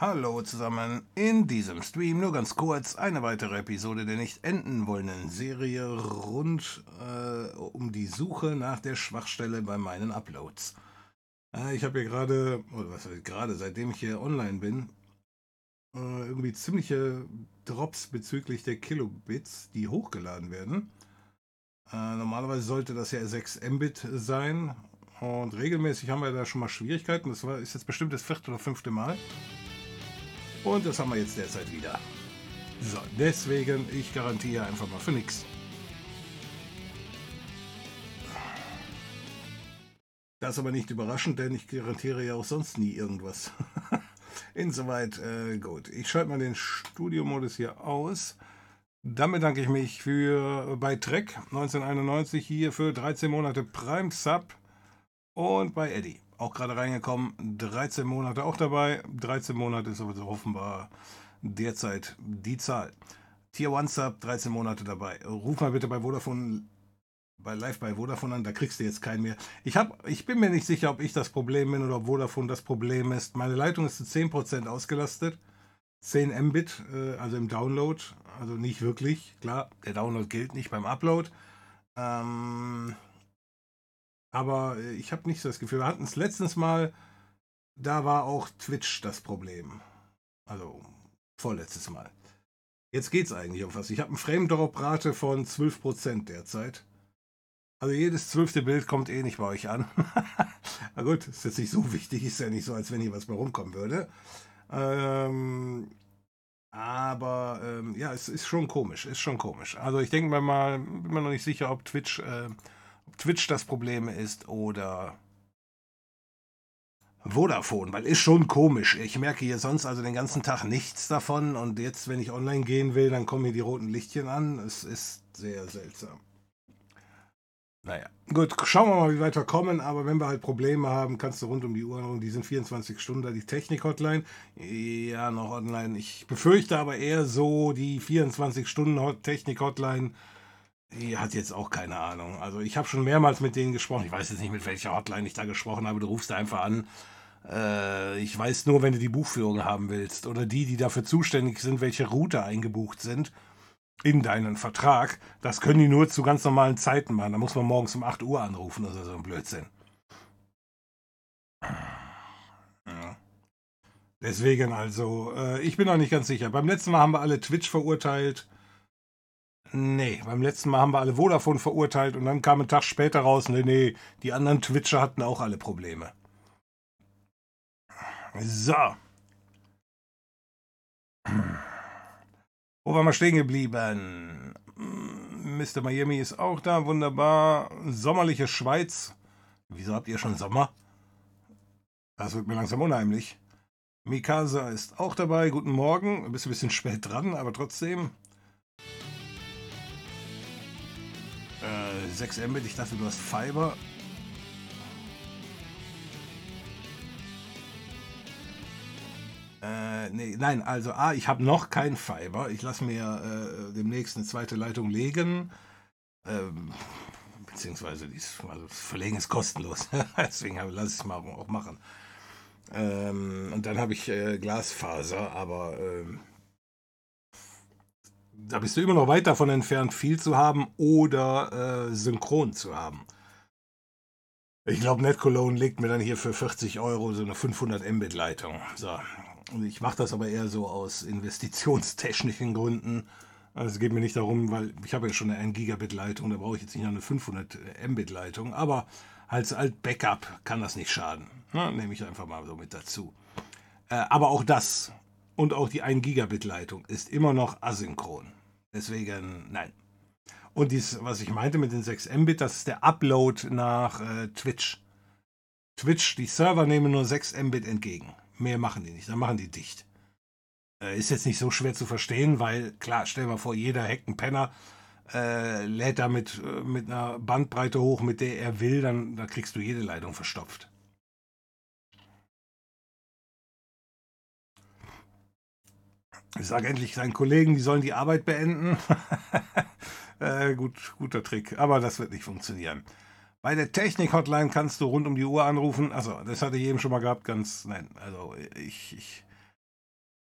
Hallo zusammen, in diesem Stream nur ganz kurz eine weitere Episode der nicht enden wollenden Serie rund äh, um die Suche nach der Schwachstelle bei meinen Uploads. Äh, ich habe hier gerade, oder was heißt gerade, seitdem ich hier online bin, äh, irgendwie ziemliche Drops bezüglich der Kilobits, die hochgeladen werden. Äh, normalerweise sollte das ja 6 Mbit sein und regelmäßig haben wir da schon mal Schwierigkeiten. Das war, ist jetzt bestimmt das vierte oder fünfte Mal. Und das haben wir jetzt derzeit wieder. So, deswegen, ich garantiere einfach mal für nichts. Das ist aber nicht überraschend, denn ich garantiere ja auch sonst nie irgendwas. Insoweit, äh, gut. Ich schalte mal den Studiomodus hier aus. Dann bedanke ich mich für bei Trek 1991 hier für 13 Monate Prime Sub und bei Eddie auch gerade reingekommen. 13 Monate auch dabei. 13 Monate ist aber so offenbar derzeit die Zahl. Tier 1 Sub, 13 Monate dabei. Ruf mal bitte bei Vodafone, bei Live bei Vodafone an, da kriegst du jetzt keinen mehr. Ich, hab, ich bin mir nicht sicher, ob ich das Problem bin oder ob Vodafone das Problem ist. Meine Leitung ist zu 10% ausgelastet. 10 Mbit, äh, also im Download. Also nicht wirklich. Klar, der Download gilt nicht beim Upload. Ähm, aber äh, ich habe nicht so das Gefühl. Wir hatten es letztens mal, da war auch Twitch das Problem. Also vorletztes Mal. Jetzt geht's eigentlich auf was. Ich habe eine Frame-Drop-Rate von 12% derzeit. Also jedes zwölfte Bild kommt eh nicht bei euch an. Na gut, ist jetzt nicht so wichtig, ist ja nicht so, als wenn hier was bei rumkommen würde. Ähm, aber ähm, ja, es ist schon komisch, ist schon komisch. Also ich denke mal, bin mir noch nicht sicher, ob Twitch äh, Twitch das Problem ist oder Vodafone, weil ist schon komisch. Ich merke hier sonst also den ganzen Tag nichts davon und jetzt, wenn ich online gehen will, dann kommen hier die roten Lichtchen an. Es ist sehr seltsam. Naja, gut, schauen wir mal, wie weit wir kommen, aber wenn wir halt Probleme haben, kannst du rund um die Uhr anrufen. Die sind 24 Stunden da, die Technik-Hotline. Ja, noch online. Ich befürchte aber eher so, die 24-Stunden-Technik-Hotline die hat jetzt auch keine Ahnung. Also ich habe schon mehrmals mit denen gesprochen. Ich weiß jetzt nicht, mit welcher Hotline ich da gesprochen habe. Du rufst da einfach an. Äh, ich weiß nur, wenn du die Buchführung haben willst oder die, die dafür zuständig sind, welche Route eingebucht sind in deinen Vertrag. Das können die nur zu ganz normalen Zeiten machen. Da muss man morgens um 8 Uhr anrufen oder so ein Blödsinn. Deswegen also, äh, ich bin noch nicht ganz sicher. Beim letzten Mal haben wir alle Twitch verurteilt. Nee, beim letzten Mal haben wir alle Vodafone verurteilt und dann kam ein Tag später raus, nee, nee, die anderen Twitcher hatten auch alle Probleme. So. Wo waren wir stehen geblieben? Mr. Miami ist auch da, wunderbar. Sommerliche Schweiz. Wieso habt ihr schon Sommer? Das wird mir langsam unheimlich. Mikasa ist auch dabei. Guten Morgen. Du bist ein bisschen spät dran, aber trotzdem. 6 Mbit. Ich dachte, du hast Fiber. Äh, nee, nein, also A, ich habe noch kein Fiber. Ich lasse mir äh, demnächst eine zweite Leitung legen. Ähm, beziehungsweise dies, also das Verlegen ist kostenlos. Deswegen lasse ich es mal auch machen. Ähm, und dann habe ich äh, Glasfaser, aber ähm, da bist du immer noch weit davon entfernt, viel zu haben oder äh, synchron zu haben. Ich glaube, NetCologne legt mir dann hier für 40 Euro so eine 500 Mbit-Leitung. So. Ich mache das aber eher so aus investitionstechnischen Gründen. Also es geht mir nicht darum, weil ich habe ja schon eine 1 Gigabit-Leitung, da brauche ich jetzt nicht noch eine 500 Mbit-Leitung. Aber als Alt-Backup kann das nicht schaden. Na, nehme ich einfach mal so mit dazu. Äh, aber auch das und auch die 1 Gigabit Leitung ist immer noch asynchron. Deswegen, nein. Und dies, was ich meinte mit den 6 Mbit, das ist der Upload nach äh, Twitch. Twitch, die Server nehmen nur 6 Mbit entgegen. Mehr machen die nicht, dann machen die dicht. Äh, ist jetzt nicht so schwer zu verstehen, weil, klar, stell mal vor, jeder Heckenpenner äh, lädt da mit, äh, mit einer Bandbreite hoch, mit der er will, dann da kriegst du jede Leitung verstopft. Ich sage endlich seinen Kollegen, die sollen die Arbeit beenden. äh, gut, guter Trick, aber das wird nicht funktionieren. Bei der Technik-Hotline kannst du rund um die Uhr anrufen. Also, das hatte ich eben schon mal gehabt, ganz, nein, also ich, ich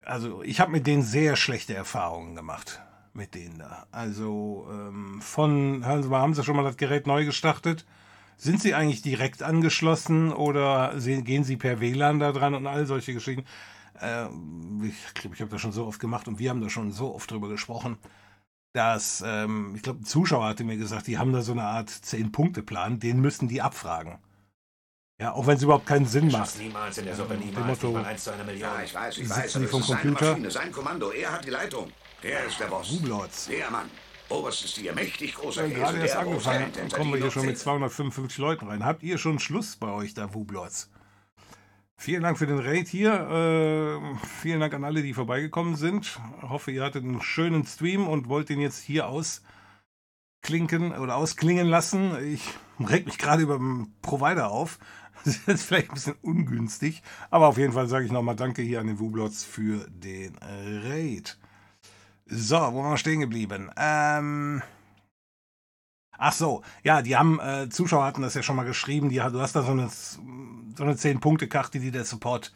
also ich habe mit denen sehr schlechte Erfahrungen gemacht. Mit denen da. Also ähm, von, hören Sie mal, haben Sie schon mal das Gerät neu gestartet? Sind Sie eigentlich direkt angeschlossen oder gehen Sie per WLAN da dran und all solche Geschichten? Äh, ich glaube, ich habe das schon so oft gemacht und wir haben da schon so oft drüber gesprochen, dass, ähm, ich glaube, ein Zuschauer hatte mir gesagt, die haben da so eine Art 10-Punkte-Plan, den müssen die abfragen. Ja, auch wenn es überhaupt keinen Sinn macht. Niemals in der Suppe, niemals. Motto, nicht eins zu einer Million. Ja, ich weiß, ich weiß. Die vom ist Computer? Seine Maschine, sein Kommando. Er hat die Leitung. Er ist der Boss. Hublotz. Der Mann. Oberstes Tier, mächtig großer Ja, Käse. gerade erst der angefangen, dann kommen wir hier schon mit die 255 Leuten rein. Habt ihr schon Schluss bei euch da, Wublotz? Vielen Dank für den Raid hier. Äh, vielen Dank an alle, die vorbeigekommen sind. Ich hoffe, ihr hattet einen schönen Stream und wollt den jetzt hier ausklinken oder ausklingen lassen. Ich reg mich gerade über den Provider auf. Das ist vielleicht ein bisschen ungünstig. Aber auf jeden Fall sage ich nochmal Danke hier an den Wublotz für den Raid. So, wo waren wir stehen geblieben? Ähm. Ach so, ja, die haben, äh, Zuschauer hatten das ja schon mal geschrieben, die, du hast da so eine, so eine 10-Punkte-Karte, die der Support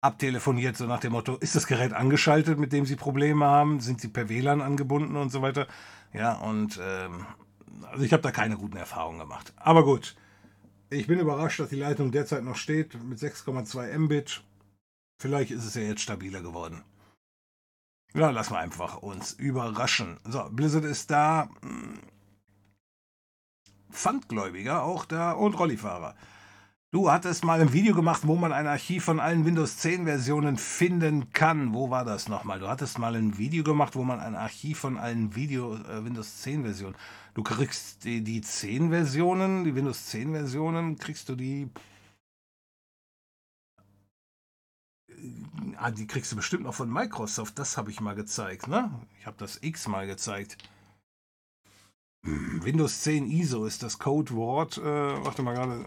abtelefoniert, so nach dem Motto, ist das Gerät angeschaltet, mit dem sie Probleme haben? Sind sie per WLAN angebunden und so weiter? Ja, und ähm, also ich habe da keine guten Erfahrungen gemacht. Aber gut, ich bin überrascht, dass die Leitung derzeit noch steht mit 6,2 Mbit. Vielleicht ist es ja jetzt stabiler geworden. Ja, lassen wir einfach uns überraschen. So, Blizzard ist da. Pfandgläubiger auch da und Rollifahrer. Du hattest mal ein Video gemacht, wo man ein Archiv von allen Windows 10 Versionen finden kann. Wo war das nochmal? Du hattest mal ein Video gemacht, wo man ein Archiv von allen Video, äh, Windows 10 Versionen. Du kriegst die, die 10 Versionen, die Windows 10 Versionen, kriegst du die. Ah, die kriegst du bestimmt noch von Microsoft. Das habe ich mal gezeigt, ne? Ich habe das X mal gezeigt. Hm, Windows 10 ISO ist das Codewort. Äh, warte mal gerade.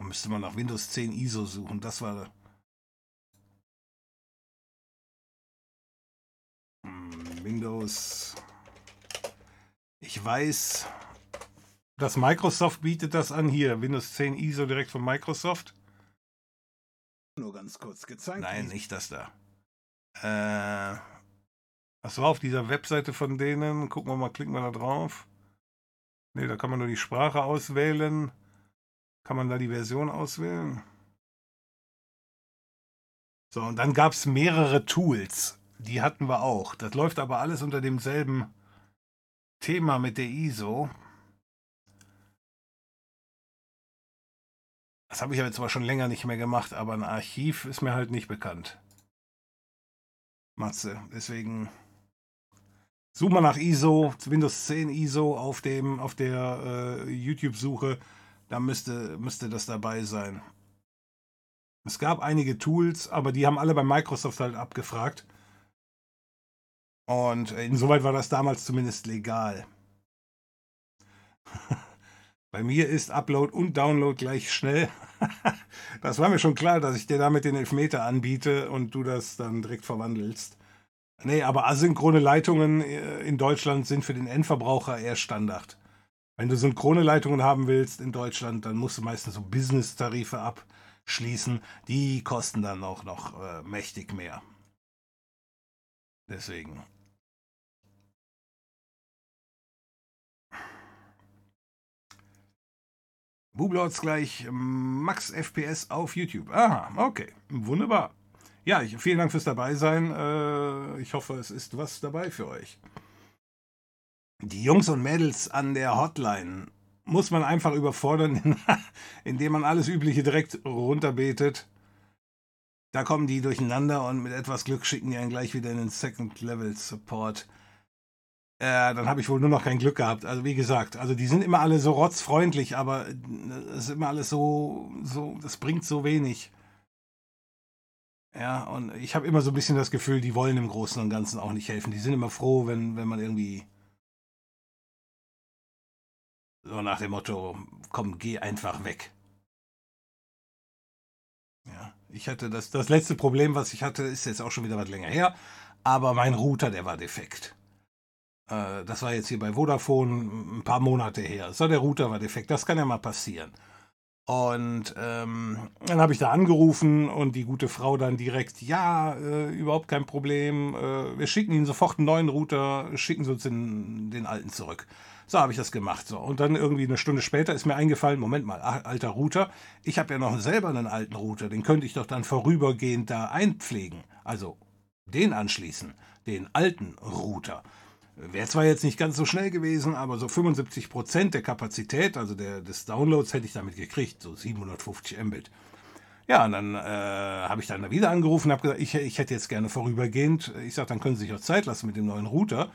Äh, müsste man nach Windows 10 ISO suchen. Das war. Hm, Windows. Ich weiß, dass Microsoft bietet das an. Hier, Windows 10 ISO direkt von Microsoft. Nur ganz kurz gezeigt. Nein, nicht das da. Äh. Das war auf dieser Webseite von denen. Gucken wir mal, klicken wir da drauf. Ne, da kann man nur die Sprache auswählen. Kann man da die Version auswählen? So, und dann gab es mehrere Tools. Die hatten wir auch. Das läuft aber alles unter demselben Thema mit der ISO. Das habe ich aber zwar schon länger nicht mehr gemacht, aber ein Archiv ist mir halt nicht bekannt. Matze, deswegen Such mal nach ISO, Windows 10 ISO auf, dem, auf der äh, YouTube-Suche. Da müsste, müsste das dabei sein. Es gab einige Tools, aber die haben alle bei Microsoft halt abgefragt. Und insoweit war das damals zumindest legal. bei mir ist Upload und Download gleich schnell. das war mir schon klar, dass ich dir damit den Elfmeter anbiete und du das dann direkt verwandelst. Nee, aber asynchrone Leitungen äh, in Deutschland sind für den Endverbraucher eher Standard. Wenn du synchrone Leitungen haben willst in Deutschland, dann musst du meistens so Business-Tarife abschließen. Die kosten dann auch noch äh, mächtig mehr. Deswegen. Bublords gleich Max FPS auf YouTube. Aha, okay. Wunderbar. Ja, ich, vielen Dank fürs Dabeisein. Äh, ich hoffe, es ist was dabei für euch. Die Jungs und Mädels an der Hotline muss man einfach überfordern, indem man alles Übliche direkt runterbetet. Da kommen die durcheinander und mit etwas Glück schicken die einen gleich wieder in den Second Level Support. Äh, dann habe ich wohl nur noch kein Glück gehabt. Also wie gesagt, also die sind immer alle so rotzfreundlich, aber es ist immer alles so, so, das bringt so wenig. Ja, und ich habe immer so ein bisschen das Gefühl, die wollen im Großen und Ganzen auch nicht helfen. Die sind immer froh, wenn, wenn man irgendwie so nach dem Motto, komm, geh einfach weg. Ja, ich hatte das, das letzte Problem, was ich hatte, ist jetzt auch schon wieder was länger her, aber mein Router, der war defekt. Äh, das war jetzt hier bei Vodafone ein paar Monate her. So, der Router war defekt, das kann ja mal passieren. Und ähm, dann habe ich da angerufen und die gute Frau dann direkt, ja, äh, überhaupt kein Problem, äh, wir schicken Ihnen sofort einen neuen Router, schicken Sie uns den, den alten zurück. So habe ich das gemacht. So. Und dann irgendwie eine Stunde später ist mir eingefallen, Moment mal, alter Router, ich habe ja noch selber einen alten Router, den könnte ich doch dann vorübergehend da einpflegen. Also den anschließen, den alten Router. Wäre zwar jetzt nicht ganz so schnell gewesen, aber so 75 Prozent der Kapazität, also der, des Downloads, hätte ich damit gekriegt, so 750 Mbit. Ja, und dann äh, habe ich dann wieder angerufen und habe gesagt, ich, ich hätte jetzt gerne vorübergehend, ich sage, dann können Sie sich auch Zeit lassen mit dem neuen Router,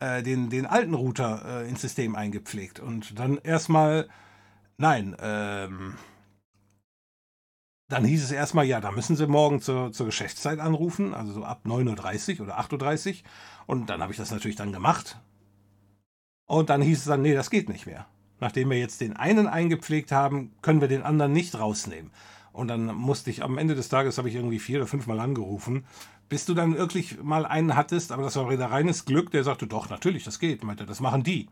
äh, den, den alten Router äh, ins System eingepflegt. Und dann erstmal, nein, ähm, dann hieß es erstmal, ja, da müssen Sie morgen zur, zur Geschäftszeit anrufen, also so ab 9.30 Uhr oder 8.30 Uhr. Und dann habe ich das natürlich dann gemacht. Und dann hieß es dann, nee, das geht nicht mehr. Nachdem wir jetzt den einen eingepflegt haben, können wir den anderen nicht rausnehmen. Und dann musste ich am Ende des Tages, habe ich irgendwie vier oder fünf Mal angerufen, bis du dann wirklich mal einen hattest, aber das war wieder reines Glück, der sagte, doch, natürlich, das geht. Meinte, das machen die.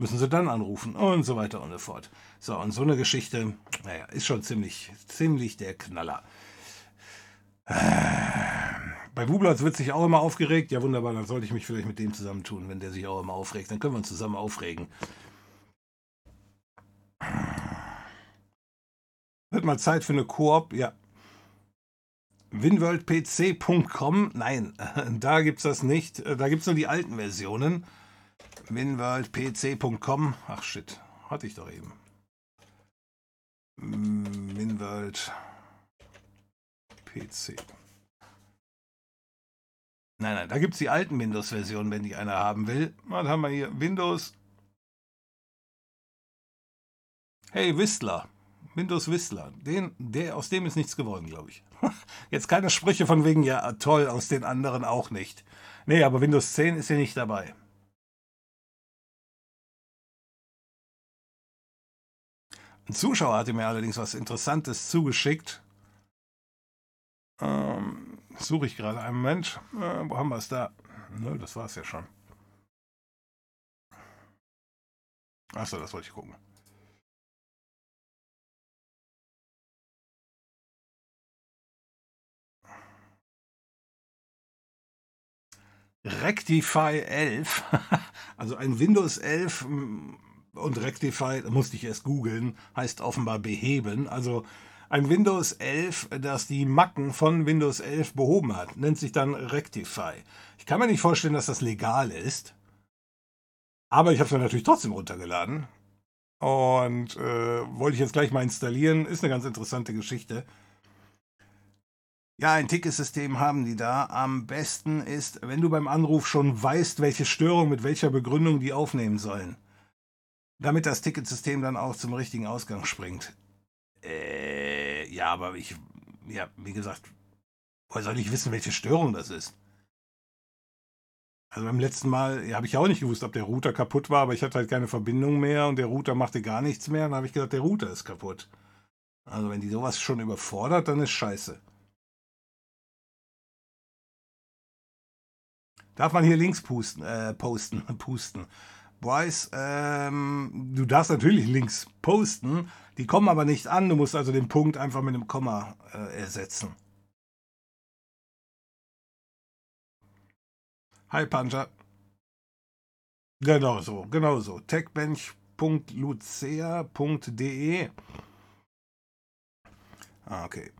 Müssen sie dann anrufen und so weiter und so fort. So, und so eine Geschichte, naja, ist schon ziemlich, ziemlich der Knaller. Bei Wublotz wird sich auch immer aufgeregt. Ja, wunderbar, dann sollte ich mich vielleicht mit dem zusammentun, wenn der sich auch immer aufregt. Dann können wir uns zusammen aufregen. Wird mal Zeit für eine Koop. Ja. Winworldpc.com. Nein, da gibt es das nicht. Da gibt es nur die alten Versionen. Winworldpc.com. Ach shit, hatte ich doch eben. Winworld PC. Nein, nein, da gibt es die alten Windows-Versionen, wenn die einer haben will. Was haben wir hier? Windows. Hey, Whistler. Windows Whistler. Den, der, aus dem ist nichts geworden, glaube ich. Jetzt keine Sprüche von wegen, ja, toll, aus den anderen auch nicht. Nee, aber Windows 10 ist hier nicht dabei. Ein Zuschauer hatte mir allerdings was Interessantes zugeschickt. Ähm, Suche ich gerade einen Moment. Äh, wo haben wir es da? Nö, das war es ja schon. Achso, das wollte ich gucken. Rectify 11, also ein Windows 11 mm, und Rectify, musste ich erst googeln, heißt offenbar beheben. Also ein Windows 11, das die Macken von Windows 11 behoben hat. Nennt sich dann Rectify. Ich kann mir nicht vorstellen, dass das legal ist. Aber ich habe es mir natürlich trotzdem runtergeladen. Und äh, wollte ich jetzt gleich mal installieren. Ist eine ganz interessante Geschichte. Ja, ein Ticketsystem haben die da. Am besten ist, wenn du beim Anruf schon weißt, welche Störung mit welcher Begründung die aufnehmen sollen. Damit das Ticketsystem dann auch zum richtigen Ausgang springt. Äh, ja, aber ich, ja, wie gesagt, woher soll ich wissen, welche Störung das ist? Also beim letzten Mal ja, habe ich auch nicht gewusst, ob der Router kaputt war, aber ich hatte halt keine Verbindung mehr und der Router machte gar nichts mehr. Dann habe ich gesagt, der Router ist kaputt. Also wenn die sowas schon überfordert, dann ist scheiße. Darf man hier Links pusten, äh, posten, pusten. Bryce, ähm, du darfst natürlich Links posten, die kommen aber nicht an. Du musst also den Punkt einfach mit einem Komma äh, ersetzen. Hi Puncher. Genau so, genau so. techbench.lucea.de Ah, okay.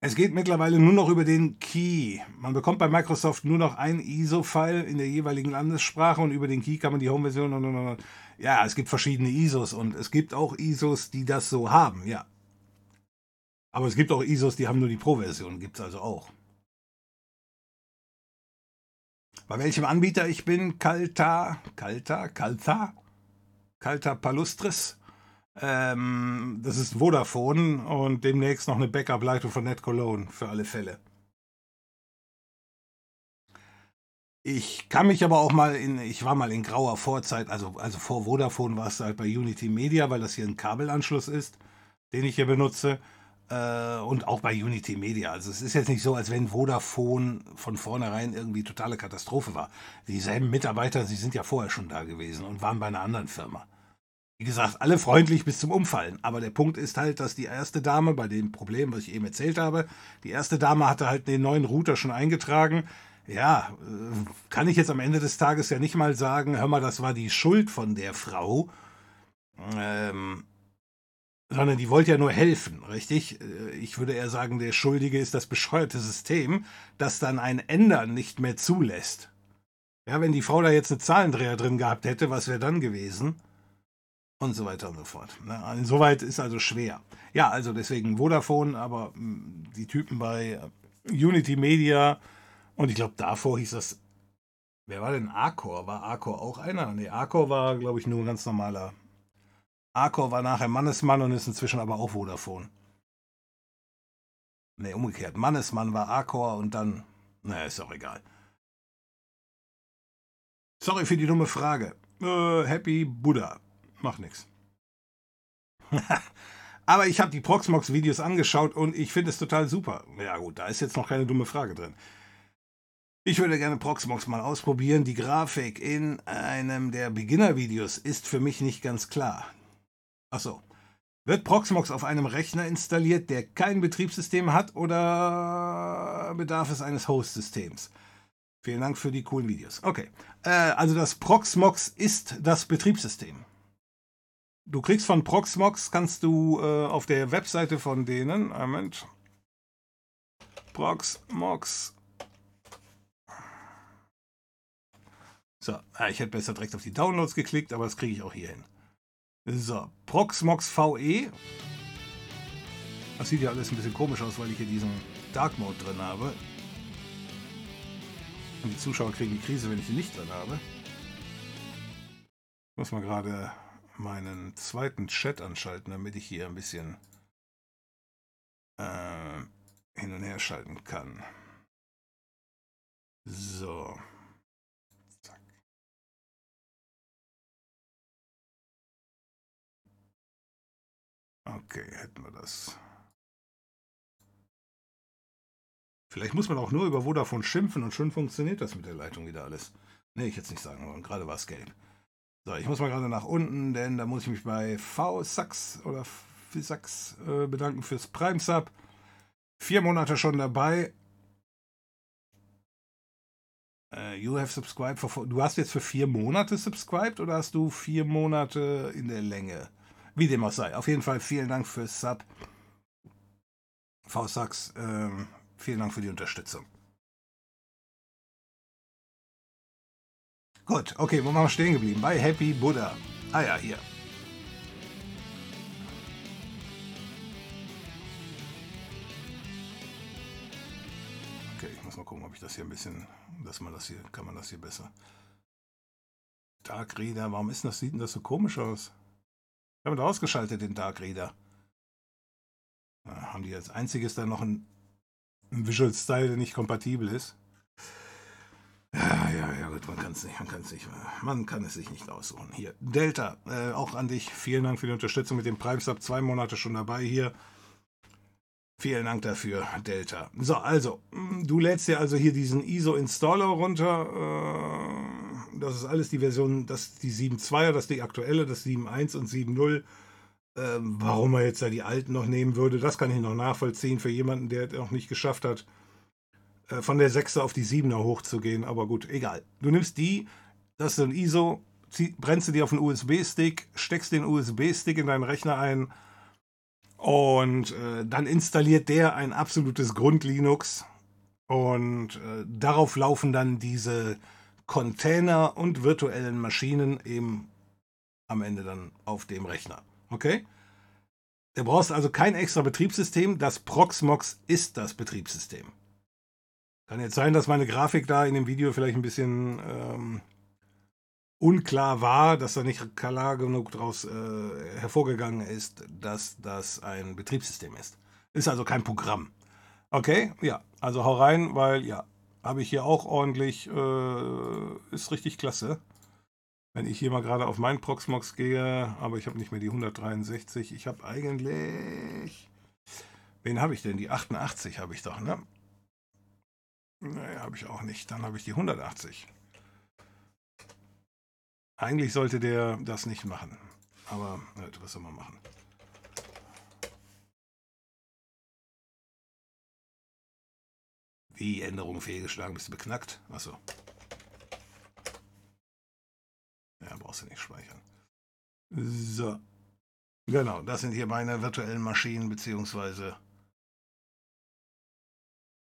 Es geht mittlerweile nur noch über den Key. Man bekommt bei Microsoft nur noch ein ISO-File in der jeweiligen Landessprache und über den Key kann man die Home-Version und, und, und. Ja, es gibt verschiedene ISOs und es gibt auch ISOs, die das so haben, ja. Aber es gibt auch ISOs, die haben nur die Pro-Version, gibt es also auch. Bei welchem Anbieter ich bin, Kalta, Kalta, Kalta, Kalta Palustris. Ähm, das ist Vodafone und demnächst noch eine Backup-Leitung von NetCologne für alle Fälle. Ich kann mich aber auch mal in, ich war mal in grauer Vorzeit, also, also vor Vodafone war es halt bei Unity Media, weil das hier ein Kabelanschluss ist, den ich hier benutze. Äh, und auch bei Unity Media. Also es ist jetzt nicht so, als wenn Vodafone von vornherein irgendwie totale Katastrophe war. Dieselben Mitarbeiter, sie sind ja vorher schon da gewesen und waren bei einer anderen Firma. Wie gesagt, alle freundlich bis zum Umfallen. Aber der Punkt ist halt, dass die erste Dame, bei dem Problem, was ich eben erzählt habe, die erste Dame hatte halt den neuen Router schon eingetragen. Ja, äh, kann ich jetzt am Ende des Tages ja nicht mal sagen, hör mal, das war die Schuld von der Frau. Ähm, sondern die wollte ja nur helfen, richtig? Äh, ich würde eher sagen, der Schuldige ist das bescheuerte System, das dann ein Ändern nicht mehr zulässt. Ja, wenn die Frau da jetzt eine Zahlendreher drin gehabt hätte, was wäre dann gewesen? Und so weiter und so fort. Ne? Insoweit ist also schwer. Ja, also deswegen Vodafone, aber hm, die Typen bei äh, Unity Media und ich glaube davor hieß das, wer war denn Arcor? War Arcor auch einer? Nee, Arcor war, glaube ich, nur ein ganz normaler. Arcor war nachher Mannesmann und ist inzwischen aber auch Vodafone. Nee, umgekehrt. Mannesmann war Arcor und dann, naja, ist auch egal. Sorry für die dumme Frage. Äh, Happy Buddha. Macht nichts. Aber ich habe die Proxmox-Videos angeschaut und ich finde es total super. Ja gut, da ist jetzt noch keine dumme Frage drin. Ich würde gerne Proxmox mal ausprobieren. Die Grafik in einem der Beginner-Videos ist für mich nicht ganz klar. Achso. Wird Proxmox auf einem Rechner installiert, der kein Betriebssystem hat oder bedarf es eines Host-Systems? Vielen Dank für die coolen Videos. Okay. Äh, also das Proxmox ist das Betriebssystem. Du kriegst von Proxmox, kannst du äh, auf der Webseite von denen, Moment, Proxmox. So, ich hätte besser direkt auf die Downloads geklickt, aber das kriege ich auch hier hin. So, Proxmox VE. Das sieht ja alles ein bisschen komisch aus, weil ich hier diesen Dark Mode drin habe. Und die Zuschauer kriegen die Krise, wenn ich die nicht drin habe. Muss man gerade meinen zweiten Chat anschalten, damit ich hier ein bisschen äh, hin und her schalten kann. So. Zack. Okay, hätten wir das. Vielleicht muss man auch nur über Vodafone schimpfen und schon funktioniert das mit der Leitung wieder alles. Nee, ich jetzt nicht sagen wollen. Gerade war es gelb. So, ich muss mal gerade nach unten, denn da muss ich mich bei V-Sax oder Fisax äh, bedanken fürs Prime Sub. Vier Monate schon dabei. Uh, you have subscribed for, Du hast jetzt für vier Monate subscribed oder hast du vier Monate in der Länge? Wie dem auch sei. Auf jeden Fall vielen Dank fürs Sub. V-Sax, äh, vielen Dank für die Unterstützung. Gut, okay, wo waren wir stehen geblieben? Bei Happy Buddha. Ah ja, hier. Okay, ich muss mal gucken, ob ich das hier ein bisschen, dass man das hier, kann man das hier besser. Dark Reader, warum ist das, sieht denn das so komisch aus? Wir haben da ausgeschaltet, den Dark Reader. Na, haben die als einziges dann noch ein, Visual Style, der nicht kompatibel ist? Ja, gut, man kann es nicht, man kann es nicht, man kann es sich nicht aussuchen. Hier, Delta, äh, auch an dich. Vielen Dank für die Unterstützung mit dem Prime Sub. Zwei Monate schon dabei hier. Vielen Dank dafür, Delta. So, also, mm, du lädst dir also hier diesen ISO-Installer runter. Äh, das ist alles die Version, das die 7.2er, das ist die aktuelle, das 7.1 und 7.0. Ähm, warum er jetzt da die alten noch nehmen würde, das kann ich noch nachvollziehen für jemanden, der noch nicht geschafft hat, von der 6er auf die 7er hochzugehen, aber gut, egal. Du nimmst die, das ist ein ISO, zieh, brennst du die auf einen USB-Stick, steckst den USB-Stick in deinen Rechner ein und äh, dann installiert der ein absolutes Grund-Linux und äh, darauf laufen dann diese Container und virtuellen Maschinen eben am Ende dann auf dem Rechner. Okay? Du brauchst also kein extra Betriebssystem. Das Proxmox ist das Betriebssystem. Kann jetzt sein, dass meine Grafik da in dem Video vielleicht ein bisschen ähm, unklar war, dass da nicht klar genug daraus äh, hervorgegangen ist, dass das ein Betriebssystem ist. Ist also kein Programm. Okay, ja, also hau rein, weil ja, habe ich hier auch ordentlich, äh, ist richtig klasse. Wenn ich hier mal gerade auf meinen Proxmox gehe, aber ich habe nicht mehr die 163, ich habe eigentlich, wen habe ich denn? Die 88 habe ich doch, ne? Nee, habe ich auch nicht. Dann habe ich die 180. Eigentlich sollte der das nicht machen. Aber halt, was soll man machen? Wie Änderungen fehlgeschlagen? Bist du beknackt? Achso. Ja, brauchst du nicht speichern. So. Genau, das sind hier meine virtuellen Maschinen beziehungsweise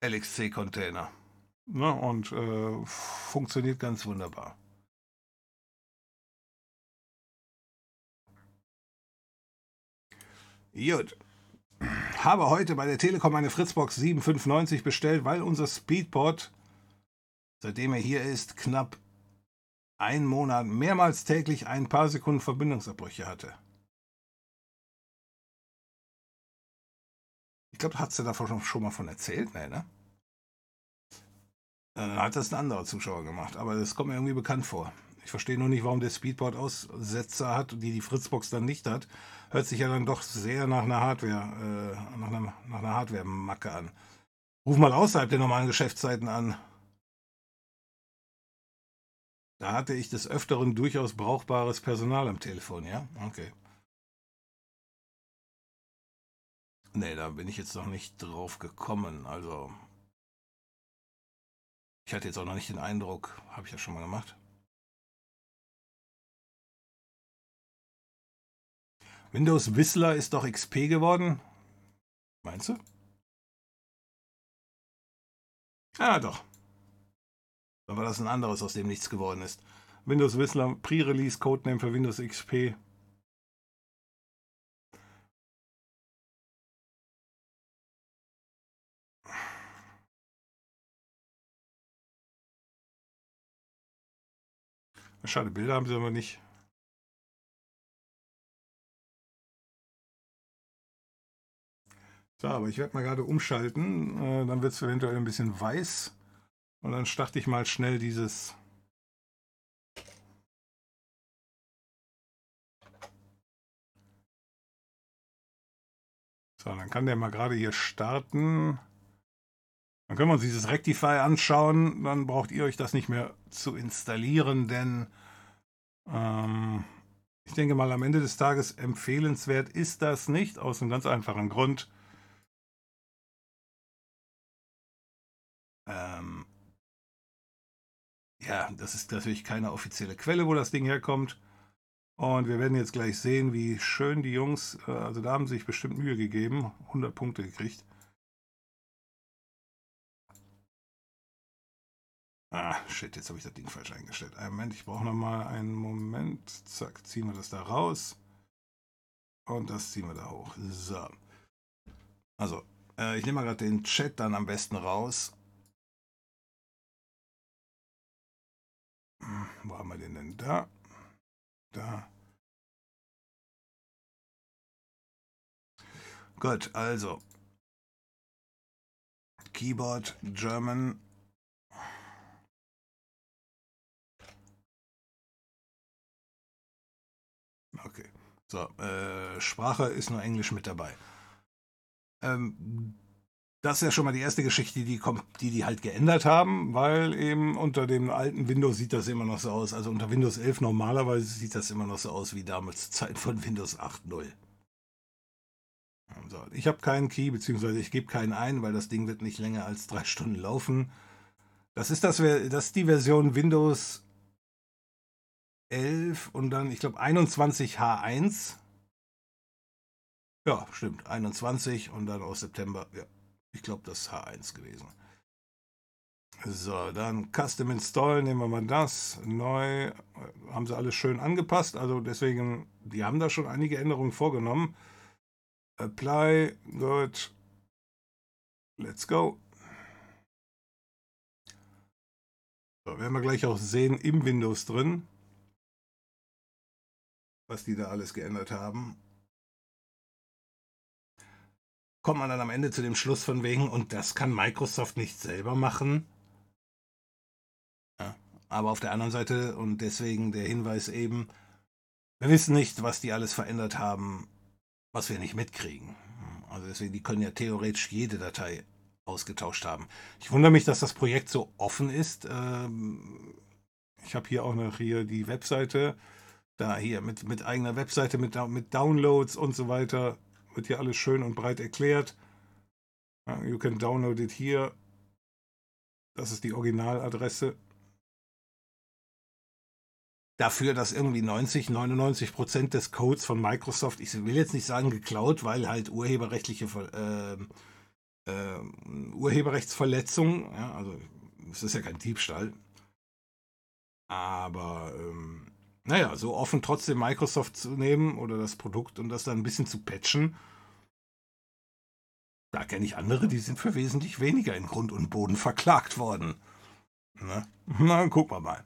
LXC-Container. Ne, und äh, funktioniert ganz wunderbar. Gut. Habe heute bei der Telekom eine Fritzbox 7590 bestellt, weil unser Speedport, seitdem er hier ist, knapp einen Monat mehrmals täglich ein paar Sekunden Verbindungsabbrüche hatte. Ich glaube, hat sie davon schon mal von erzählt? Ne? Dann hat das ein anderer Zuschauer gemacht, aber das kommt mir irgendwie bekannt vor. Ich verstehe nur nicht, warum der Speedport Aussetzer hat, die die Fritzbox dann nicht hat. Hört sich ja dann doch sehr nach einer Hardware, äh, nach einer, nach einer Hardware-Macke an. Ruf mal außerhalb der normalen Geschäftszeiten an. Da hatte ich des Öfteren durchaus brauchbares Personal am Telefon, ja? Okay. Nee, da bin ich jetzt noch nicht drauf gekommen. Also, ich hatte jetzt auch noch nicht den Eindruck, habe ich ja schon mal gemacht. Windows Whistler ist doch XP geworden. Meinst du? Ah, doch. Dann war das ein anderes, aus dem nichts geworden ist. Windows Whistler Pre-Release Codename für Windows XP. Schade, Bilder haben sie aber nicht. So, aber ich werde mal gerade umschalten. Äh, dann wird es eventuell ein bisschen weiß. Und dann starte ich mal schnell dieses So, dann kann der mal gerade hier starten. Dann können wir uns dieses Rectify anschauen. Dann braucht ihr euch das nicht mehr zu installieren, denn ähm, ich denke mal, am Ende des Tages empfehlenswert ist das nicht, aus einem ganz einfachen Grund. Ähm, ja, das ist natürlich keine offizielle Quelle, wo das Ding herkommt. Und wir werden jetzt gleich sehen, wie schön die Jungs, äh, also da haben sie sich bestimmt Mühe gegeben, 100 Punkte gekriegt. Ah, shit, jetzt habe ich das Ding falsch eingestellt. Einen Moment, ich brauche nochmal einen Moment. Zack, ziehen wir das da raus. Und das ziehen wir da hoch. So. Also, äh, ich nehme mal gerade den Chat dann am besten raus. Hm, wo haben wir den denn? Da. Da. Gut, also. Keyboard German So, äh, Sprache ist nur Englisch mit dabei. Ähm, das ist ja schon mal die erste Geschichte, die die die halt geändert haben, weil eben unter dem alten Windows sieht das immer noch so aus. Also unter Windows 11 normalerweise sieht das immer noch so aus wie damals zur Zeit von Windows 8.0. So, ich habe keinen Key, beziehungsweise ich gebe keinen ein, weil das Ding wird nicht länger als drei Stunden laufen. Das ist, das, das ist die Version Windows 11 und dann, ich glaube, 21 H1. Ja, stimmt. 21 und dann aus September, ja, ich glaube, das ist H1 gewesen. So, dann Custom Install, nehmen wir mal das. Neu, haben sie alles schön angepasst. Also deswegen, die haben da schon einige Änderungen vorgenommen. Apply, gut. Let's go. So, werden wir gleich auch sehen im Windows drin was die da alles geändert haben. Kommt man dann am Ende zu dem Schluss von wegen, und das kann Microsoft nicht selber machen. Ja, aber auf der anderen Seite, und deswegen der Hinweis eben, wir wissen nicht, was die alles verändert haben, was wir nicht mitkriegen. Also deswegen, die können ja theoretisch jede Datei ausgetauscht haben. Ich wundere mich, dass das Projekt so offen ist. Ähm, ich habe hier auch noch hier die Webseite Da hier mit, mit eigener Webseite, mit, mit Downloads und so weiter. Wird hier alles schön und breit erklärt. You can download it here. Das ist die Originaladresse. Dafür, dass irgendwie 90, 99 Prozent des Codes von Microsoft, ich will jetzt nicht sagen geklaut, weil halt urheberrechtliche äh, äh, Urheberrechtsverletzung, ja, also es ist ja kein Diebstahl. Aber ähm, naja, so offen trotzdem Microsoft zu nehmen oder das Produkt und das dann ein bisschen zu patchen, da kenne ich andere, die sind für wesentlich weniger in Grund und Boden verklagt worden. Na, na gucken wir mal.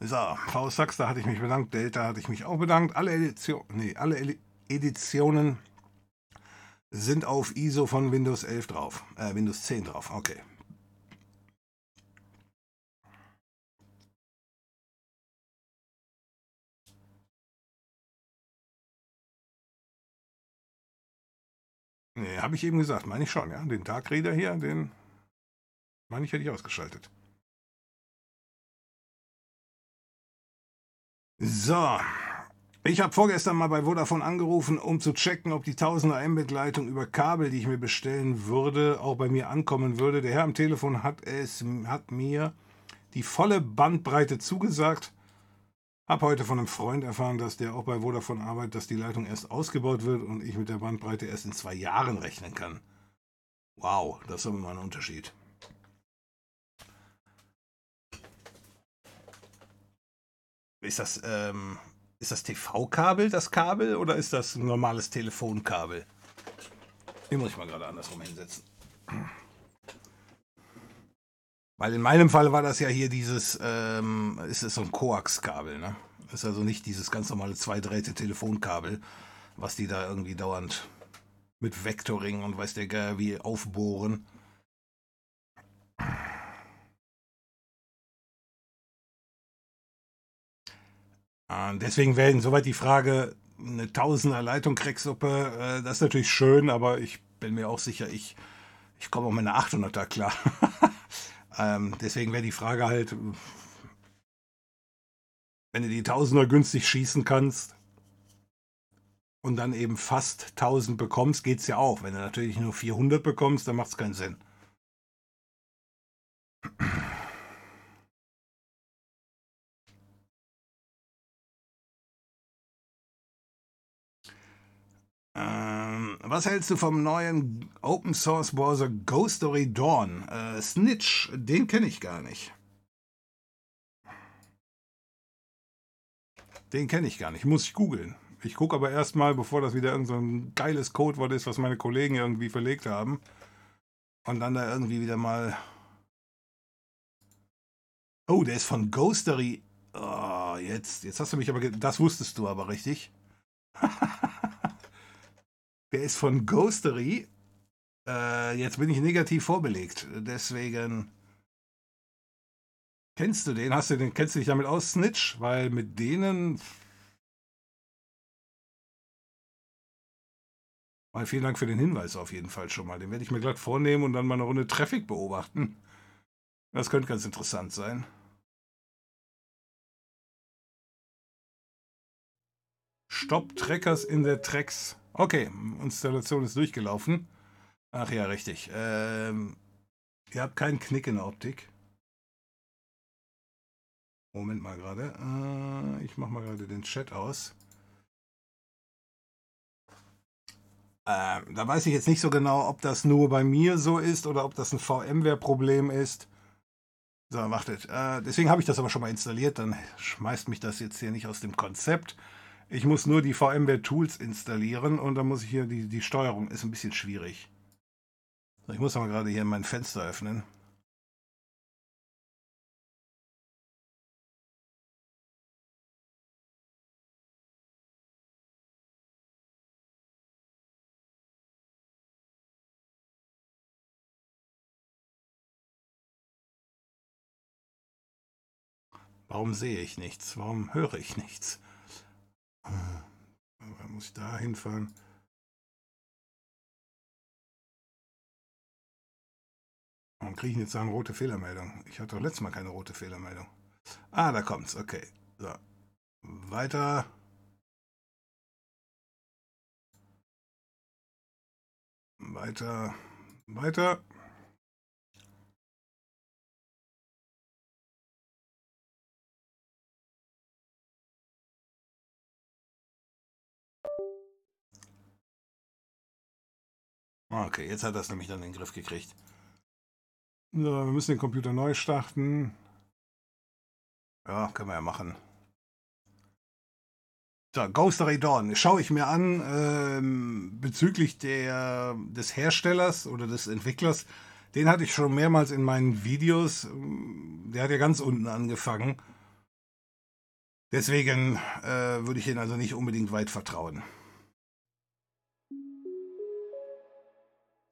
So, Faust Sachs, da hatte ich mich bedankt, Delta hatte ich mich auch bedankt. Alle, Edition, nee, alle Editionen sind auf ISO von Windows 11 drauf, äh, Windows 10 drauf, okay. Nee, habe ich eben gesagt, meine ich schon, ja. Den Dark Reader hier, den meine ich, hätte ich ausgeschaltet. So. Ich habe vorgestern mal bei Vodafone angerufen, um zu checken, ob die 1000er Mbit-Leitung über Kabel, die ich mir bestellen würde, auch bei mir ankommen würde. Der Herr am Telefon hat, es, hat mir die volle Bandbreite zugesagt. Hab heute von einem Freund erfahren, dass der auch bei Vodafone arbeitet, dass die Leitung erst ausgebaut wird und ich mit der Bandbreite erst in zwei Jahren rechnen kann. Wow, das ist aber mal ein Unterschied. Ist das, ähm, ist das TV-Kabel das Kabel oder ist das ein normales Telefonkabel? Den muss ich mal gerade andersrum hinsetzen. Weil in meinem Fall war das ja hier dieses, ähm, ist es so ein Koax-Kabel, ne? Ist also nicht dieses ganz normale zweidrähte Telefonkabel, was die da irgendwie dauernd mit Vectoring und weiß der Geier wie aufbohren. Deswegen wäre insoweit die Frage, eine Tausender Leitung Cracksuppe, äh, das ist natürlich schön, aber ich bin mir auch sicher, ich, ich komme auch mit einer 800er klar. ähm, deswegen wäre die Frage halt, wenn du die Tausender günstig schießen kannst und dann eben fast 1000 bekommst, geht es ja auch. Wenn du natürlich nur 400 bekommst, dann macht es keinen Sinn. Ähm, was hältst du vom neuen Open Source Browser Ghostory Dawn? Äh, Snitch, den kenne ich gar nicht. Den kenne ich gar nicht, muss ich googeln. Ich gucke aber erstmal, bevor das wieder irgend so ein geiles Codewort ist, was meine Kollegen irgendwie verlegt haben. Und dann da irgendwie wieder mal. Oh, der ist von Ghostery. Oh, jetzt, jetzt hast du mich aber. Das wusstest du aber richtig. Der ist von Ghostery. Äh, jetzt bin ich negativ vorbelegt. Deswegen. Kennst du den? Hast du den? Kennst du dich damit aus, Snitch? Weil mit denen. Mal vielen Dank für den Hinweis auf jeden Fall schon mal. Den werde ich mir glatt vornehmen und dann mal eine Runde Traffic beobachten. Das könnte ganz interessant sein. Stopp Trackers in der Tracks. Okay, Installation ist durchgelaufen. Ach ja, richtig. Ähm, ihr habt keinen Knick in der Optik. Moment mal gerade. Äh, ich mache mal gerade den Chat aus. Äh, da weiß ich jetzt nicht so genau, ob das nur bei mir so ist oder ob das ein VMware-Problem ist. So, wartet. Äh, deswegen habe ich das aber schon mal installiert. Dann schmeißt mich das jetzt hier nicht aus dem Konzept. Ich muss nur die VMware Tools installieren und dann muss ich hier die, die Steuerung ist ein bisschen schwierig. Ich muss mal gerade hier mein Fenster öffnen. Warum sehe ich nichts? Warum höre ich nichts? Hm. Aber muss ich da hinfahren? Warum kriege ich jetzt da eine rote Fehlermeldung? Ich hatte doch letztes Mal keine rote Fehlermeldung. Ah, da kommt's. Okay. So. Weiter. Weiter. Weiter. Okay, jetzt hat er es nämlich dann in den Griff gekriegt. So, wir müssen den Computer neu starten. Ja, können wir ja machen. So, Ghost Ray Dawn schaue ich mir an ähm, bezüglich der, des Herstellers oder des Entwicklers. Den hatte ich schon mehrmals in meinen Videos. Der hat ja ganz unten angefangen. Deswegen äh, würde ich ihn also nicht unbedingt weit vertrauen.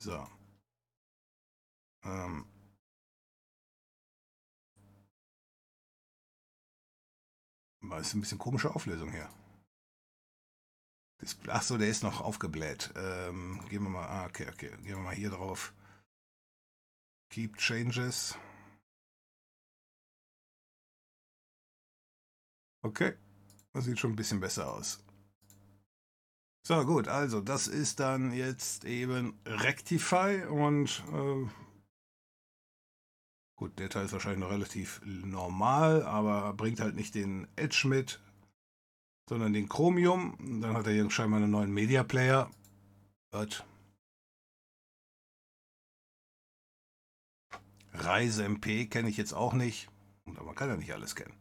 So. Ähm. Das ist ein bisschen komische Auflösung hier. Achso, der ist noch aufgebläht. Ähm, gehen wir mal. Ah, okay, okay. Gehen wir mal hier drauf. Keep Changes. Okay. Das sieht schon ein bisschen besser aus. So, gut, also das ist dann jetzt eben Rectify und äh, gut, der Teil ist wahrscheinlich noch relativ normal, aber bringt halt nicht den Edge mit, sondern den Chromium. Dann hat er hier scheinbar einen neuen Media Player. Gut. Reise MP kenne ich jetzt auch nicht. Und man kann ja nicht alles kennen.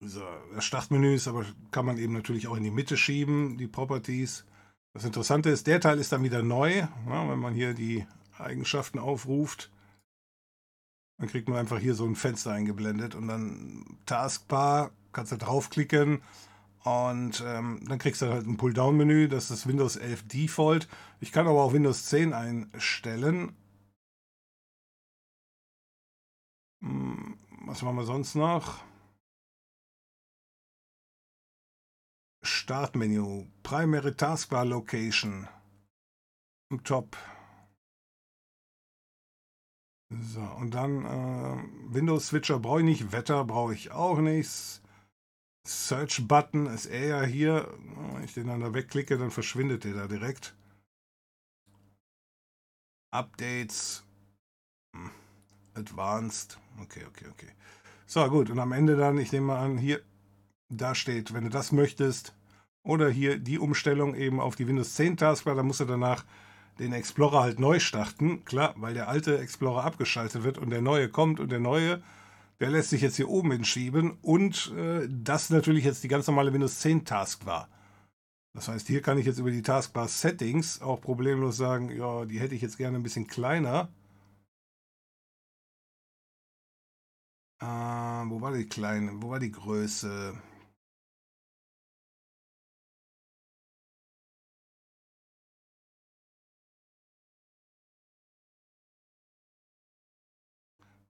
So, das Startmenü ist aber, kann man eben natürlich auch in die Mitte schieben, die Properties. Das Interessante ist, der Teil ist dann wieder neu. Ja, wenn man hier die Eigenschaften aufruft, dann kriegt man einfach hier so ein Fenster eingeblendet und dann Taskbar, kannst du draufklicken und ähm, dann kriegst du halt ein Pull-Down-Menü, das ist Windows 11 Default. Ich kann aber auch Windows 10 einstellen. Hm, was machen wir sonst noch? Startmenü, Primary Taskbar Location, im Top. So, und dann äh, Windows Switcher brauche ich nicht, Wetter brauche ich auch nicht. Search Button ist er ja hier. Wenn ich den dann da wegklicke, dann verschwindet der da direkt. Updates. Advanced. Okay, okay, okay. So, gut. Und am Ende dann, ich nehme mal an, hier, da steht, wenn du das möchtest, oder hier die Umstellung eben auf die Windows 10 Taskbar, da musst du danach den Explorer halt neu starten. Klar, weil der alte Explorer abgeschaltet wird und der neue kommt und der neue, der lässt sich jetzt hier oben hinschieben und äh, das natürlich jetzt die ganz normale Windows 10 Taskbar. Das heißt, hier kann ich jetzt über die Taskbar Settings auch problemlos sagen, ja, die hätte ich jetzt gerne ein bisschen kleiner. Äh, wo war die kleine? Wo war die Größe?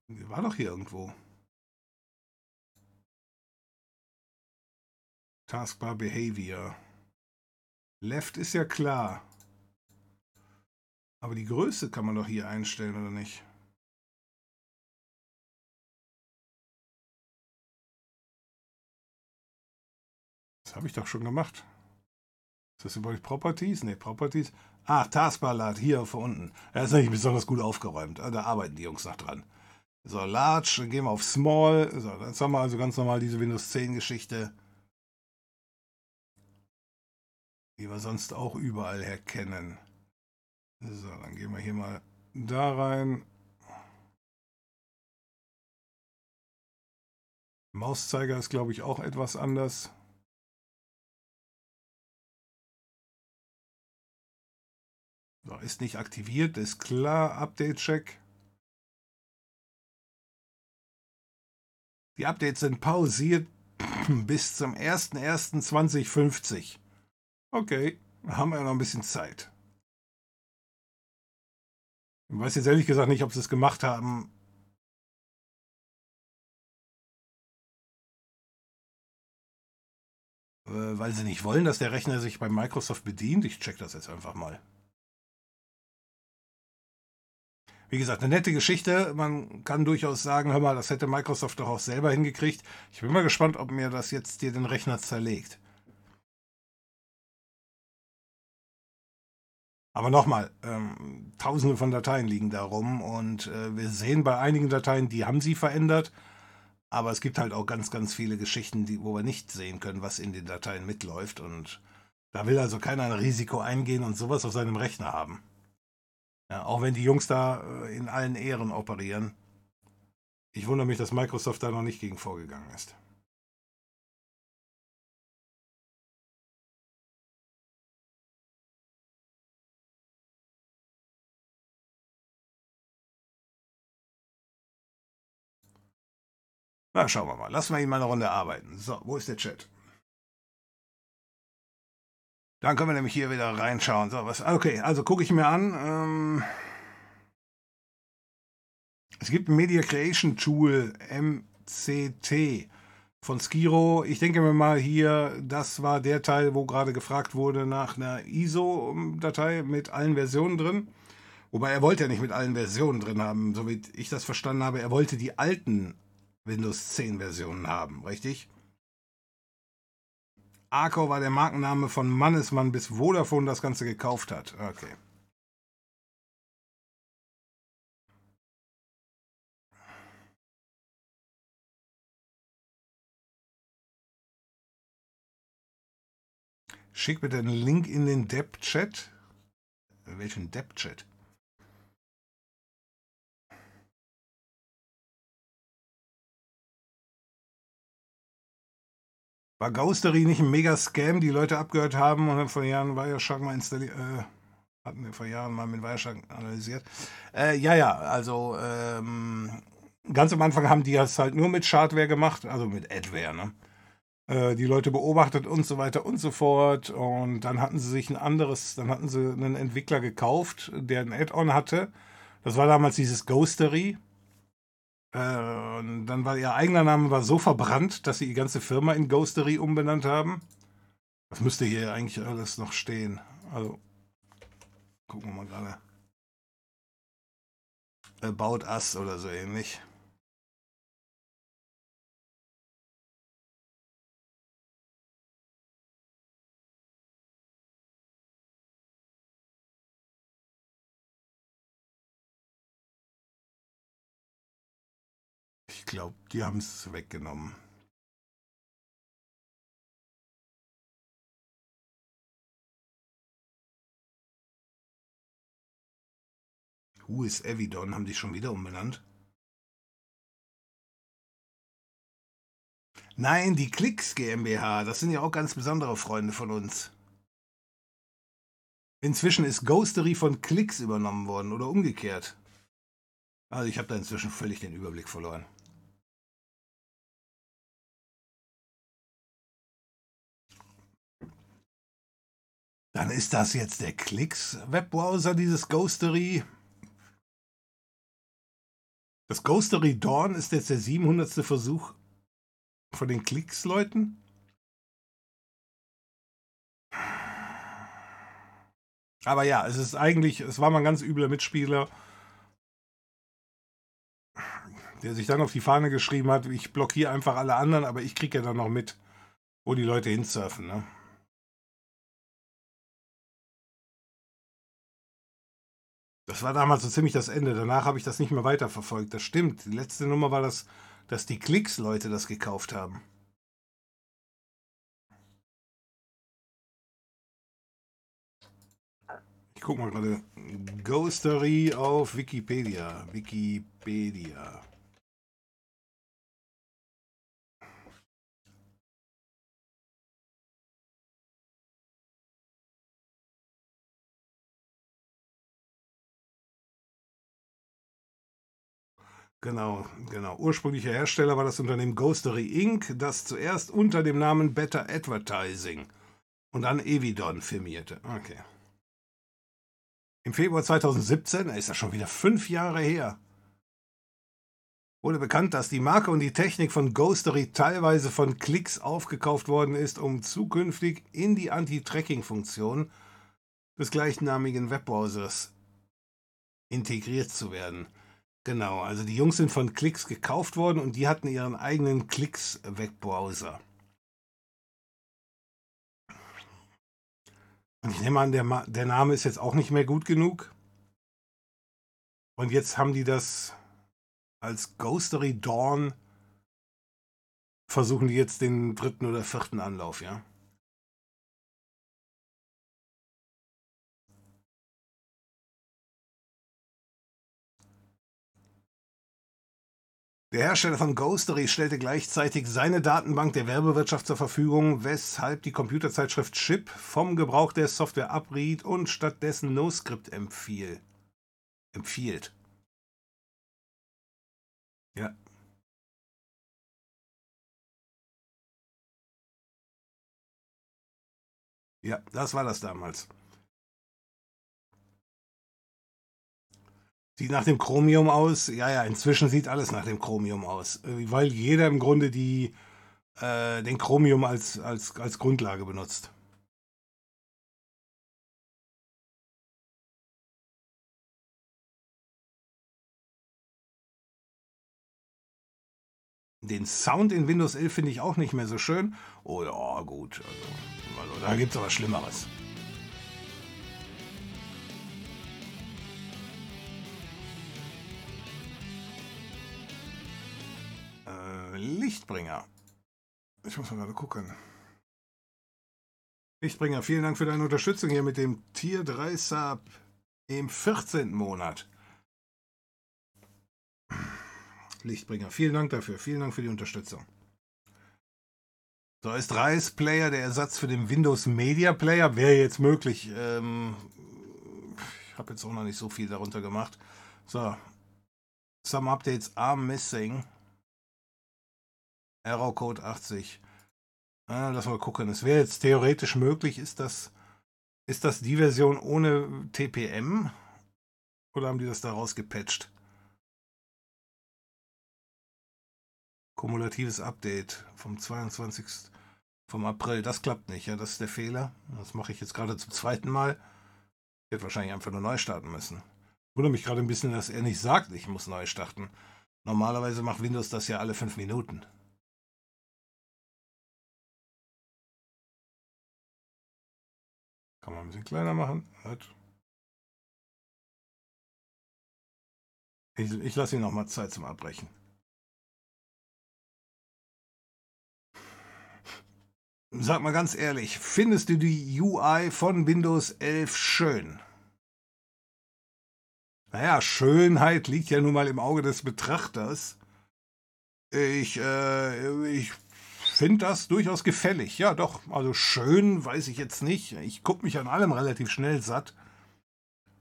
War doch hier irgendwo. Taskbar Behavior. Left ist ja klar. Aber die Größe kann man doch hier einstellen, oder nicht? Das habe ich doch schon gemacht. Ist das überhaupt Properties? Ne, Properties. Ah, Taskbar Lad, hier vor unten. Er ist nicht besonders gut aufgeräumt. Da arbeiten die Jungs noch dran. So, Large, dann gehen wir auf Small. So, jetzt haben wir also ganz normal diese Windows 10 Geschichte. Die wir sonst auch überall herkennen. So, dann gehen wir hier mal da rein. Mauszeiger ist, glaube ich, auch etwas anders. So, ist nicht aktiviert, ist klar. Update-Check. Die Updates sind pausiert bis zum 01.01.2050. Okay, haben wir noch ein bisschen Zeit. Ich weiß jetzt ehrlich gesagt nicht, ob sie es gemacht haben. Äh, weil sie nicht wollen, dass der Rechner sich bei Microsoft bedient. Ich check das jetzt einfach mal. Wie gesagt, eine nette Geschichte. Man kann durchaus sagen, hör mal, das hätte Microsoft doch auch selber hingekriegt. Ich bin mal gespannt, ob mir das jetzt dir den Rechner zerlegt. Aber nochmal, ähm, tausende von Dateien liegen da rum und äh, wir sehen bei einigen Dateien, die haben sie verändert. Aber es gibt halt auch ganz, ganz viele Geschichten, die, wo wir nicht sehen können, was in den Dateien mitläuft. Und da will also keiner ein Risiko eingehen und sowas auf seinem Rechner haben. Ja, auch wenn die Jungs da äh, in allen Ehren operieren. Ich wundere mich, dass Microsoft da noch nicht gegen vorgegangen ist. Na, schauen wir mal. Lassen wir ihn mal eine Runde arbeiten. So, wo ist der Chat? Dann können wir nämlich hier wieder reinschauen. So, was, okay, also gucke ich mir an. Ähm, es gibt ein Media Creation Tool, MCT von Skiro. Ich denke mir mal hier, das war der Teil, wo gerade gefragt wurde nach einer ISO-Datei mit allen Versionen drin. Wobei er wollte ja nicht mit allen Versionen drin haben, so wie ich das verstanden habe. Er wollte die alten Windows 10 Versionen haben, richtig? Arco war der Markenname von Mannesmann, bis Vodafone das Ganze gekauft hat. Okay. Schick bitte einen Link in den Depp-Chat. Welchen Depp-Chat? War Ghostery nicht ein Mega-Scam, die Leute abgehört haben und dann vor Jahren Wireshark mal installiert, äh, hatten wir vor Jahren mal mit Wireshark analysiert. Äh, ja, ja, also ähm, ganz am Anfang haben die das halt nur mit Schadware gemacht, also mit Adware, ne? Äh, die Leute beobachtet und so weiter und so fort. Und dann hatten sie sich ein anderes, dann hatten sie einen Entwickler gekauft, der ein Add-on hatte. Das war damals dieses Ghostery. Äh, und dann war ihr eigener Name war so verbrannt, dass sie die ganze Firma in Ghostery umbenannt haben. Was müsste hier eigentlich alles noch stehen? Also, gucken wir mal gerade. About Us oder so ähnlich. Glaube, die haben es weggenommen. Who is Evidon? Haben die schon wieder umbenannt? Nein, die Klicks GmbH. Das sind ja auch ganz besondere Freunde von uns. Inzwischen ist Ghostery von Klicks übernommen worden oder umgekehrt. Also ich habe da inzwischen völlig den Überblick verloren. Dann ist das jetzt der Klicks-Webbrowser, dieses Ghostery. Das Ghostery Dawn ist jetzt der 700. Versuch von den Klicks-Leuten. Aber ja, es ist eigentlich, es war mal ein ganz übler Mitspieler, der sich dann auf die Fahne geschrieben hat, ich blockiere einfach alle anderen, aber ich kriege ja dann noch mit, wo die Leute hinsurfen. Ne? Das war damals so ziemlich das Ende. Danach habe ich das nicht mehr weiterverfolgt. Das stimmt. Die letzte Nummer war das, dass die Klicks-Leute das gekauft haben. Ich gucke mal gerade. Ghostery auf Wikipedia. Wikipedia. Genau, genau. Ursprünglicher Hersteller war das Unternehmen Ghostery Inc., das zuerst unter dem Namen Better Advertising und dann Evidon firmierte. Okay. Im Februar 2017, ist das schon wieder fünf Jahre her, wurde bekannt, dass die Marke und die Technik von Ghostery teilweise von Klicks aufgekauft worden ist, um zukünftig in die Anti-Tracking-Funktion des gleichnamigen Webbrowsers integriert zu werden. Genau, also die Jungs sind von Klicks gekauft worden und die hatten ihren eigenen Klicks-Webbrowser. Und ich nehme an, der, der Name ist jetzt auch nicht mehr gut genug. Und jetzt haben die das als Ghostery Dawn versuchen die jetzt den dritten oder vierten Anlauf, ja. Der Hersteller von Ghostery stellte gleichzeitig seine Datenbank der Werbewirtschaft zur Verfügung, weshalb die Computerzeitschrift Chip vom Gebrauch der Software abriet und stattdessen NoScript empfiehlt. Empfiehlt. Ja. Ja, das war das damals. Sieht nach dem Chromium aus. Ja, ja, inzwischen sieht alles nach dem Chromium aus. Äh, weil jeder im Grunde die, äh, den Chromium als, als, als Grundlage benutzt. Den Sound in Windows 11 finde ich auch nicht mehr so schön. Oh ja, gut. Also, also da gibt es aber Schlimmeres. Lichtbringer. Ich muss mal gerade gucken. Lichtbringer, vielen Dank für deine Unterstützung hier mit dem Tier 3 Sub im 14. Monat. Lichtbringer, vielen Dank dafür. Vielen Dank für die Unterstützung. So, ist Reis Player der Ersatz für den Windows Media Player? Wäre jetzt möglich. Ähm, ich habe jetzt auch noch nicht so viel darunter gemacht. So. Some updates are missing. Error Code 80. Ah, lass mal gucken. Es wäre jetzt theoretisch möglich, ist das, ist das die Version ohne TPM? Oder haben die das daraus gepatcht? Kumulatives Update vom 22. vom April. Das klappt nicht, ja, das ist der Fehler. Das mache ich jetzt gerade zum zweiten Mal. Ich werde wahrscheinlich einfach nur neu starten müssen. Wundere mich gerade ein bisschen, dass er nicht sagt, ich muss neu starten. Normalerweise macht Windows das ja alle fünf Minuten. Kann man ein bisschen kleiner machen. Ich, ich lasse ihn noch mal Zeit zum Abbrechen. Sag mal ganz ehrlich, findest du die UI von Windows 11 schön? Naja, Schönheit liegt ja nun mal im Auge des Betrachters. Ich, äh, ich finde das durchaus gefällig. Ja, doch. Also schön weiß ich jetzt nicht. Ich gucke mich an allem relativ schnell satt.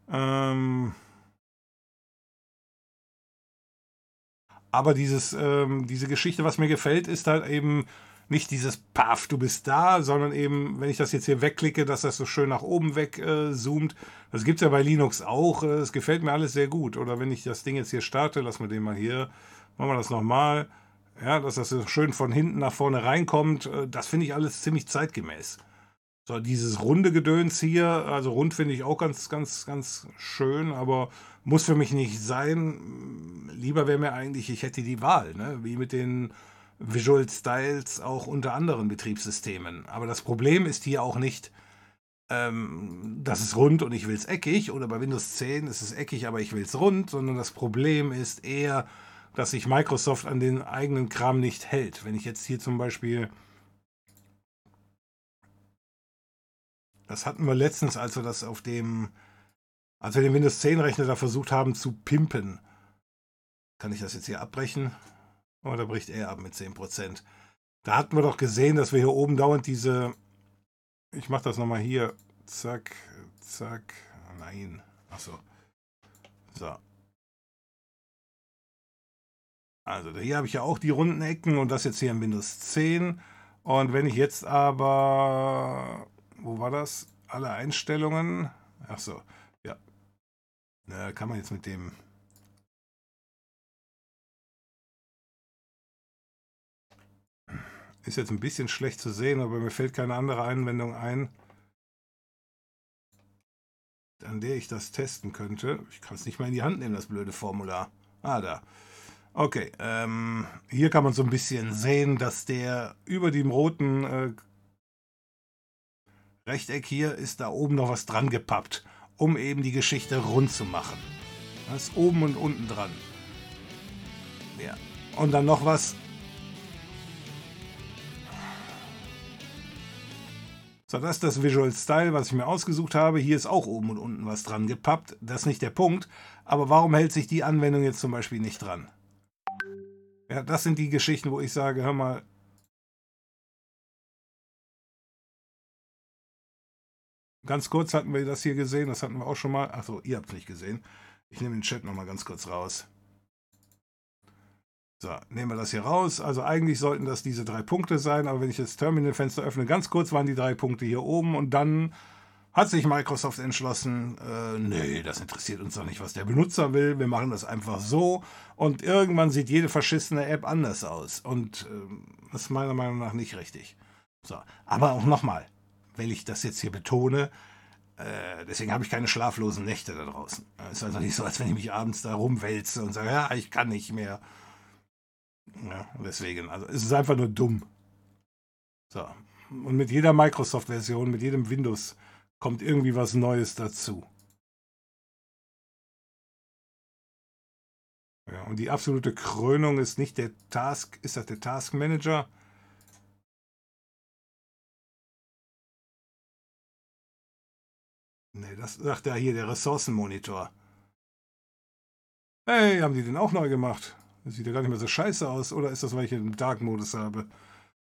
Ähm aber dieses, ähm, diese Geschichte, was mir gefällt, ist halt eben nicht dieses Paff, du bist da, sondern eben, wenn ich das jetzt hier wegklicke, dass das so schön nach oben weg äh. Das gibt es ja bei Linux auch. Es gefällt mir alles sehr gut. Oder wenn ich das Ding jetzt hier starte, lassen wir den mal hier, machen wir das nochmal. Ja, dass das schön von hinten nach vorne reinkommt, äh, das finde ich alles ziemlich zeitgemäß. So, dieses runde Gedöns hier, also rund finde ich auch ganz, ganz, ganz schön, aber muss für mich nicht sein. Lieber wäre mir eigentlich, ich hätte die Wahl, ne? wie mit den Visual Styles auch unter anderen Betriebssystemen. Aber das Problem ist hier auch nicht, ähm, das ist rund und ich will es eckig, oder bei Windows 10 ist es eckig, aber ich will es rund, sondern das Problem ist eher, dass sich Microsoft an den eigenen Kram nicht hält. Wenn ich jetzt hier zum Beispiel. Das hatten wir letztens, als wir das auf dem. Als wir den Windows 10 Rechner da versucht haben zu pimpen. Kann ich das jetzt hier abbrechen? Oder oh, bricht er ab mit 10%? Da hatten wir doch gesehen, dass wir hier oben dauernd diese. Ich mache das nochmal hier. Zack, zack. Nein. Achso. So. Also hier habe ich ja auch die runden Ecken und das jetzt hier in Windows 10. Und wenn ich jetzt aber, wo war das? Alle Einstellungen. Ach so, ja. Na, kann man jetzt mit dem Ist jetzt ein bisschen schlecht zu sehen, aber mir fällt keine andere Einwendung ein. an der ich das testen könnte. Ich kann es nicht mal in die Hand nehmen, das blöde Formular. Ah, da. Okay, ähm, hier kann man so ein bisschen sehen, dass der über dem roten äh, Rechteck hier ist da oben noch was dran gepappt, um eben die Geschichte rund zu machen. Das ist oben und unten dran. Ja. Und dann noch was. So, das ist das Visual Style, was ich mir ausgesucht habe. Hier ist auch oben und unten was dran gepappt. Das ist nicht der Punkt. Aber warum hält sich die Anwendung jetzt zum Beispiel nicht dran? Ja, das sind die Geschichten, wo ich sage, hör mal, ganz kurz hatten wir das hier gesehen, das hatten wir auch schon mal. Achso, ihr habt es nicht gesehen. Ich nehme den Chat nochmal ganz kurz raus. So, nehmen wir das hier raus. Also eigentlich sollten das diese drei Punkte sein, aber wenn ich das Terminalfenster öffne, ganz kurz waren die drei Punkte hier oben und dann hat sich Microsoft entschlossen, äh, nee, das interessiert uns doch nicht, was der Benutzer will. Wir machen das einfach so. Und irgendwann sieht jede verschissene App anders aus. Und äh, das ist meiner Meinung nach nicht richtig. So, aber auch nochmal, weil ich das jetzt hier betone, äh, deswegen habe ich keine schlaflosen Nächte da draußen. Es ist also nicht so, als wenn ich mich abends da rumwälze und sage, ja, ich kann nicht mehr. Ja, deswegen, also es ist einfach nur dumm. So. Und mit jeder Microsoft-Version, mit jedem Windows kommt irgendwie was Neues dazu. Ja, und die absolute Krönung ist nicht der Task, ist das der Task Manager? Ne, das sagt ja hier der Ressourcenmonitor. Hey, haben die den auch neu gemacht? Das sieht ja gar nicht mehr so scheiße aus. Oder ist das, weil ich den Dark-Modus habe?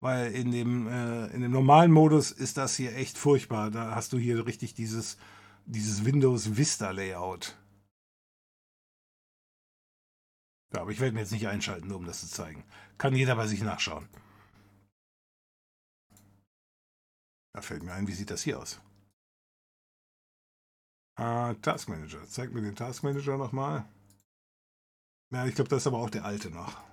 Weil in dem, äh, in dem normalen Modus ist das hier echt furchtbar. Da hast du hier richtig dieses, dieses Windows Vista Layout. Ja, aber ich werde mir jetzt nicht einschalten, nur um das zu zeigen. Kann jeder bei sich nachschauen. Da fällt mir ein, wie sieht das hier aus? Ah, Task Manager. Zeig mir den Task Manager nochmal. Ja, ich glaube, das ist aber auch der alte noch.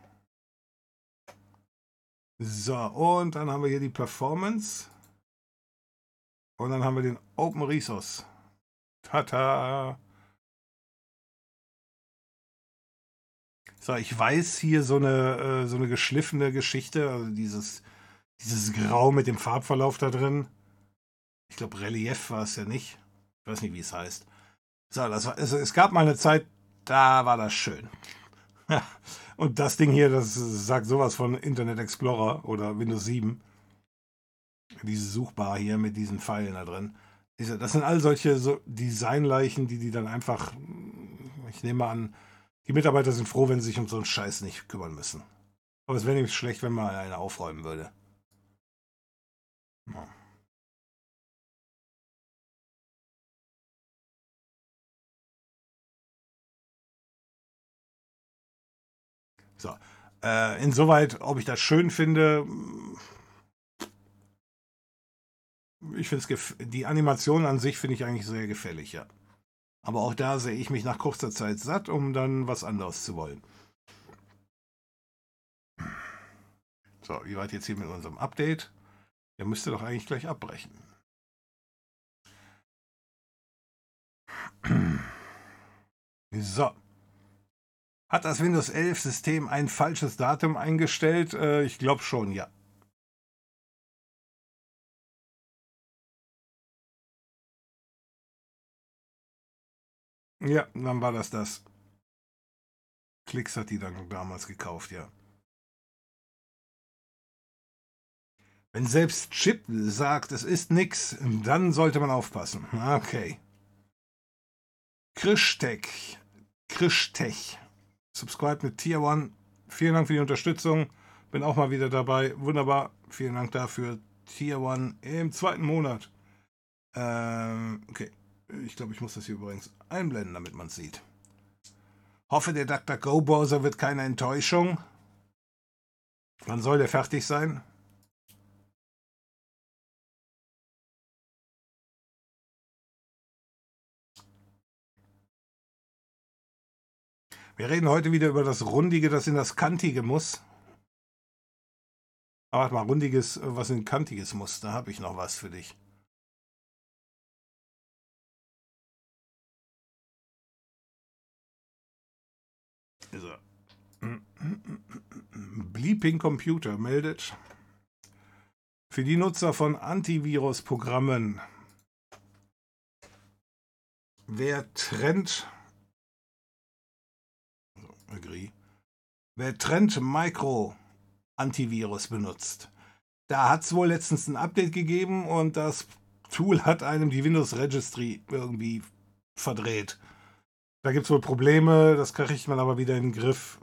So, und dann haben wir hier die Performance. Und dann haben wir den Open Resource. Tata! So, ich weiß hier so eine, äh, so eine geschliffene Geschichte, also dieses, dieses Grau mit dem Farbverlauf da drin. Ich glaube, Relief war es ja nicht. Ich weiß nicht, wie es heißt. So, das war, es, es gab mal eine Zeit, da war das schön. Und das Ding hier, das sagt sowas von Internet Explorer oder Windows 7. Diese Suchbar hier mit diesen Pfeilen da drin. Das sind all solche so Designleichen, die die dann einfach, ich nehme an, die Mitarbeiter sind froh, wenn sie sich um so einen Scheiß nicht kümmern müssen. Aber es wäre nämlich schlecht, wenn man einer aufräumen würde. Ja. So. Äh, insoweit, ob ich das schön finde, ich finde die Animation an sich finde ich eigentlich sehr gefällig, ja. Aber auch da sehe ich mich nach kurzer Zeit satt, um dann was anderes zu wollen. So, wie weit jetzt hier mit unserem Update? Der müsste doch eigentlich gleich abbrechen. So. Hat das Windows 11 System ein falsches Datum eingestellt? Äh, ich glaube schon, ja. Ja, dann war das das. Klicks hat die dann damals gekauft, ja. Wenn selbst Chip sagt, es ist nix, dann sollte man aufpassen. Okay. Krischtech. Krischtech. Subscribe mit Tier One. Vielen Dank für die Unterstützung. Bin auch mal wieder dabei. Wunderbar. Vielen Dank dafür. Tier One im zweiten Monat. Ähm, okay. Ich glaube, ich muss das hier übrigens einblenden, damit man es sieht. Hoffe, der DuckDuckGo-Browser wird keine Enttäuschung. Wann soll der fertig sein? Wir reden heute wieder über das Rundige, das in das Kantige muss. Aber warte mal, Rundiges, äh, was in Kantiges muss. Da habe ich noch was für dich. So. Bleeping Computer meldet. Für die Nutzer von Antivirus-Programmen. Wer trennt agree, wer Trend Micro Antivirus benutzt, da hat es wohl letztens ein Update gegeben und das Tool hat einem die Windows Registry irgendwie verdreht. Da gibt es wohl Probleme, das kriegt man aber wieder in den Griff.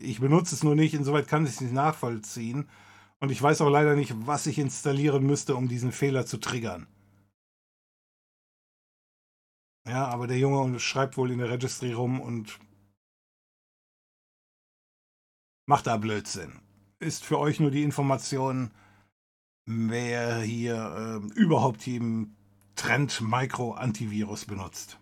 Ich benutze es nur nicht, insoweit kann ich es nicht nachvollziehen. Und ich weiß auch leider nicht, was ich installieren müsste, um diesen Fehler zu triggern. Ja, aber der Junge schreibt wohl in der Registry rum und macht da Blödsinn. Ist für euch nur die Information, wer hier äh, überhaupt im Trend Micro Antivirus benutzt.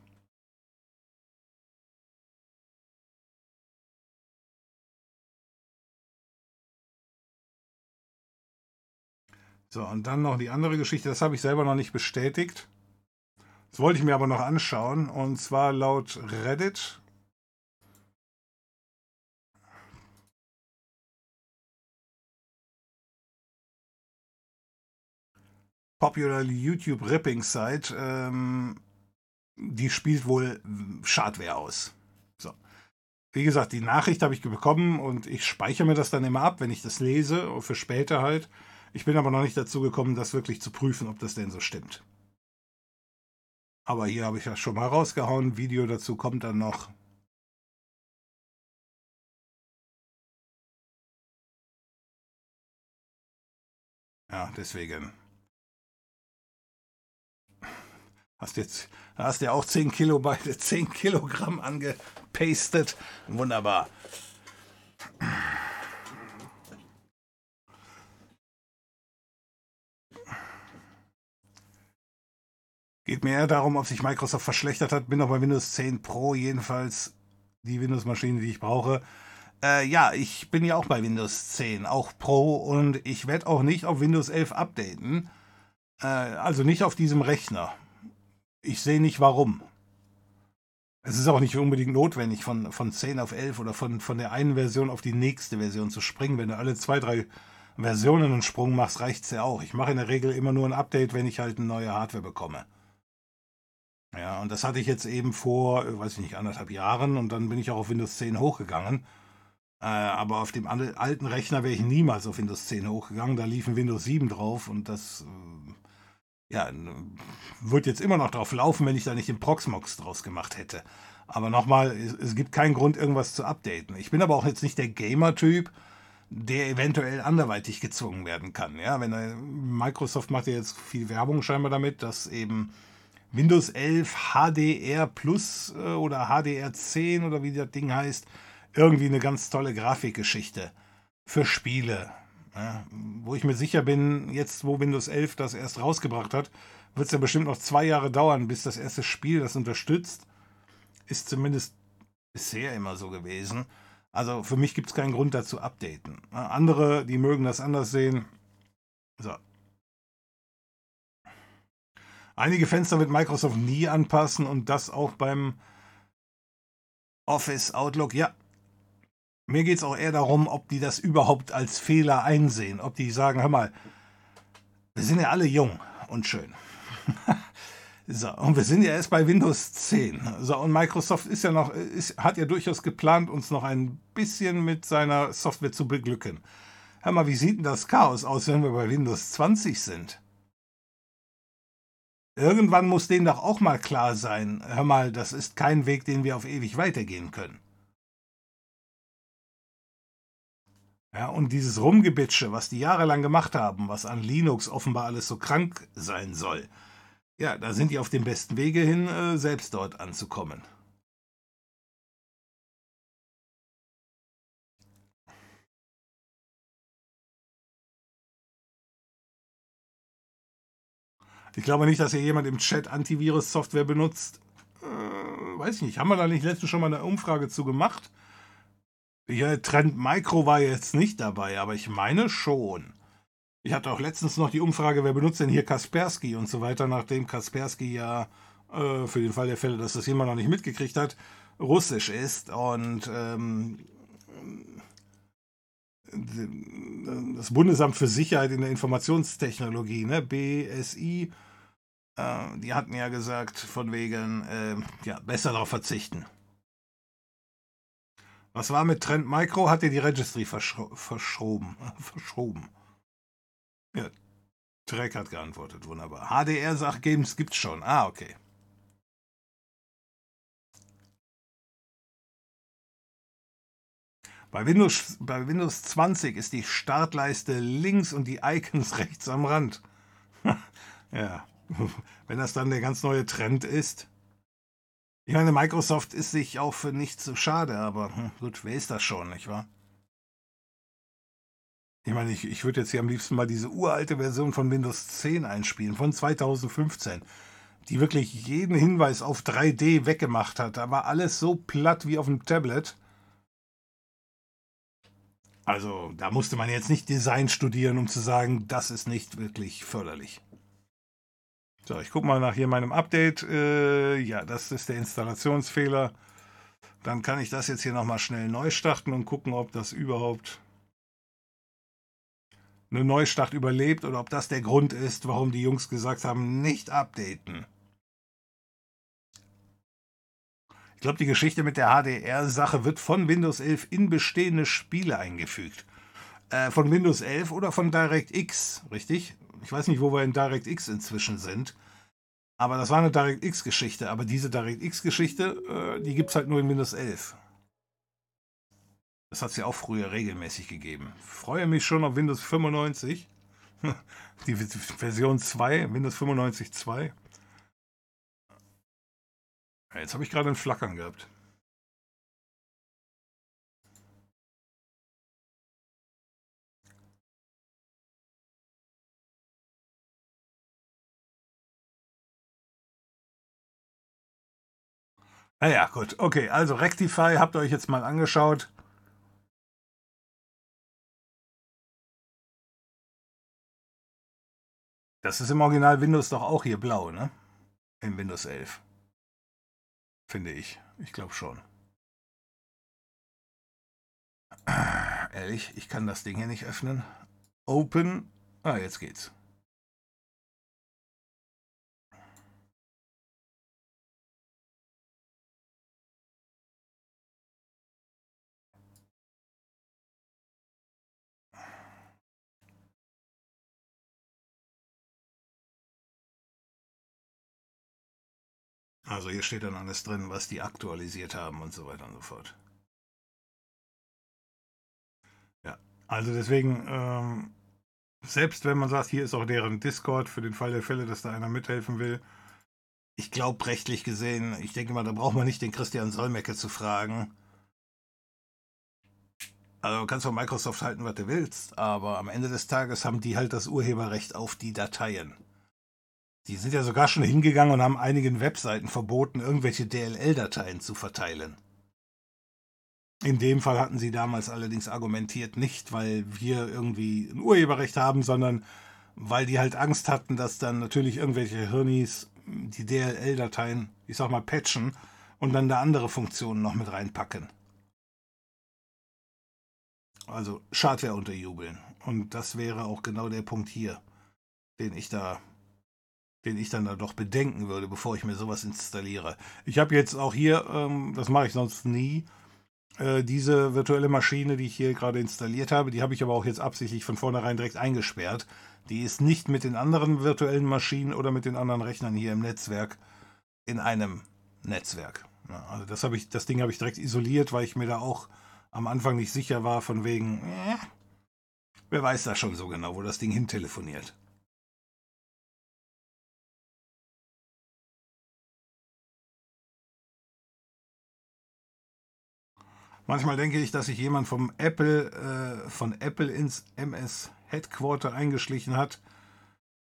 So, und dann noch die andere Geschichte, das habe ich selber noch nicht bestätigt. Das wollte ich mir aber noch anschauen. Und zwar laut Reddit. Popular YouTube Ripping Site. Ähm, die spielt wohl Schadware aus. So. Wie gesagt, die Nachricht habe ich bekommen und ich speichere mir das dann immer ab, wenn ich das lese, für später halt. Ich bin aber noch nicht dazu gekommen, das wirklich zu prüfen, ob das denn so stimmt. Aber hier habe ich das schon mal rausgehauen. Video dazu kommt dann noch. Ja, deswegen. Hast jetzt, hast ja auch 10 Kilo bei 10 Kilogramm angepastet. Wunderbar. Geht mir eher darum, ob sich Microsoft verschlechtert hat. Bin auch bei Windows 10 Pro jedenfalls die Windows-Maschine, die ich brauche. Äh, ja, ich bin ja auch bei Windows 10, auch Pro und ich werde auch nicht auf Windows 11 updaten. Äh, also nicht auf diesem Rechner. Ich sehe nicht warum. Es ist auch nicht unbedingt notwendig, von, von 10 auf 11 oder von, von der einen Version auf die nächste Version zu springen. Wenn du alle zwei, drei Versionen einen Sprung machst, reicht es ja auch. Ich mache in der Regel immer nur ein Update, wenn ich halt eine neue Hardware bekomme. Ja, und das hatte ich jetzt eben vor, äh, weiß ich nicht, anderthalb Jahren und dann bin ich auch auf Windows 10 hochgegangen. Äh, aber auf dem alten Rechner wäre ich niemals auf Windows 10 hochgegangen. Da lief ein Windows 7 drauf und das äh, ja, wird jetzt immer noch drauf laufen, wenn ich da nicht den Proxmox draus gemacht hätte. Aber nochmal, es, gibt keinen Grund, irgendwas zu updaten. Ich bin aber auch jetzt nicht der Gamer-Typ, der eventuell anderweitig gezwungen werden kann. Ja, wenn Microsoft macht ja jetzt viel Werbung scheinbar damit, dass eben Windows 11 HDR Plus äh, oder HDR 10 oder wie das Ding heißt, irgendwie eine ganz tolle Grafikgeschichte für Spiele. Wo ich mir sicher bin, jetzt wo Windows 11 das erst rausgebracht hat, wird es ja bestimmt noch zwei Jahre dauern, bis das erste Spiel das unterstützt. Ist zumindest bisher immer so gewesen. Also für mich gibt es keinen Grund dazu updaten. Andere, die mögen das anders sehen. So, Einige Fenster wird Microsoft nie anpassen und das auch beim Office Outlook. Ja, mir geht es auch eher darum, ob die das überhaupt als Fehler einsehen. Ob die sagen, hör mal, wir sind ja alle jung und schön. so, und wir sind ja erst bei Windows 10. So, und Microsoft ist ja noch, ist, hat ja durchaus geplant, uns noch ein bisschen mit seiner Software zu beglücken. Hör mal, wie sieht denn das Chaos aus, wenn wir bei Windows 20 sind? Irgendwann muss denen doch auch mal klar sein, hör mal, das ist kein Weg, den wir auf ewig weitergehen können. Ja, und dieses Rumgebitsche, was die jahrelang gemacht haben, was an Linux offenbar alles so krank sein soll, ja, da sind die auf dem besten Wege hin, äh, selbst dort anzukommen. Ich glaube nicht, dass hier jemand im Chat Antivirus-Software benutzt. Äh, weiß ich nicht. Haben wir da nicht letztens schon mal eine Umfrage zu gemacht? Ja, Trend Micro war jetzt nicht dabei, aber ich meine schon. Ich hatte auch letztens noch die Umfrage, wer benutzt denn hier Kaspersky und so weiter, nachdem Kaspersky ja äh, für den Fall der Fälle, dass das jemand noch nicht mitgekriegt hat, russisch ist und ähm, das Bundesamt für Sicherheit in der Informationstechnologie, ne, BSI, äh, die hatten ja gesagt, von wegen, äh, ja, besser darauf verzichten. Was war mit Trend Micro? Hat ihr die Registry verschoben? verschoben. Ja, Trek hat geantwortet, wunderbar. HDR sagt, Games gibt's schon. Ah, okay. Bei Windows, bei Windows 20 ist die Startleiste links und die Icons rechts am Rand. ja, wenn das dann der ganz neue Trend ist. Ich meine, Microsoft ist sich auch für nichts so schade, aber hm, gut, wer ist das schon, nicht wahr? Ich meine, ich, ich würde jetzt hier am liebsten mal diese uralte Version von Windows 10 einspielen, von 2015, die wirklich jeden Hinweis auf 3D weggemacht hat. Da war alles so platt wie auf dem Tablet. Also, da musste man jetzt nicht Design studieren, um zu sagen, das ist nicht wirklich förderlich. So, ich gucke mal nach hier meinem Update. Äh, ja, das ist der Installationsfehler. Dann kann ich das jetzt hier nochmal schnell neu starten und gucken, ob das überhaupt eine Neustart überlebt oder ob das der Grund ist, warum die Jungs gesagt haben, nicht updaten. Ich glaube, die Geschichte mit der HDR-Sache wird von Windows 11 in bestehende Spiele eingefügt. Äh, von Windows 11 oder von DirectX, richtig? Ich weiß nicht, wo wir in DirectX inzwischen sind. Aber das war eine DirectX-Geschichte. Aber diese DirectX-Geschichte, äh, die gibt es halt nur in Windows 11. Das hat es ja auch früher regelmäßig gegeben. Freue mich schon auf Windows 95. Die Version 2, Windows 95 2. Jetzt habe ich gerade ein Flackern gehabt. Naja, ah gut. Okay, also Rectify habt ihr euch jetzt mal angeschaut. Das ist im Original Windows doch auch hier blau, ne? In Windows 11. Finde ich. Ich glaube schon. Ehrlich, ich kann das Ding hier nicht öffnen. Open. Ah, jetzt geht's. Also hier steht dann alles drin, was die aktualisiert haben und so weiter und so fort. Ja, also deswegen, ähm, selbst wenn man sagt, hier ist auch deren Discord für den Fall der Fälle, dass da einer mithelfen will, ich glaube rechtlich gesehen, ich denke mal, da braucht man nicht den Christian Solmecke zu fragen. Also kannst von Microsoft halten, was du willst, aber am Ende des Tages haben die halt das Urheberrecht auf die Dateien. Die sind ja sogar schon hingegangen und haben einigen Webseiten verboten, irgendwelche DLL-Dateien zu verteilen. In dem Fall hatten sie damals allerdings argumentiert, nicht weil wir irgendwie ein Urheberrecht haben, sondern weil die halt Angst hatten, dass dann natürlich irgendwelche Hirnis die DLL-Dateien, ich sag mal, patchen und dann da andere Funktionen noch mit reinpacken. Also Schadware unterjubeln. Und das wäre auch genau der Punkt hier, den ich da den ich dann da doch bedenken würde, bevor ich mir sowas installiere. Ich habe jetzt auch hier, ähm, das mache ich sonst nie, äh, diese virtuelle Maschine, die ich hier gerade installiert habe, die habe ich aber auch jetzt absichtlich von vornherein direkt eingesperrt. Die ist nicht mit den anderen virtuellen Maschinen oder mit den anderen Rechnern hier im Netzwerk in einem Netzwerk. Ja, also das, ich, das Ding habe ich direkt isoliert, weil ich mir da auch am Anfang nicht sicher war, von wegen, äh, wer weiß da schon so genau, wo das Ding hintelefoniert. Manchmal denke ich, dass sich jemand vom Apple, äh, von Apple ins MS Headquarter eingeschlichen hat.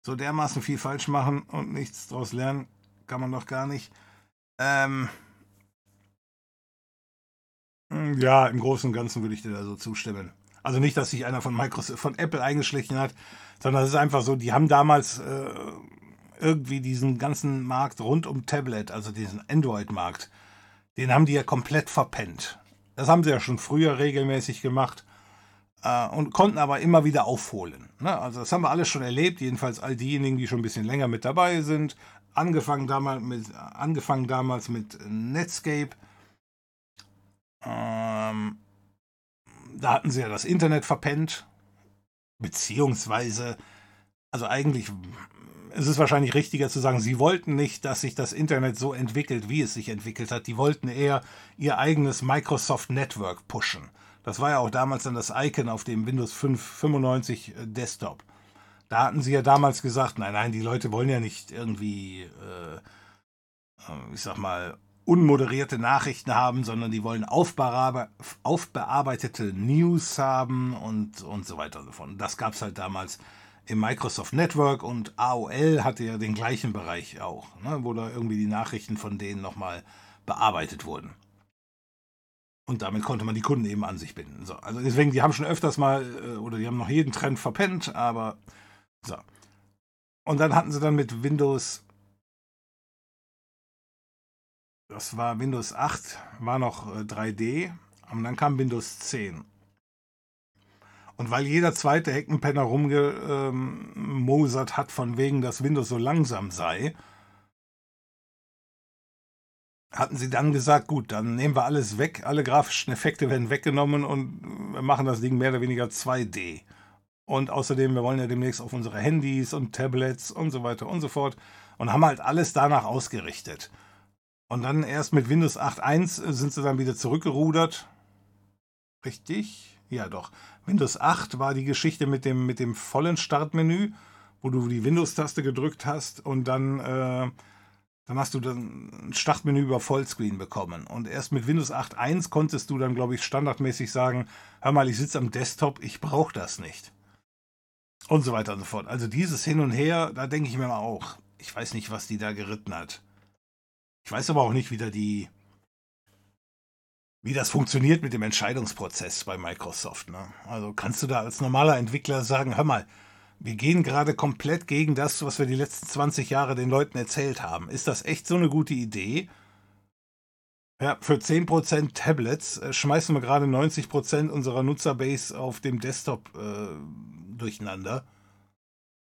So dermaßen viel falsch machen und nichts daraus lernen, kann man doch gar nicht. Ähm, hm, ja, im Großen und Ganzen würde ich dir da so zustimmen. Also nicht, dass sich einer von Microsoft, von Apple eingeschlichen hat, sondern es ist einfach so, die haben damals äh, irgendwie diesen ganzen Markt rund um Tablet, also diesen Android-Markt, den haben die ja komplett verpennt. Das haben sie ja schon früher regelmäßig gemacht äh, und konnten aber immer wieder aufholen. Ne? Also das haben wir alles schon erlebt, jedenfalls all diejenigen, die schon ein bisschen länger mit dabei sind. Angefangen damals mit, angefangen damals mit Netscape. Ähm, da hatten sie ja das Internet verpennt. Beziehungsweise, also eigentlich ist es wahrscheinlich richtiger zu sagen, sie wollten nicht, dass sich das Internet so entwickelt, wie es sich entwickelt hat. Die wollten eher ihr eigenes Microsoft Network pushen. Das war ja auch damals dann das Icon auf dem Windows 5 95 äh, Desktop. Da hatten sie ja damals gesagt, nein, nein, die Leute wollen ja nicht irgendwie, äh, äh ich sag mal, unmoderierte Nachrichten haben, sondern die wollen aufbearbeitete News haben und, und so weiter und so fort. Das gab es halt damals im Microsoft Network und AOL hatte ja den gleichen Bereich auch, ne, wo da irgendwie die Nachrichten von denen nochmal bearbeitet wurden. Und damit konnte man die Kunden eben an sich binden. So, also deswegen, die haben schon öfters mal, äh, oder die haben noch jeden Trend verpennt, aber so. Und dann hatten sie dann mit Windows, das war Windows 8, war noch 3D, äh, und dann kam Windows 10. Und weil jeder zweite Heckenpenner rumgemosert ähm, hat, von wegen, dass Windows so langsam sei, hatten sie dann gesagt, gut, dann nehmen wir alles weg, alle grafischen Effekte werden weggenommen und wir machen das Ding mehr oder weniger 2D. Und außerdem, wir wollen ja demnächst auf unsere Handys und Tablets und so weiter und so fort und haben halt alles danach ausgerichtet. Und dann erst mit Windows 8.1 sind sie dann wieder zurückgerudert. Richtig? Ja, doch. Windows 8 war die Geschichte mit dem, mit dem vollen Startmenü, wo du die Windows-Taste gedrückt hast und dann äh, dann hast du dann ein Startmenü über Vollscreen bekommen. Und erst mit Windows 8.1 konntest du dann, glaube ich, standardmäßig sagen, hör mal, ich sitze am Desktop, ich brauche das nicht. Und so weiter und so fort. Also dieses Hin und Her, da denke ich mir mal auch, ich weiß nicht, was die da geritten hat. Ich weiß aber auch nicht, wie da die, wie das funktioniert mit dem Entscheidungsprozess bei Microsoft. Ne? Also kannst du da als normaler Entwickler sagen, hör mal, wir gehen gerade komplett gegen das, was wir die letzten 20 Jahre den Leuten erzählt haben. Ist das echt so eine gute Idee? Ja, für 10% Tablets äh, schmeißen wir gerade 90% unserer Nutzerbase auf dem Desktop äh, durcheinander.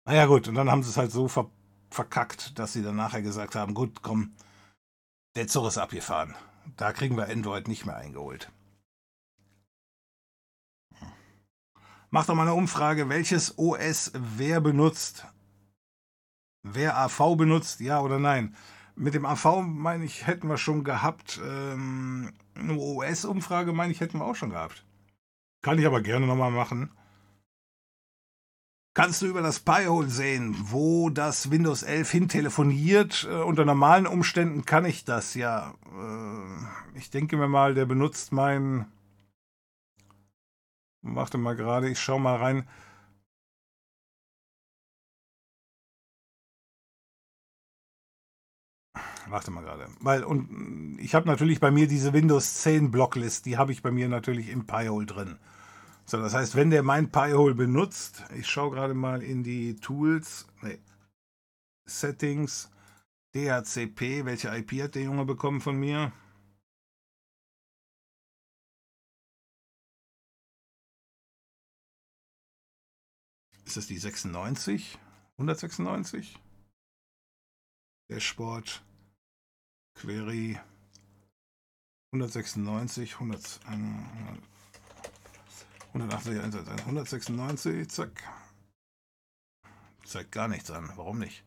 Naja gut, und dann haben sie es halt so ver verkackt, dass sie dann nachher gesagt haben, gut, komm, der Zug ist abgefahren. Da kriegen wir Android nicht mehr eingeholt. Mach doch mal eine Umfrage, welches OS wer benutzt. Wer AV benutzt, ja oder nein? Mit dem AV, meine ich, hätten wir schon gehabt. Ähm, eine OS-Umfrage, meine ich, hätten wir auch schon gehabt. Kann ich aber gerne nochmal machen. Kannst du über das Pi-Hole sehen, wo das Windows 11 hin telefoniert? Äh, unter normalen Umständen kann ich das ja. Äh, ich denke mir mal, der benutzt mein Warte mal gerade, ich schau mal rein. Warte mal gerade. Weil, und ich habe natürlich bei mir diese Windows 10 Blocklist, die habe ich bei mir natürlich im Pi-Hole drin. So, das heißt, wenn der mein Pi-Hole benutzt, ich schaue gerade mal in die Tools, nee, Settings, DHCP, welche IP hat der Junge bekommen von mir? ist das die 96? 196? Dashboard, Query, 196, 100, 180, 196, zack. Zeigt gar nichts an. Warum nicht?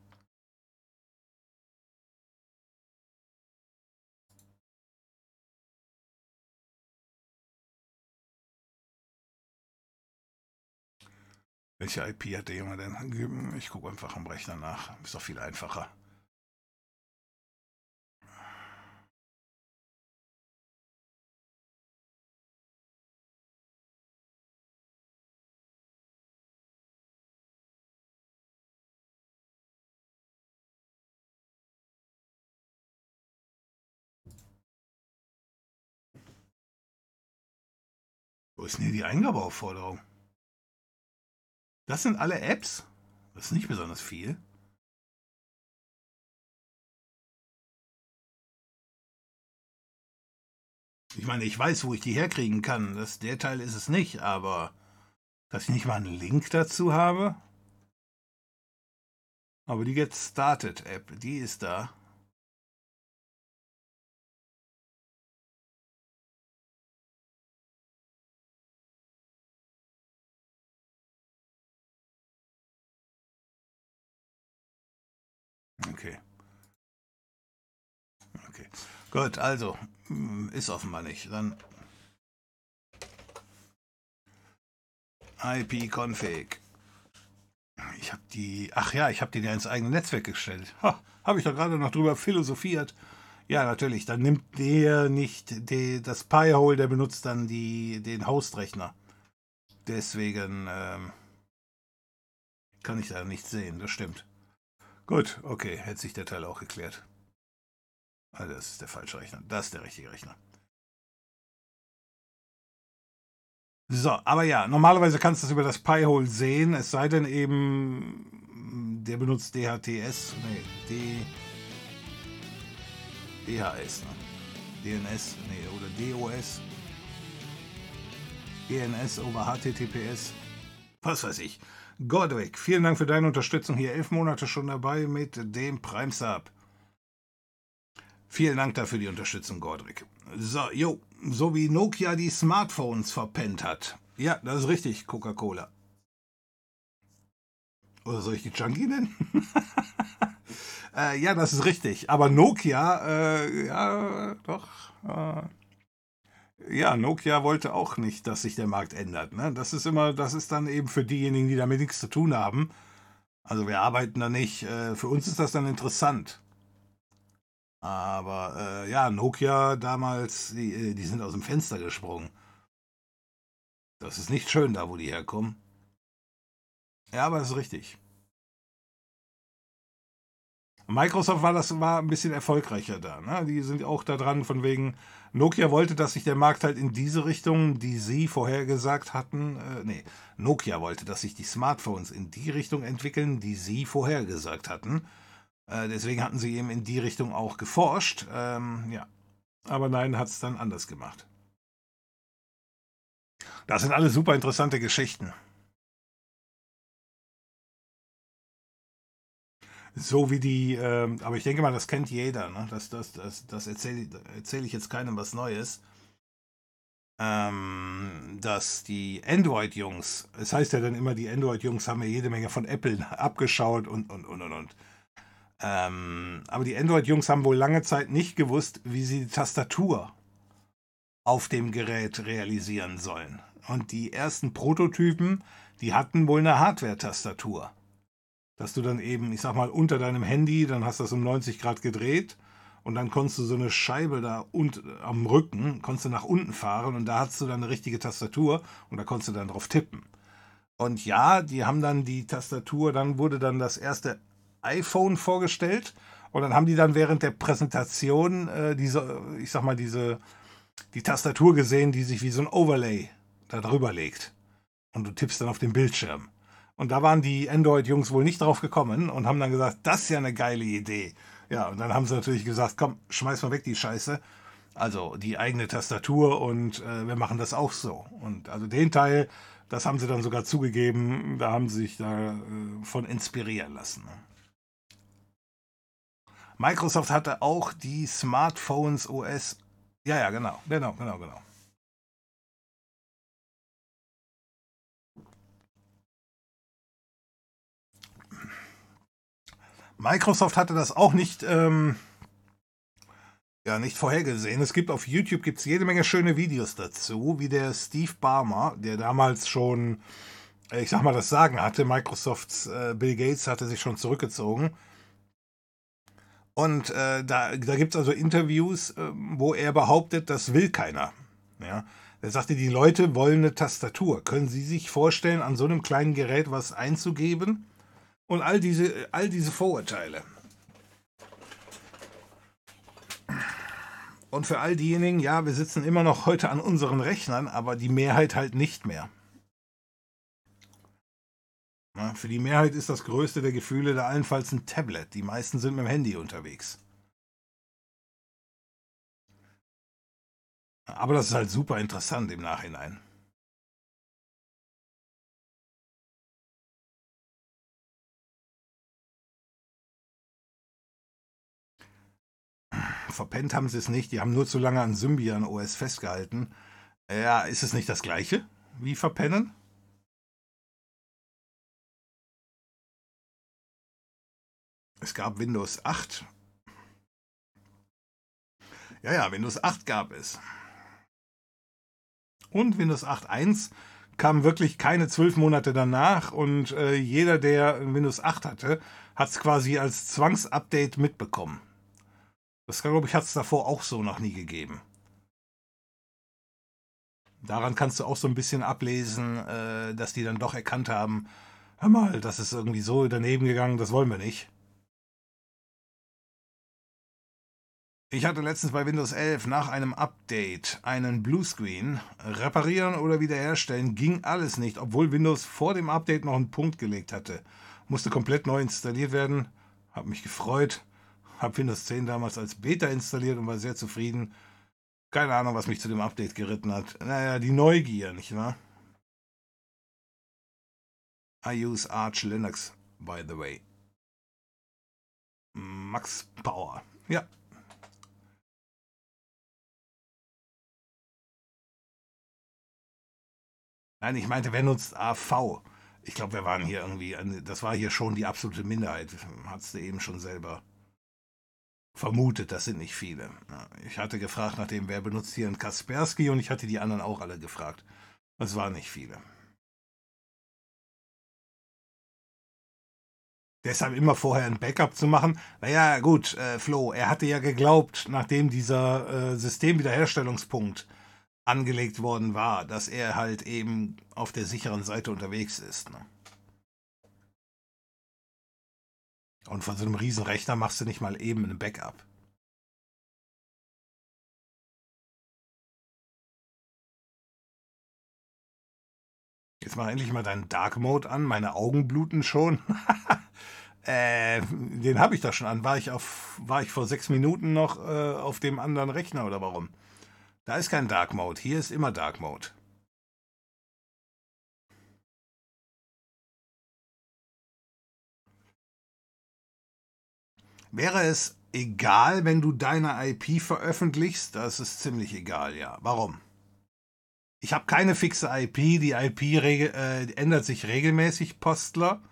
Welche IP hat der Junge denn? Ich gucke einfach am Rechner nach. Ist doch viel einfacher. Ist denn hier die Eingabeaufforderung? Das sind alle Apps? Das ist nicht besonders viel. Ich meine, ich weiß, wo ich die herkriegen kann. Das, der Teil ist es nicht, aber dass ich nicht mal einen Link dazu habe. Aber die Get Started App, die ist da. Okay. Okay. Gut, also, hm, ist offenbar nicht. Dann IP-Config. Ich habe die, ach ja, ich habe die ja ins eigene Netzwerk gestellt. Ha, habe ich da gerade noch drüber philosophiert. Ja, natürlich, dann nimmt der nicht die, das Pi-Hole, der benutzt dann die, den Hostrechner. Deswegen ähm, kann ich da nichts sehen, das stimmt. Gut, okay, hätte sich der Teil auch geklärt. Ah, das ist der falsche Rechner. Das ist der richtige Rechner. So, aber ja, normalerweise kannst du das über das Pi-Hole sehen, es sei denn eben, der benutzt DHTS, nee, D, DHS, ne? DNS, nee, oder DOS, DNS over HTTPS, was weiß ich. Godric, vielen Dank für deine Unterstützung hier. Elf Monate schon dabei mit dem Prime Sub. Vielen Dank dafür die Unterstützung, Godric. So, jo, so wie Nokia die Smartphones verpennt hat. Ja, das ist richtig, Coca-Cola. Oder soll ich die Junkie nennen? äh, ja, das ist richtig. Aber Nokia, äh, ja, doch. Äh, ja, Nokia wollte auch nicht, dass sich der Markt ändert. Ne? Das ist immer, das ist dann eben für diejenigen, die damit nichts zu tun haben. Also wir arbeiten da nicht. Äh, für uns ist das dann interessant. Aber äh, ja, Nokia damals, die, äh, die sind aus dem Fenster gesprungen. Das ist nicht schön da, wo die herkommen. Ja, aber das ist richtig. Microsoft war das war ein bisschen erfolgreicher da. Ne? Die sind auch da dran, von wegen, Nokia wollte, dass sich der Markt halt in diese Richtung, die sie vorhergesagt hatten, äh, nee, Nokia wollte, dass sich die Smartphones in die Richtung entwickeln, die sie vorhergesagt hatten. Äh, deswegen hatten sie eben in die Richtung auch geforscht. Ähm, ja. Aber nein, hat es dann anders gemacht. Das sind alles super interessante Geschichten. So wie die, ähm, aber ich denke mal, das kennt jeder, ne? Das, das, das, das erzähle erzähl ich jetzt keinem was Neues. Ähm, dass die Android-Jungs, es heißt ja dann immer, die Android-Jungs haben ja jede Menge von Apple abgeschaut und, und, und, und, und. Ähm, aber die Android-Jungs haben wohl lange Zeit nicht gewusst, wie sie die Tastatur auf dem Gerät realisieren sollen. Und die ersten Prototypen, die hatten wohl eine Hardware-Tastatur dass du dann eben, ich sag mal, unter deinem Handy, dann hast du das um 90 Grad gedreht und dann konntest du so eine Scheibe da und, am Rücken, konntest du nach unten fahren und da hattest du dann eine richtige Tastatur und da konntest du dann drauf tippen. Und ja, die haben dann die Tastatur, dann wurde dann das erste iPhone vorgestellt und dann haben die dann während der Präsentation äh, diese, ich sag mal, diese, die Tastatur gesehen, die sich wie so ein Overlay da drüber legt. Und du tippst dann auf den Bildschirm. Und da waren die Android-Jungs wohl nicht drauf gekommen und haben dann gesagt, das ist ja eine geile Idee. Ja, und dann haben sie natürlich gesagt, komm, schmeiß mal weg die Scheiße. Also die eigene Tastatur und äh, wir machen das auch so. Und also den Teil, das haben sie dann sogar zugegeben, da haben sie sich davon äh, inspirieren lassen. Ne? Microsoft hatte auch die Smartphones OS. Ja, ja, genau, genau, genau, genau. Microsoft hatte das auch nicht, ähm, ja, nicht vorhergesehen. Es gibt auf YouTube gibt's jede Menge schöne Videos dazu, wie der Steve Barmer, der damals schon, äh, ich sag mal, das Sagen hatte. Microsofts äh, Bill Gates hatte sich schon zurückgezogen. Und äh, da, da gibt es also Interviews, äh, wo er behauptet, das will keiner. Ja. Er sagte, die Leute wollen eine Tastatur. Können Sie sich vorstellen, an so einem kleinen Gerät was einzugeben? Und all diese, all diese Vorurteile. Und für all diejenigen, ja, wir sitzen immer noch heute an unseren Rechnern, aber die Mehrheit halt nicht mehr. Na, für die Mehrheit ist das größte der Gefühle da allenfalls ein Tablet. Die meisten sind mit dem Handy unterwegs. Aber das ist halt super interessant im Nachhinein. Verpennt haben sie es nicht, die haben nur zu lange an Symbian OS festgehalten. Ja, ist es nicht das gleiche wie verpennen? Es gab Windows 8. Ja, ja, Windows 8 gab es. Und Windows 8.1 kam wirklich keine zwölf Monate danach und äh, jeder, der Windows 8 hatte, hat es quasi als Zwangsupdate mitbekommen. Das glaube ich, hat es davor auch so noch nie gegeben. Daran kannst du auch so ein bisschen ablesen, äh, dass die dann doch erkannt haben, hör mal, das ist irgendwie so daneben gegangen, das wollen wir nicht. Ich hatte letztens bei Windows 11 nach einem Update einen Bluescreen. Reparieren oder wiederherstellen ging alles nicht, obwohl Windows vor dem Update noch einen Punkt gelegt hatte. Musste komplett neu installiert werden. Hab mich gefreut. Hab Windows 10 damals als Beta installiert und war sehr zufrieden. Keine Ahnung, was mich zu dem Update geritten hat. Naja, die Neugier, nicht wahr? I use Arch Linux, by the way. Max Power. Ja, Nein, ich meinte, wer nutzt AV? Ich glaube, wir waren hier irgendwie, das war hier schon die absolute Minderheit. Hattest du eben schon selber vermutet, das sind nicht viele. Ich hatte gefragt nach dem, wer benutzt hier einen Kaspersky und ich hatte die anderen auch alle gefragt. Es waren nicht viele. Deshalb immer vorher ein Backup zu machen. Naja, gut, äh, Flo, er hatte ja geglaubt, nachdem dieser äh, Systemwiederherstellungspunkt angelegt worden war, dass er halt eben auf der sicheren Seite unterwegs ist. Ne? Und von so einem Riesenrechner machst du nicht mal eben ein Backup. Jetzt mach endlich mal deinen Dark Mode an. Meine Augen bluten schon. äh, den habe ich da schon an. War ich, auf, war ich vor sechs Minuten noch äh, auf dem anderen Rechner oder warum? Da ist kein Dark Mode. Hier ist immer Dark Mode. Wäre es egal, wenn du deine IP veröffentlichst? Das ist ziemlich egal, ja. Warum? Ich habe keine fixe IP. Die IP äh, ändert sich regelmäßig, Postler.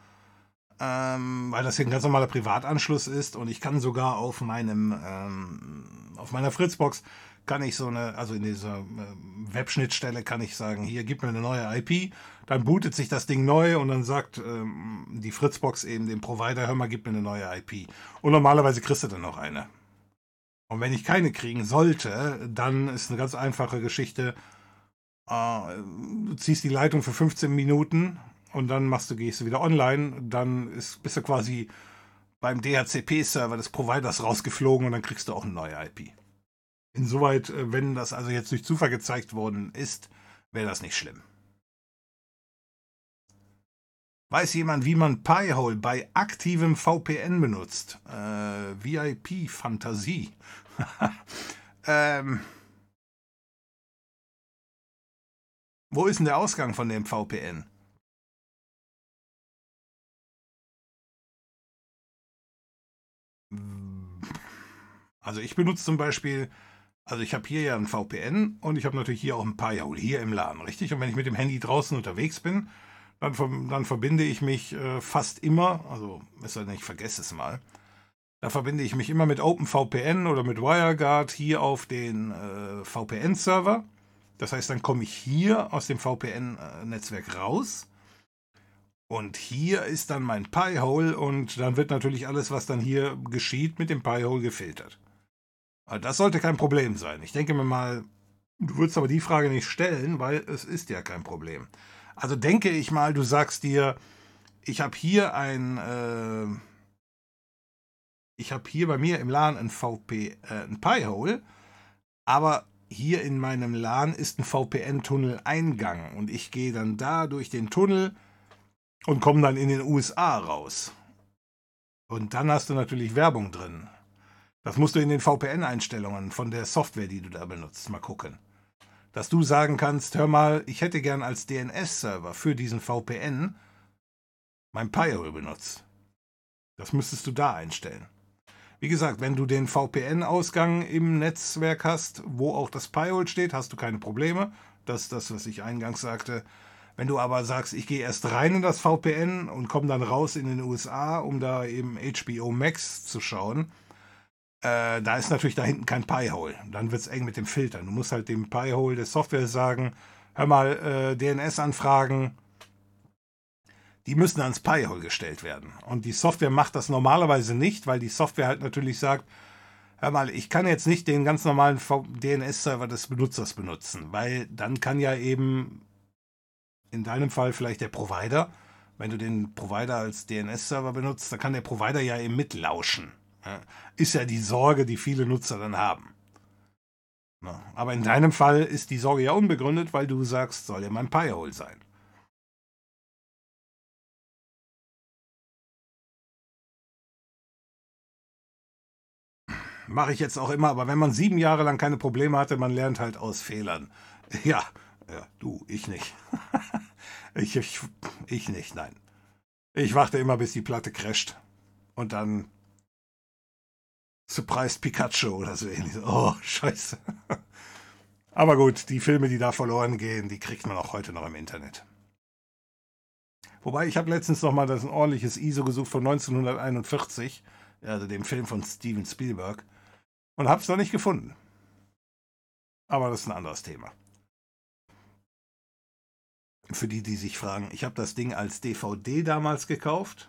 Ähm, weil das hier ein ganz normaler Privatanschluss ist und ich kann sogar auf meinem ähm, auf meiner Fritzbox kann ich so eine, also in dieser äh, Webschnittstelle kann ich sagen, hier gib mir eine neue IP, dann bootet sich das Ding neu und dann sagt ähm, die Fritzbox eben dem Provider, hör mal, gib mir eine neue IP. Und normalerweise kriegst du dann noch eine. Und wenn ich keine kriegen sollte, dann ist eine ganz einfache Geschichte. Äh, du ziehst die Leitung für 15 Minuten und dann machst du, gehst du wieder online, dann ist, bist du quasi beim DHCP-Server des Providers rausgeflogen und dann kriegst du auch eine neue IP. Insoweit, äh, wenn das also jetzt durch Zufall gezeigt worden ist, wäre das nicht schlimm. Weiß jemand, wie man Pi-hole bei aktivem VPN benutzt? Äh, VIP-Fantasie. ähm, wo ist denn der Ausgang von dem VPN? Also ich benutze zum Beispiel also ich habe hier ja ein VPN und ich habe natürlich hier auch ein Pi-Hole, hier im Laden, richtig? Und wenn ich mit dem Handy draußen unterwegs bin, dann, dann verbinde ich mich äh, fast immer, also ist ja nicht, ich vergesse es mal, da verbinde ich mich immer mit OpenVPN oder mit WireGuard hier auf den äh, VPN-Server. Das heißt, dann komme ich hier aus dem VPN-Netzwerk raus. Und hier ist dann mein Pi-Hole und dann wird natürlich alles, was dann hier geschieht, mit dem Pi-Hole gefiltert. Das sollte kein Problem sein. Ich denke mir mal, du würdest aber die Frage nicht stellen, weil es ist ja kein Problem. Also denke ich mal, du sagst dir, ich habe hier ein, äh, ich habe hier bei mir im LAN ein VP, äh, ein Pi-Hole, aber hier in meinem LAN ist ein VPN-Tunnel-Eingang und ich gehe dann da durch den Tunnel und komme dann in den USA raus. Und dann hast du natürlich Werbung drin. Das musst du in den VPN-Einstellungen von der Software, die du da benutzt, mal gucken. Dass du sagen kannst, hör mal, ich hätte gern als DNS-Server für diesen VPN mein Pi-hole benutzt. Das müsstest du da einstellen. Wie gesagt, wenn du den VPN-Ausgang im Netzwerk hast, wo auch das Pi-hole steht, hast du keine Probleme. Das ist das, was ich eingangs sagte. Wenn du aber sagst, ich gehe erst rein in das VPN und komme dann raus in den USA, um da eben HBO Max zu schauen, äh, da ist natürlich da hinten kein Pi-Hole. Dann wird es eng mit dem Filtern. Du musst halt dem Pi-Hole der Software sagen, hör mal, äh, DNS-Anfragen, die müssen ans Pi-Hole gestellt werden. Und die Software macht das normalerweise nicht, weil die Software halt natürlich sagt, hör mal, ich kann jetzt nicht den ganz normalen DNS-Server des Benutzers benutzen, weil dann kann ja eben in deinem Fall vielleicht der Provider, wenn du den Provider als DNS-Server benutzt, dann kann der Provider ja eben mitlauschen. Ist ja die Sorge, die viele Nutzer dann haben. Aber in deinem Fall ist die Sorge ja unbegründet, weil du sagst, soll ja mein Pi-Hole sein. Mache ich jetzt auch immer, aber wenn man sieben Jahre lang keine Probleme hatte, man lernt halt aus Fehlern. Ja, ja, du, ich nicht. ich, ich, ich nicht, nein. Ich warte immer, bis die Platte crasht. Und dann Surprised Pikachu oder so ähnlich. Oh, scheiße. Aber gut, die Filme, die da verloren gehen, die kriegt man auch heute noch im Internet. Wobei, ich habe letztens noch mal das ein ordentliches ISO gesucht von 1941, also dem Film von Steven Spielberg, und habe es noch nicht gefunden. Aber das ist ein anderes Thema für die, die sich fragen, ich habe das Ding als DVD damals gekauft,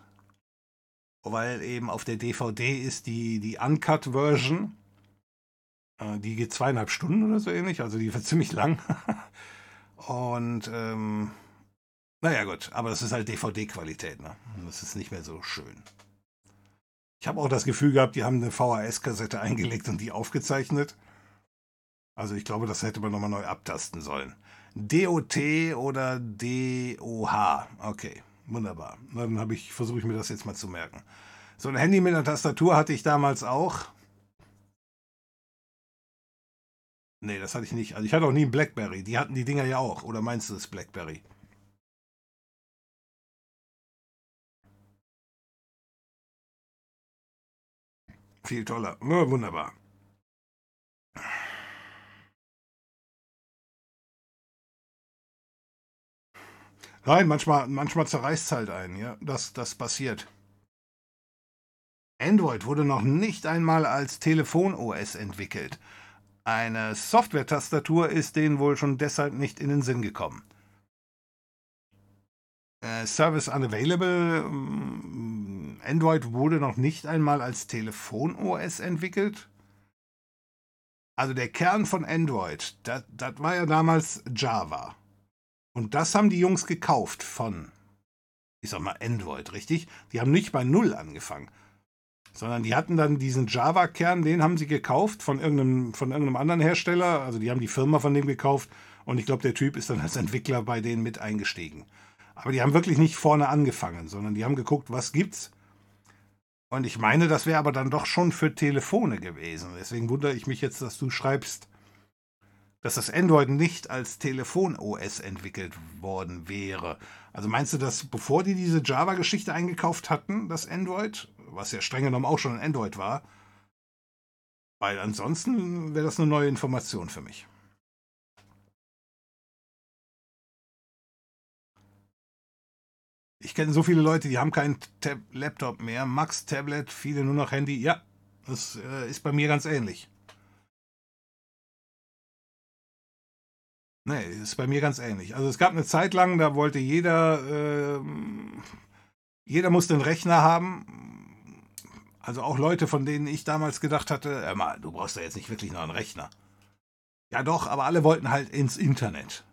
weil eben auf der DVD ist die, die Uncut-Version. Äh, die geht zweieinhalb Stunden oder so ähnlich, also die wird ziemlich lang. Und ähm, naja gut, aber das ist halt DVD-Qualität, ne? Das ist nicht mehr so schön. Ich habe auch das Gefühl gehabt, die haben eine VHS-Kassette eingelegt und die aufgezeichnet. Also ich glaube, das hätte man nochmal neu abtasten sollen. DOT oder DOH. Okay, wunderbar. Dann habe ich versuche ich mir das jetzt mal zu merken. So ein Handy mit einer Tastatur hatte ich damals auch. Nee, das hatte ich nicht. Also ich hatte auch nie ein Blackberry. Die hatten die Dinger ja auch. Oder meinst du das Blackberry? Viel toller. Oh, wunderbar. Nein, manchmal, manchmal zerreißt es halt einen, ja. Das, das passiert. Android wurde noch nicht einmal als Telefon-OS entwickelt. Eine Software-Tastatur ist denen wohl schon deshalb nicht in den Sinn gekommen. Äh, Service Unavailable. Ähm, Android wurde noch nicht einmal als Telefon-OS entwickelt. Also der Kern von Android, das war ja damals Java. Und das haben die Jungs gekauft von, ich sag mal, Android, richtig? Die haben nicht bei Null angefangen. Sondern die hatten dann diesen Java-Kern, den haben sie gekauft von irgendeinem, von irgendeinem anderen Hersteller. Also die haben die Firma von dem gekauft. Und ich glaube, der Typ ist dann als Entwickler bei denen mit eingestiegen. Aber die haben wirklich nicht vorne angefangen, sondern die haben geguckt, was gibt's. Und ich meine, das wäre aber dann doch schon für Telefone gewesen. Deswegen wundere ich mich jetzt, dass du schreibst, dass das Android nicht als Telefon-OS entwickelt worden wäre. Also meinst du, dass bevor die diese Java-Geschichte eingekauft hatten, das Android, was ja streng genommen auch schon ein Android war, weil ansonsten wäre das eine neue Information für mich. Ich kenne so viele Leute, die haben keinen Tab Laptop mehr, Max Tablet, viele nur noch Handy. Ja, das äh, ist bei mir ganz ähnlich. Nee, ist bei mir ganz ähnlich. Also es gab eine Zeit lang, da wollte jeder, äh, jeder musste einen Rechner haben. Also auch Leute, von denen ich damals gedacht hatte, hör mal, du brauchst ja jetzt nicht wirklich noch einen Rechner. Ja doch, aber alle wollten halt ins Internet.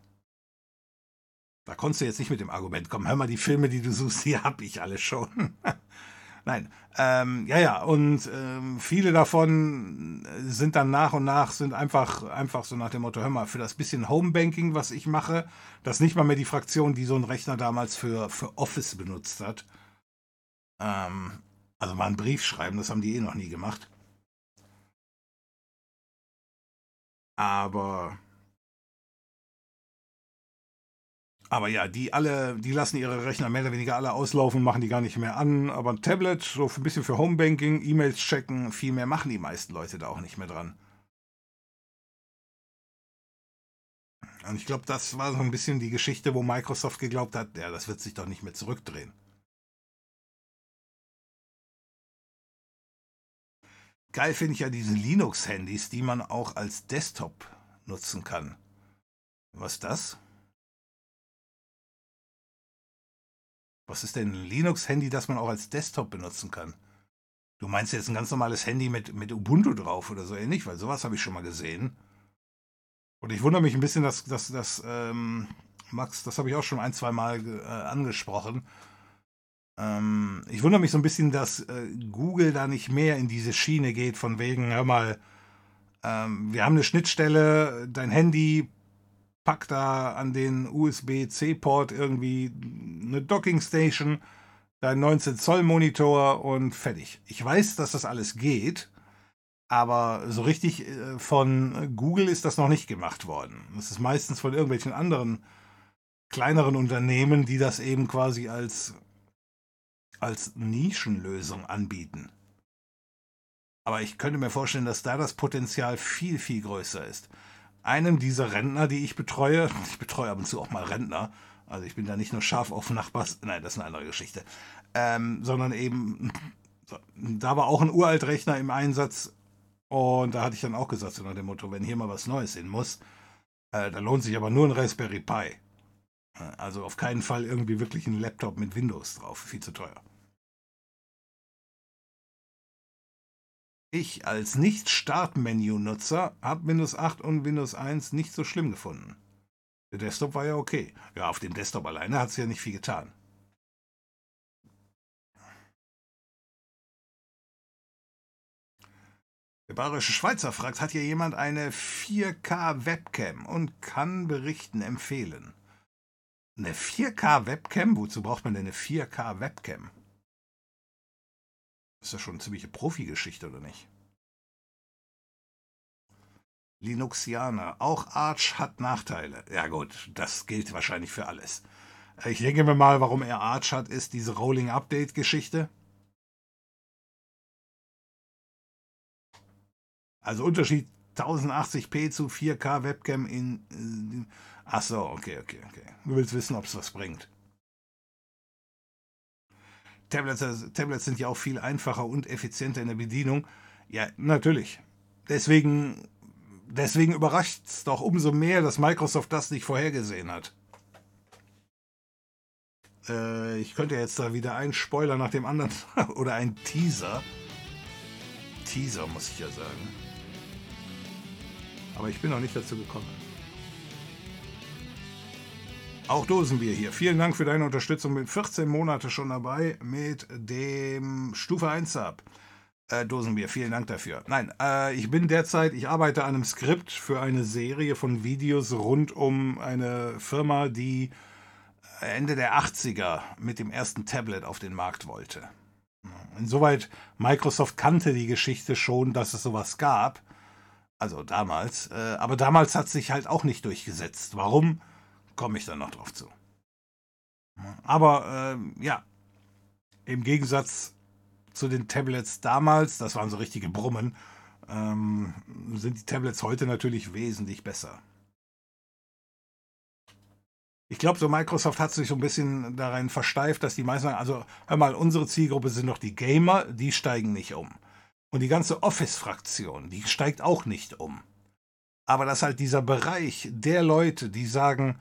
Da konntest du jetzt nicht mit dem Argument kommen, hör mal, die Filme, die du suchst, die hab ich alle schon. Nein, ähm, ja, ja, und ähm, viele davon sind dann nach und nach, sind einfach, einfach so nach dem Motto, hör mal, für das bisschen Homebanking, was ich mache, das nicht mal mehr die Fraktion, die so ein Rechner damals für, für Office benutzt hat. Ähm, also mal einen Brief schreiben, das haben die eh noch nie gemacht. Aber Aber ja, die alle, die lassen ihre Rechner mehr oder weniger alle auslaufen, machen die gar nicht mehr an. Aber ein Tablet, so ein bisschen für Homebanking, E-Mails checken, viel mehr machen die meisten Leute da auch nicht mehr dran. Und ich glaube, das war so ein bisschen die Geschichte, wo Microsoft geglaubt hat, ja, das wird sich doch nicht mehr zurückdrehen. Geil finde ich ja diese Linux-Handys, die man auch als Desktop nutzen kann. Was ist das? Was ist denn ein Linux-Handy, das man auch als Desktop benutzen kann? Du meinst jetzt ein ganz normales Handy mit, mit Ubuntu drauf oder so ähnlich? Weil sowas habe ich schon mal gesehen. Und ich wundere mich ein bisschen, dass, dass, dass ähm, Max, das habe ich auch schon ein, zwei Mal äh, angesprochen. Ähm, ich wundere mich so ein bisschen, dass äh, Google da nicht mehr in diese Schiene geht, von wegen, hör mal, ähm, wir haben eine Schnittstelle, dein Handy pack da an den USB-C-Port irgendwie eine Docking Station, dein 19 Zoll Monitor und fertig. Ich weiß, dass das alles geht, aber so richtig äh, von Google ist das noch nicht gemacht worden. Das ist meistens von irgendwelchen anderen kleineren Unternehmen, die das eben quasi als, als Nischenlösung anbieten. Aber ich könnte mir vorstellen, dass da das Potenzial viel, viel größer ist einem dieser Rentner, die ich betreue, ich betreue ab und zu auch mal Rentner, also ich bin da nicht nur scharf auf Nachbars, nein, das ist eine andere Geschichte, ähm, sondern eben, da war auch ein Uraltrechner im Einsatz und da hatte ich dann auch gesagt, so nach dem Motto, wenn hier mal was Neues hin muss, äh, da lohnt sich aber nur ein Raspberry Pi. Also auf keinen Fall irgendwie wirklich ein Laptop mit Windows drauf, viel zu teuer. Ich als Nicht-Startmenü-Nutzer habe Windows 8 und Windows 1 nicht so schlimm gefunden. Der Desktop war ja okay. Ja, auf dem Desktop alleine hat es ja nicht viel getan. Der bayerische Schweizer fragt, hat hier jemand eine 4K-Webcam und kann berichten, empfehlen? Eine 4K-Webcam? Wozu braucht man denn eine 4K-Webcam? Ist ja schon eine ziemliche Profi-Geschichte, oder nicht? Linuxianer. Auch Arch hat Nachteile. Ja gut, das gilt wahrscheinlich für alles. Ich denke mir mal, warum er Arch hat, ist diese Rolling Update Geschichte. Also Unterschied 1080p zu 4K Webcam in... Äh, ach so, okay, okay, okay. Du willst wissen, ob es was bringt. Tablets, Tablets sind ja auch viel einfacher und effizienter in der Bedienung. Ja, natürlich. Deswegen, deswegen überrascht es doch umso mehr, dass Microsoft das nicht vorhergesehen hat. Äh, ich könnte jetzt da wieder einen Spoiler nach dem anderen oder ein Teaser. Teaser muss ich ja sagen. Aber ich bin noch nicht dazu gekommen. Auch Dosenbier hier. Vielen Dank für deine Unterstützung. Bin 14 Monate schon dabei mit dem Stufe 1 Sub. Äh, Dosenbier, vielen Dank dafür. Nein, äh, ich bin derzeit, ich arbeite an einem Skript für eine Serie von Videos rund um eine Firma, die Ende der 80er mit dem ersten Tablet auf den Markt wollte. Insoweit, Microsoft kannte die Geschichte schon, dass es sowas gab. Also damals. Äh, aber damals hat sich halt auch nicht durchgesetzt. Warum? Komme ich dann noch drauf zu. Aber äh, ja, im Gegensatz zu den Tablets damals, das waren so richtige Brummen, ähm, sind die Tablets heute natürlich wesentlich besser. Ich glaube, so Microsoft hat sich so ein bisschen darin versteift, dass die meisten sagen, also hör mal, unsere Zielgruppe sind noch die Gamer, die steigen nicht um. Und die ganze Office-Fraktion, die steigt auch nicht um. Aber das ist halt dieser Bereich der Leute, die sagen,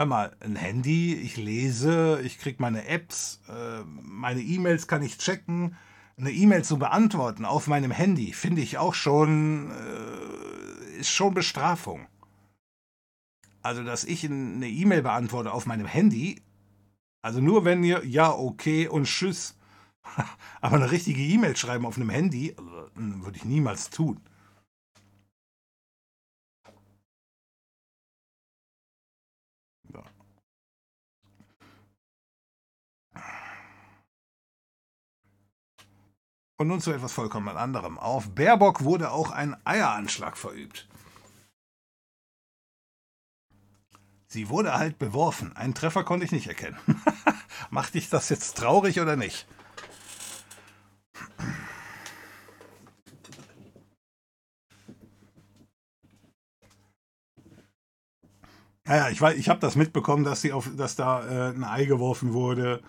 hör mal, ein Handy, ich lese, ich kriege meine Apps, äh, meine E-Mails kann ich checken. Eine E-Mail zu beantworten auf meinem Handy finde ich auch schon, äh, ist schon Bestrafung. Also, dass ich eine E-Mail beantworte auf meinem Handy, also nur wenn ihr ja, okay und tschüss, aber eine richtige E-Mail schreiben auf einem Handy, also, würde ich niemals tun. Und nun zu etwas vollkommen anderem. Auf Baerbock wurde auch ein Eieranschlag verübt. Sie wurde halt beworfen. Einen Treffer konnte ich nicht erkennen. Macht dich das jetzt traurig oder nicht? Naja, ich, ich habe das mitbekommen, dass, sie auf, dass da äh, ein Ei geworfen wurde.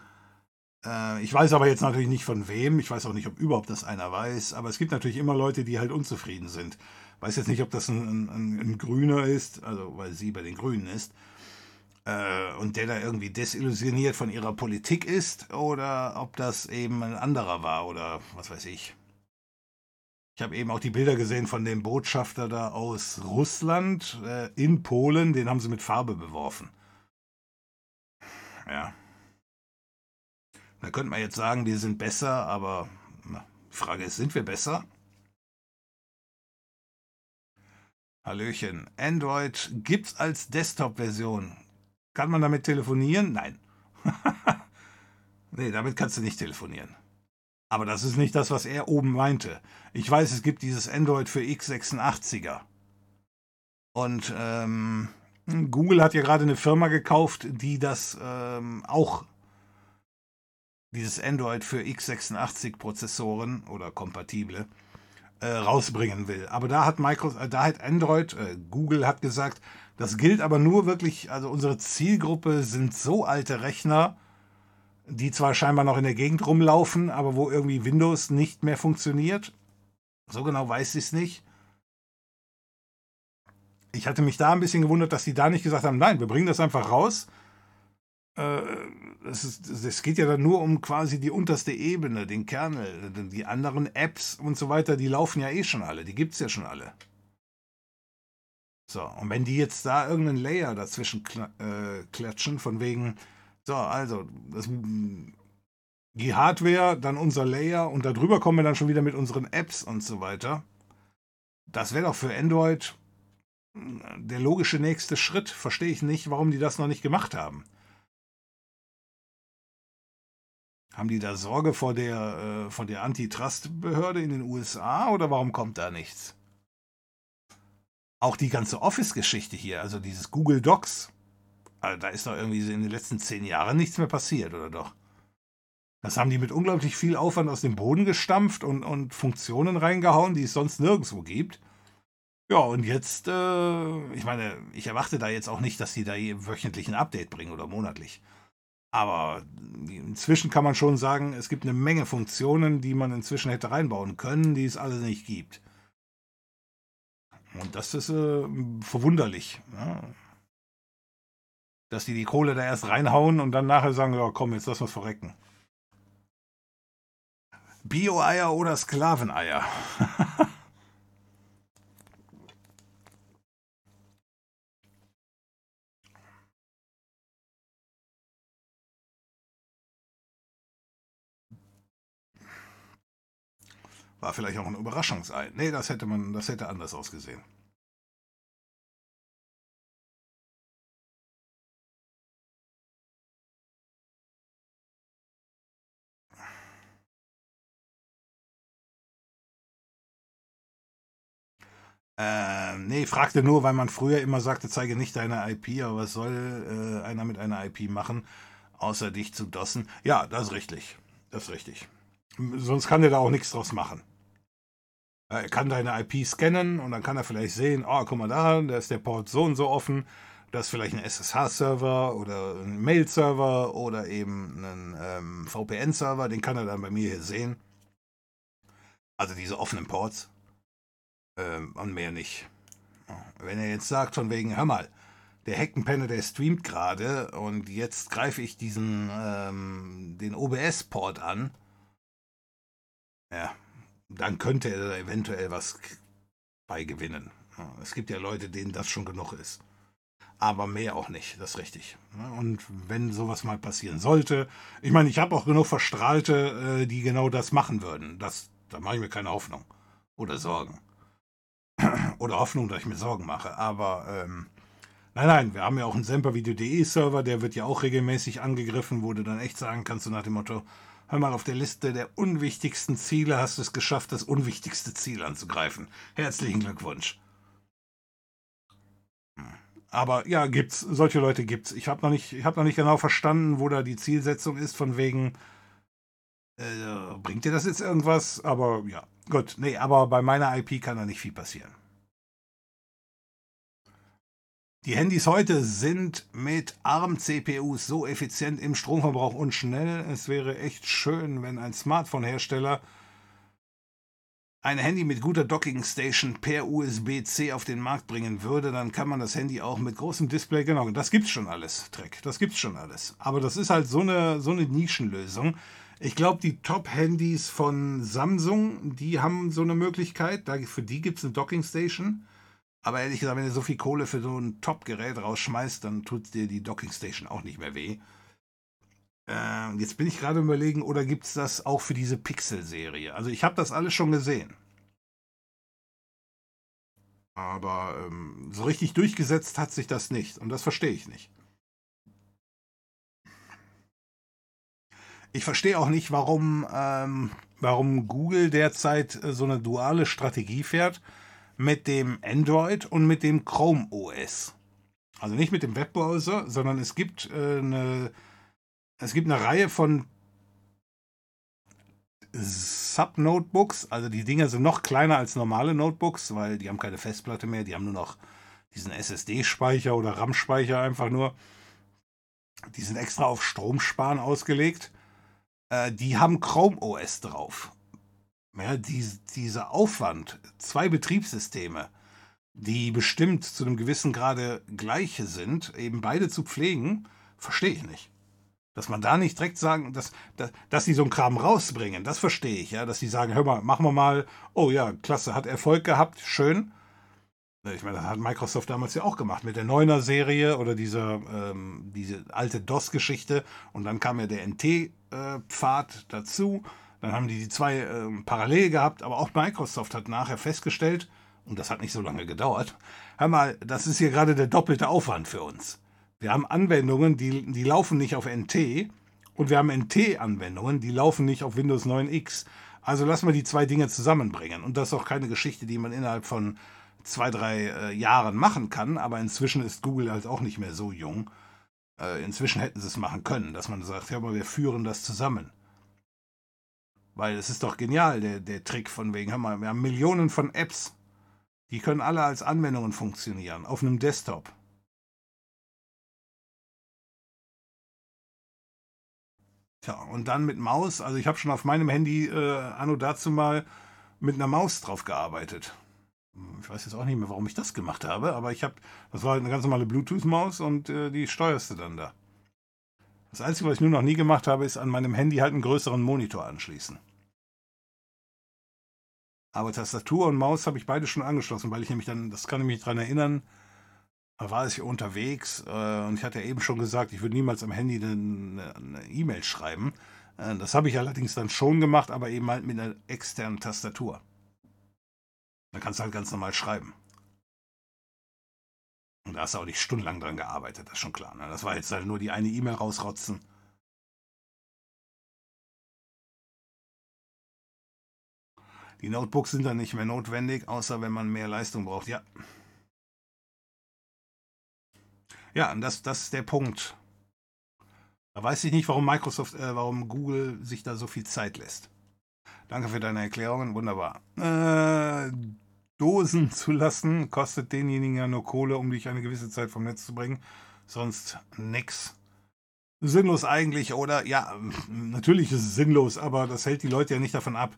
Äh, ich weiß aber jetzt natürlich nicht von wem. Ich weiß auch nicht, ob überhaupt das einer weiß. Aber es gibt natürlich immer Leute, die halt unzufrieden sind. Ich weiß jetzt nicht, ob das ein, ein, ein Grüner ist, also weil sie bei den Grünen ist. Äh, und der da irgendwie desillusioniert von ihrer Politik ist. Oder ob das eben ein anderer war oder was weiß ich. Ich habe eben auch die Bilder gesehen von dem Botschafter da aus Russland äh, in Polen. Den haben sie mit Farbe beworfen. Ja. Da könnte man jetzt sagen, die sind besser, aber na, die Frage ist, sind wir besser? Hallöchen. Android gibt's als Desktop-Version. Kann man damit telefonieren? Nein. nee, damit kannst du nicht telefonieren. Aber das ist nicht das, was er oben meinte. Ich weiß, es gibt dieses Android für x86er. Und ähm, Google hat ja gerade eine Firma gekauft, die das ähm, auch, dieses Android für x86-Prozessoren oder kompatible, äh, rausbringen will. Aber da hat Microsoft, äh, da hat Android, äh, Google hat gesagt, das gilt aber nur wirklich, also unsere Zielgruppe sind so alte Rechner, die zwar scheinbar noch in der Gegend rumlaufen, aber wo irgendwie Windows nicht mehr funktioniert. So genau weiß ich es nicht. Ich hatte mich da ein bisschen gewundert, dass sie da nicht gesagt haben, nein, wir bringen das einfach raus. Äh, es, geht ja dann nur um quasi die unterste Ebene, den Kernel. Die anderen Apps und so weiter, die laufen ja eh schon alle, die gibt es ja schon alle. So, und wenn die jetzt da irgendeinen Layer dazwischen äh, klatschen, von wegen, so, also, das, die Hardware, dann unser Layer und darüber kommen wir dann schon wieder mit unseren Apps und so weiter. Das wäre doch für Android der logische nächste Schritt. Verstehe ich nicht, warum die das noch nicht gemacht haben. Haben die da Sorge vor der, äh, der Antitrust-Behörde in den USA oder warum kommt da nichts? Auch die ganze Office-Geschichte hier, also dieses Google Docs, also da ist doch irgendwie in den letzten zehn Jahren nichts mehr passiert, oder doch? Das haben die mit unglaublich viel Aufwand aus dem Boden gestampft und, und Funktionen reingehauen, die es sonst nirgendwo gibt. Ja, und jetzt, äh, ich meine, ich erwarte da jetzt auch nicht, dass die da wöchentlich ein Update bringen oder monatlich. Aber inzwischen kann man schon sagen, es gibt eine Menge Funktionen, die man inzwischen hätte reinbauen können, die es alle nicht gibt. Und das ist äh, verwunderlich. Ja dass die die Kohle da erst reinhauen und dann nachher sagen, ja komm, jetzt lass uns verrecken. Bio-Eier oder Sklaveneier? War vielleicht auch ein Überraschungsei. Nee, das hätte man, das hätte anders ausgesehen. Ähm, nee, fragte nur, weil man früher immer sagte, zeige nicht deine IP, aber was soll äh, einer mit einer IP machen, außer dich zu dossen? Ja, das ist richtig. Das ist richtig. Sonst kann der da auch nichts draus machen. Er kann deine IP scannen und dann kann er vielleicht sehen, oh, guck mal da, da ist der Port so und so offen, das ist vielleicht ein SSH-Server oder ein Mail-Server oder eben ein ähm, VPN-Server, den kann er dann bei mir hier sehen. Also diese offenen Ports. Ähm, und mehr nicht. Wenn er jetzt sagt, von wegen, hör mal, der Heckenpenner, der streamt gerade und jetzt greife ich diesen, ähm, den OBS-Port an, ja, dann könnte er da eventuell was bei gewinnen. Es gibt ja Leute, denen das schon genug ist. Aber mehr auch nicht, das ist richtig. Und wenn sowas mal passieren sollte, ich meine, ich habe auch genug Verstrahlte, äh, die genau das machen würden. Das, da mache ich mir keine Hoffnung oder Sorgen oder Hoffnung, dass ich mir Sorgen mache. Aber ähm, nein, nein, wir haben ja auch einen Sempervideo.de Server, der wird ja auch regelmäßig angegriffen, wo du dann echt sagen kannst, so nach dem Motto, hör mal, auf der Liste der unwichtigsten Ziele hast du es geschafft, das unwichtigste Ziel anzugreifen. Herzlichen Glückwunsch. Aber ja, gibt's. Solche Leute gibt's. Ich habe noch nicht, ich habe noch nicht genau verstanden, wo da die Zielsetzung ist, von wegen, äh, bringt dir das jetzt irgendwas? Aber ja, gut. Nee, aber bei meiner IP kann da nicht viel passieren. Die Handys heute sind mit ARM-CPUs so effizient im Stromverbrauch und schnell. Es wäre echt schön, wenn ein Smartphone-Hersteller ein Handy mit guter Docking Station per USB-C auf den Markt bringen würde, dann kann man das Handy auch mit großem Display, genau, das gibt's schon alles, Dreck, das gibt's schon alles. Aber das ist halt so eine, so eine Nischenlösung. Ich glaube, die Top-Handys von Samsung, die haben so eine Möglichkeit, für die gibt es eine Docking Station. Aber ehrlich gesagt, wenn du so viel Kohle für so ein Top-Gerät rausschmeißt, dann tut dir die Dockingstation auch nicht mehr weh. Äh, jetzt bin ich gerade überlegen, oder gibt es das auch für diese Pixel-Serie? Also ich habe das alles schon gesehen. Aber ähm, so richtig durchgesetzt hat sich das nicht. Und das verstehe ich nicht. Ich verstehe auch nicht, warum, ähm, warum Google derzeit äh, so eine duale Strategie fährt mit dem Android und mit dem Chrome OS. Also nicht mit dem Webbrowser, sondern es gibt äh, eine es gibt eine Reihe von Sub-Notebooks, also die Dinger sind noch kleiner als normale Notebooks, weil die haben keine Festplatte mehr, die haben nur noch diesen SSD-Speicher oder RAM-Speicher einfach nur. Die sind extra auf Stromsparen ausgelegt. Äh, die haben Chrome OS drauf ja, die, dieser Aufwand, zwei Betriebssysteme, die bestimmt zu einem gewissen Grade gleiche sind, eben beide zu pflegen, verstehe ich nicht. Dass man da nicht direkt sagen, dass, dass, dass sie so einen Kram rausbringen, das verstehe ich, ja. Dass sie sagen, hör mal, machen wir mal, oh ja, klasse, hat Erfolg gehabt, schön. Ich meine, das hat Microsoft damals ja auch gemacht mit der Neuner Serie oder dieser ähm, diese alte DOS-Geschichte und dann kam ja der NT-Pfad äh, dazu dann haben die die zwei äh, parallel gehabt, aber auch Microsoft hat nachher festgestellt, und das hat nicht so lange gedauert, hör mal, das ist hier gerade der doppelte Aufwand für uns. Wir haben Anwendungen, die, die laufen nicht auf NT und wir haben NT-Anwendungen, die laufen nicht auf Windows 9X. Also lassen wir die zwei Dinge zusammenbringen. Und das ist auch keine Geschichte, die man innerhalb von zwei, drei äh, Jahren machen kann, aber inzwischen ist Google halt auch nicht mehr so jung. Äh, inzwischen hätten sie es machen können, dass man sagt, ja, aber wir führen das zusammen. Weil es ist doch genial, der, der Trick von wegen, hör mal, wir haben Millionen von Apps. Die können alle als Anwendungen funktionieren, auf einem Desktop. Tja, und dann mit Maus, also ich habe schon auf meinem Handy äh, anno dazu mal mit einer Maus drauf gearbeitet. Ich weiß jetzt auch nicht mehr, warum ich das gemacht habe, aber ich habe, das war halt eine ganz normale Bluetooth-Maus und äh, die steuerst du dann da. Das Einzige, was ich nur noch nie gemacht habe, ist an meinem Handy halt einen größeren Monitor anschließen. Aber Tastatur und Maus habe ich beide schon angeschlossen, weil ich nämlich dann, das kann ich mich daran erinnern, war ich unterwegs äh, und ich hatte ja eben schon gesagt, ich würde niemals am Handy eine E-Mail e schreiben. Äh, das habe ich allerdings dann schon gemacht, aber eben halt mit einer externen Tastatur. Da kannst du halt ganz normal schreiben. Und da hast du auch nicht stundenlang dran gearbeitet, das ist schon klar. Ne? Das war jetzt halt nur die eine E-Mail rausrotzen. Die Notebooks sind dann nicht mehr notwendig, außer wenn man mehr Leistung braucht. Ja. Ja, und das, das ist der Punkt. Da weiß ich nicht, warum Microsoft, äh, warum Google sich da so viel Zeit lässt. Danke für deine Erklärungen, wunderbar. Äh, Dosen zu lassen, kostet denjenigen ja nur Kohle, um dich eine gewisse Zeit vom Netz zu bringen. Sonst nix. Sinnlos eigentlich, oder? Ja, natürlich ist es sinnlos, aber das hält die Leute ja nicht davon ab.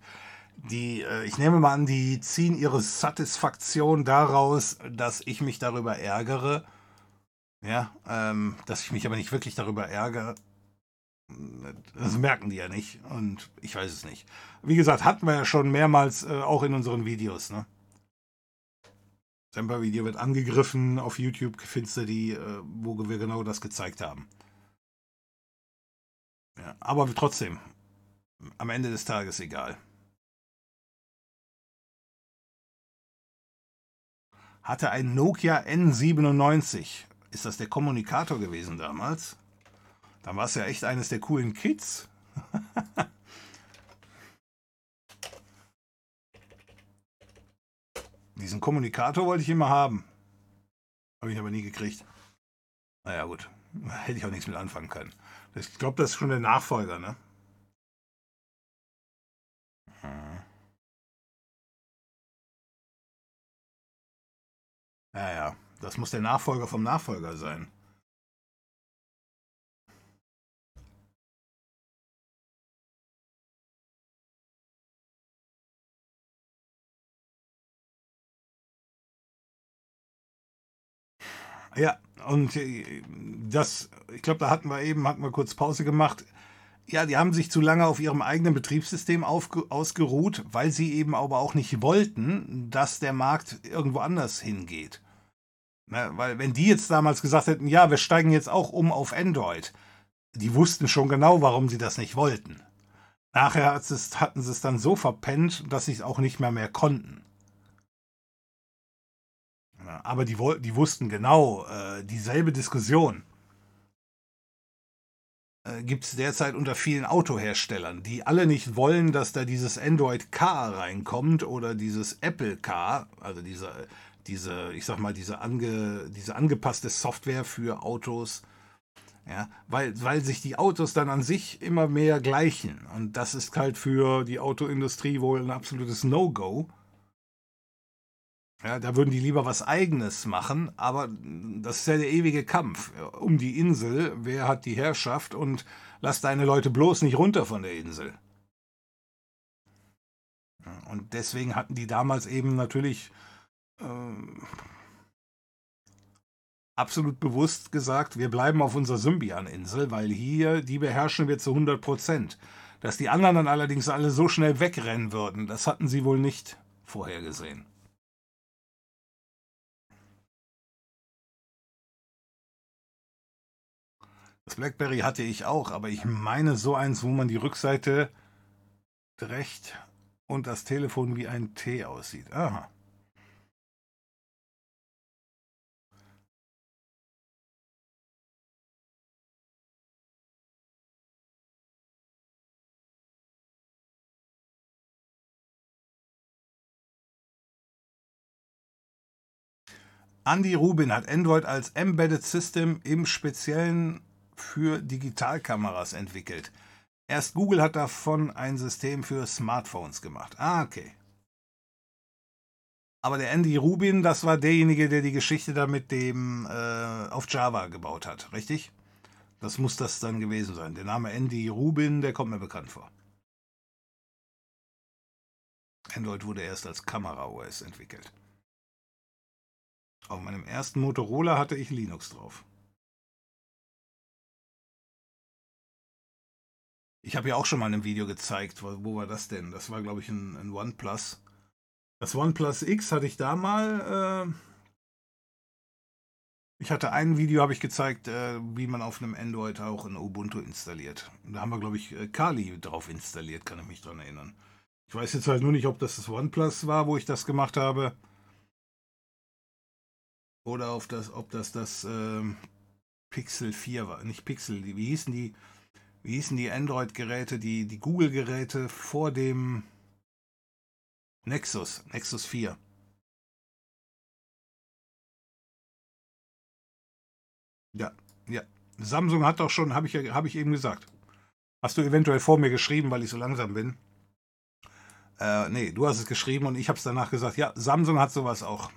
Die, äh, ich nehme mal an, die ziehen ihre Satisfaktion daraus, dass ich mich darüber ärgere. Ja, ähm, dass ich mich aber nicht wirklich darüber ärgere. Das merken die ja nicht und ich weiß es nicht. Wie gesagt, hatten wir ja schon mehrmals äh, auch in unseren Videos, ne? Semper-Video wird angegriffen. Auf YouTube findest du die, äh, wo wir genau das gezeigt haben. Ja, aber trotzdem, am Ende des Tages egal. Hatte ein Nokia N97. Ist das der Kommunikator gewesen damals? Dann war es ja echt eines der coolen Kids. Diesen Kommunikator wollte ich immer haben. Habe ich aber nie gekriegt. Naja, gut. Hätte ich auch nichts mit anfangen können. Ich glaube, das ist schon der Nachfolger, ne? Hm. Ja, ja. Das muss der Nachfolger vom Nachfolger sein. Ja, und äh, das, ich glaube, da hatten wir eben, hatten wir kurz Pause gemacht. Ja, die haben sich zu lange auf ihrem eigenen Betriebssystem ausgeruht, weil sie eben aber auch nicht wollten, dass der Markt irgendwo anders hingeht. Na, weil wenn die jetzt damals gesagt hätten, ja, wir steigen jetzt auch um auf Android, die wussten schon genau, warum sie das nicht wollten. Nachher hatten sie es dann so verpennt, dass sie es auch nicht mehr mehr konnten. Aber die, die wussten genau, äh, dieselbe Diskussion äh, gibt es derzeit unter vielen Autoherstellern, die alle nicht wollen, dass da dieses Android Car reinkommt oder dieses Apple Car, also diese, diese ich sag mal, diese, ange, diese angepasste Software für Autos. Ja, weil, weil sich die Autos dann an sich immer mehr gleichen. Und das ist halt für die Autoindustrie wohl ein absolutes No-Go. Ja, da würden die lieber was Eigenes machen, aber das ist ja der ewige Kampf um die Insel. Wer hat die Herrschaft und lass deine Leute bloß nicht runter von der Insel. Und deswegen hatten die damals eben natürlich äh, absolut bewusst gesagt, wir bleiben auf unserer Symbian-Insel, weil hier, die beherrschen wir zu 100 Prozent. Dass die anderen dann allerdings alle so schnell wegrennen würden, das hatten sie wohl nicht vorhergesehen. Das Blackberry hatte ich auch, aber ich meine so eins, wo man die Rückseite recht und das Telefon wie ein T aussieht. Aha. Andy Rubin hat Android als Embedded System im speziellen für Digitalkameras entwickelt. Erst Google hat davon ein System für Smartphones gemacht. Ah, okay. Aber der Andy Rubin, das war derjenige, der die Geschichte da mit dem äh, auf Java gebaut hat, richtig? Das muss das dann gewesen sein. Der Name Andy Rubin, der kommt mir bekannt vor. Android wurde erst als Kamera-OS entwickelt. Auf meinem ersten Motorola hatte ich Linux drauf. Ich habe ja auch schon mal ein Video gezeigt. Wo, wo war das denn? Das war, glaube ich, ein, ein, OnePlus. Das OnePlus X hatte ich da mal. Äh ich hatte ein Video, habe ich gezeigt, äh, wie man auf einem Android auch ein Ubuntu installiert. Da haben wir, glaube ich, äh, Kali drauf installiert, kann ich mich dran erinnern. Ich weiß jetzt halt nur nicht, ob das das OnePlus war, wo ich das gemacht habe. Oder auf das, ob das das äh, Pixel 4 war. Nicht Pixel, wie hießen die? Wie hießen die Android-Geräte, die, die Google-Geräte vor dem Nexus, Nexus 4. Ja, ja. Samsung hat doch schon, habe ich, hab ich eben gesagt. Hast du eventuell vor mir geschrieben, weil ich so langsam bin? Äh, nee, du hast es geschrieben und ich habe es danach gesagt. Ja, Samsung hat sowas auch.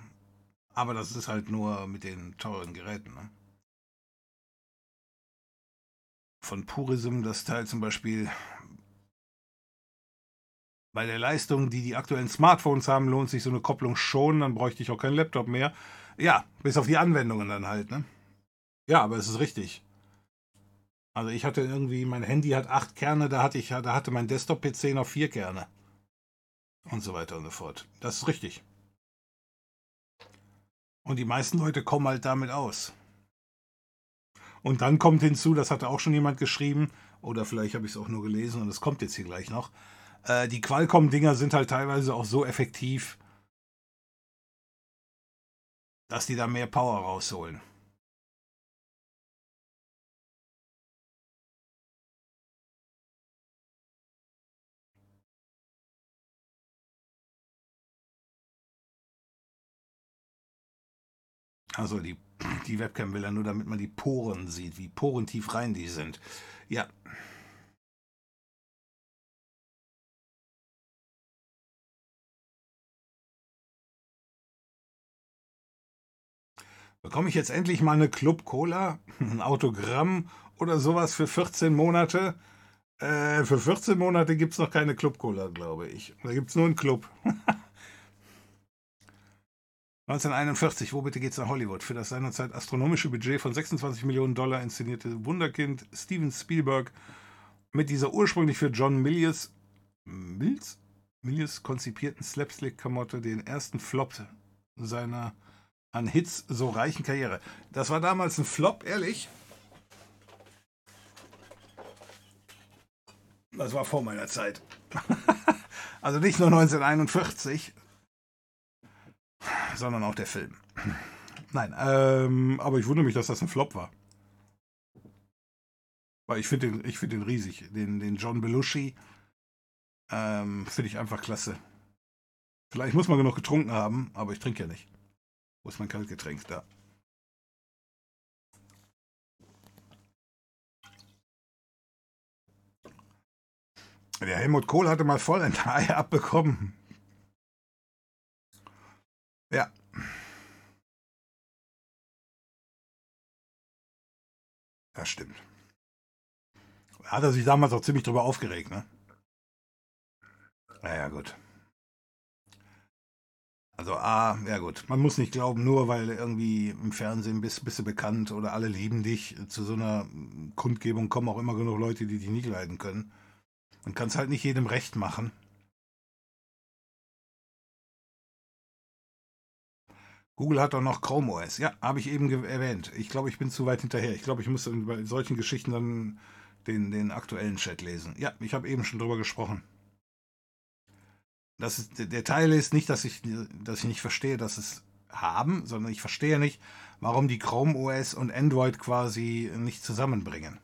Aber das ist halt nur mit den teuren Geräten. Ne? Von Purism das Teil zum Beispiel bei der Leistung, die die aktuellen Smartphones haben, lohnt sich so eine Kopplung schon, dann bräuchte ich auch keinen Laptop mehr. Ja, bis auf die Anwendungen dann halt, ne? Ja, aber es ist richtig. Also ich hatte irgendwie, mein Handy hat acht Kerne, da hatte ich, da hatte mein Desktop-PC noch vier Kerne. Und so weiter und so fort. Das ist richtig. Und die meisten Leute kommen halt damit aus. Und dann kommt hinzu, das hatte auch schon jemand geschrieben, oder vielleicht habe ich es auch nur gelesen und es kommt jetzt hier gleich noch. Äh, die Qualcomm-Dinger sind halt teilweise auch so effektiv, dass die da mehr Power rausholen. Also die, die Webcam will er nur, damit man die Poren sieht, wie porentief rein die sind. Ja. Bekomme ich jetzt endlich mal eine Club Cola, ein Autogramm oder sowas für 14 Monate? Äh, für 14 Monate gibt es noch keine Club Cola, glaube ich. Da gibt es nur einen Club. 1941, wo bitte geht's nach Hollywood? Für das seinerzeit astronomische Budget von 26 Millionen Dollar inszenierte Wunderkind Steven Spielberg mit dieser ursprünglich für John Milius, Mills? Milius konzipierten Slapstick-Kamotte den ersten Flop seiner an Hits so reichen Karriere. Das war damals ein Flop, ehrlich. Das war vor meiner Zeit. also nicht nur 1941, sondern auch der Film. Nein, ähm, aber ich wundere mich, dass das ein Flop war. Weil ich finde den, find den riesig. Den, den John Belushi ähm, finde ich einfach klasse. Vielleicht muss man genug getrunken haben, aber ich trinke ja nicht. Wo ist mein Kaltgetränk? Da. Der Helmut Kohl hatte mal voll ein Ei abbekommen. Ja. Das stimmt. Hat er sich damals auch ziemlich drüber aufgeregt, ne? Naja, gut. Also A, ja gut, man muss nicht glauben, nur weil irgendwie im Fernsehen bist, bist du bekannt oder alle lieben dich. Zu so einer Kundgebung kommen auch immer genug Leute, die dich nicht leiden können. Man kann es halt nicht jedem recht machen. Google hat auch noch Chrome OS. Ja, habe ich eben erwähnt. Ich glaube, ich bin zu weit hinterher. Ich glaube, ich muss bei solchen Geschichten dann den, den aktuellen Chat lesen. Ja, ich habe eben schon drüber gesprochen. Das ist, der Teil ist nicht, dass ich, dass ich nicht verstehe, dass es haben, sondern ich verstehe nicht, warum die Chrome OS und Android quasi nicht zusammenbringen.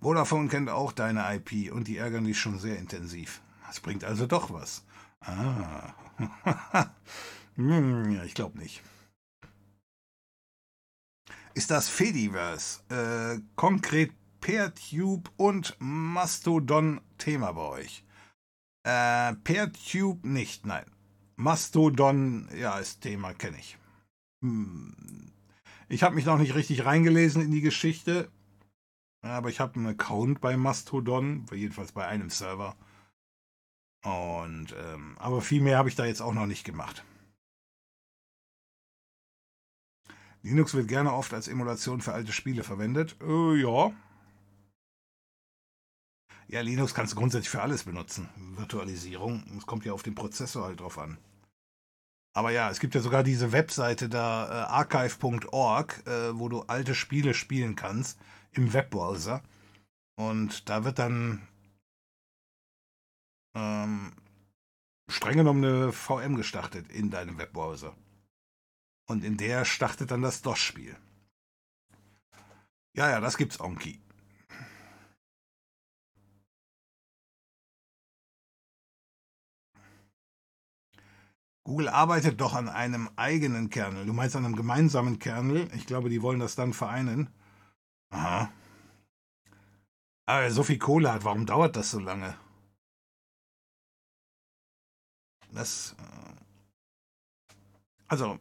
Vodafone kennt auch deine IP und die ärgern dich schon sehr intensiv. Das bringt also doch was. Ah. Hm, ich glaube nicht. Ist das Fediverse äh, konkret PeerTube und Mastodon Thema bei euch? Äh, PeerTube nicht, nein. Mastodon, ja, ist Thema, kenne ich. Hm. Ich habe mich noch nicht richtig reingelesen in die Geschichte, aber ich habe einen Account bei Mastodon, jedenfalls bei einem Server. Und ähm, aber viel mehr habe ich da jetzt auch noch nicht gemacht. Linux wird gerne oft als Emulation für alte Spiele verwendet. Äh, ja. Ja, Linux kannst du grundsätzlich für alles benutzen. Virtualisierung. Es kommt ja auf den Prozessor halt drauf an. Aber ja, es gibt ja sogar diese Webseite da, äh, archive.org, äh, wo du alte Spiele spielen kannst im Webbrowser. Und da wird dann ähm, streng genommen eine VM gestartet in deinem Webbrowser. Und in der startet dann das DOS-Spiel. Ja, ja, das gibt's Onki. Google arbeitet doch an einem eigenen Kernel. Du meinst an einem gemeinsamen Kernel? Ich glaube, die wollen das dann vereinen. Aha. Aber so viel Kohle hat, warum dauert das so lange? Das äh, also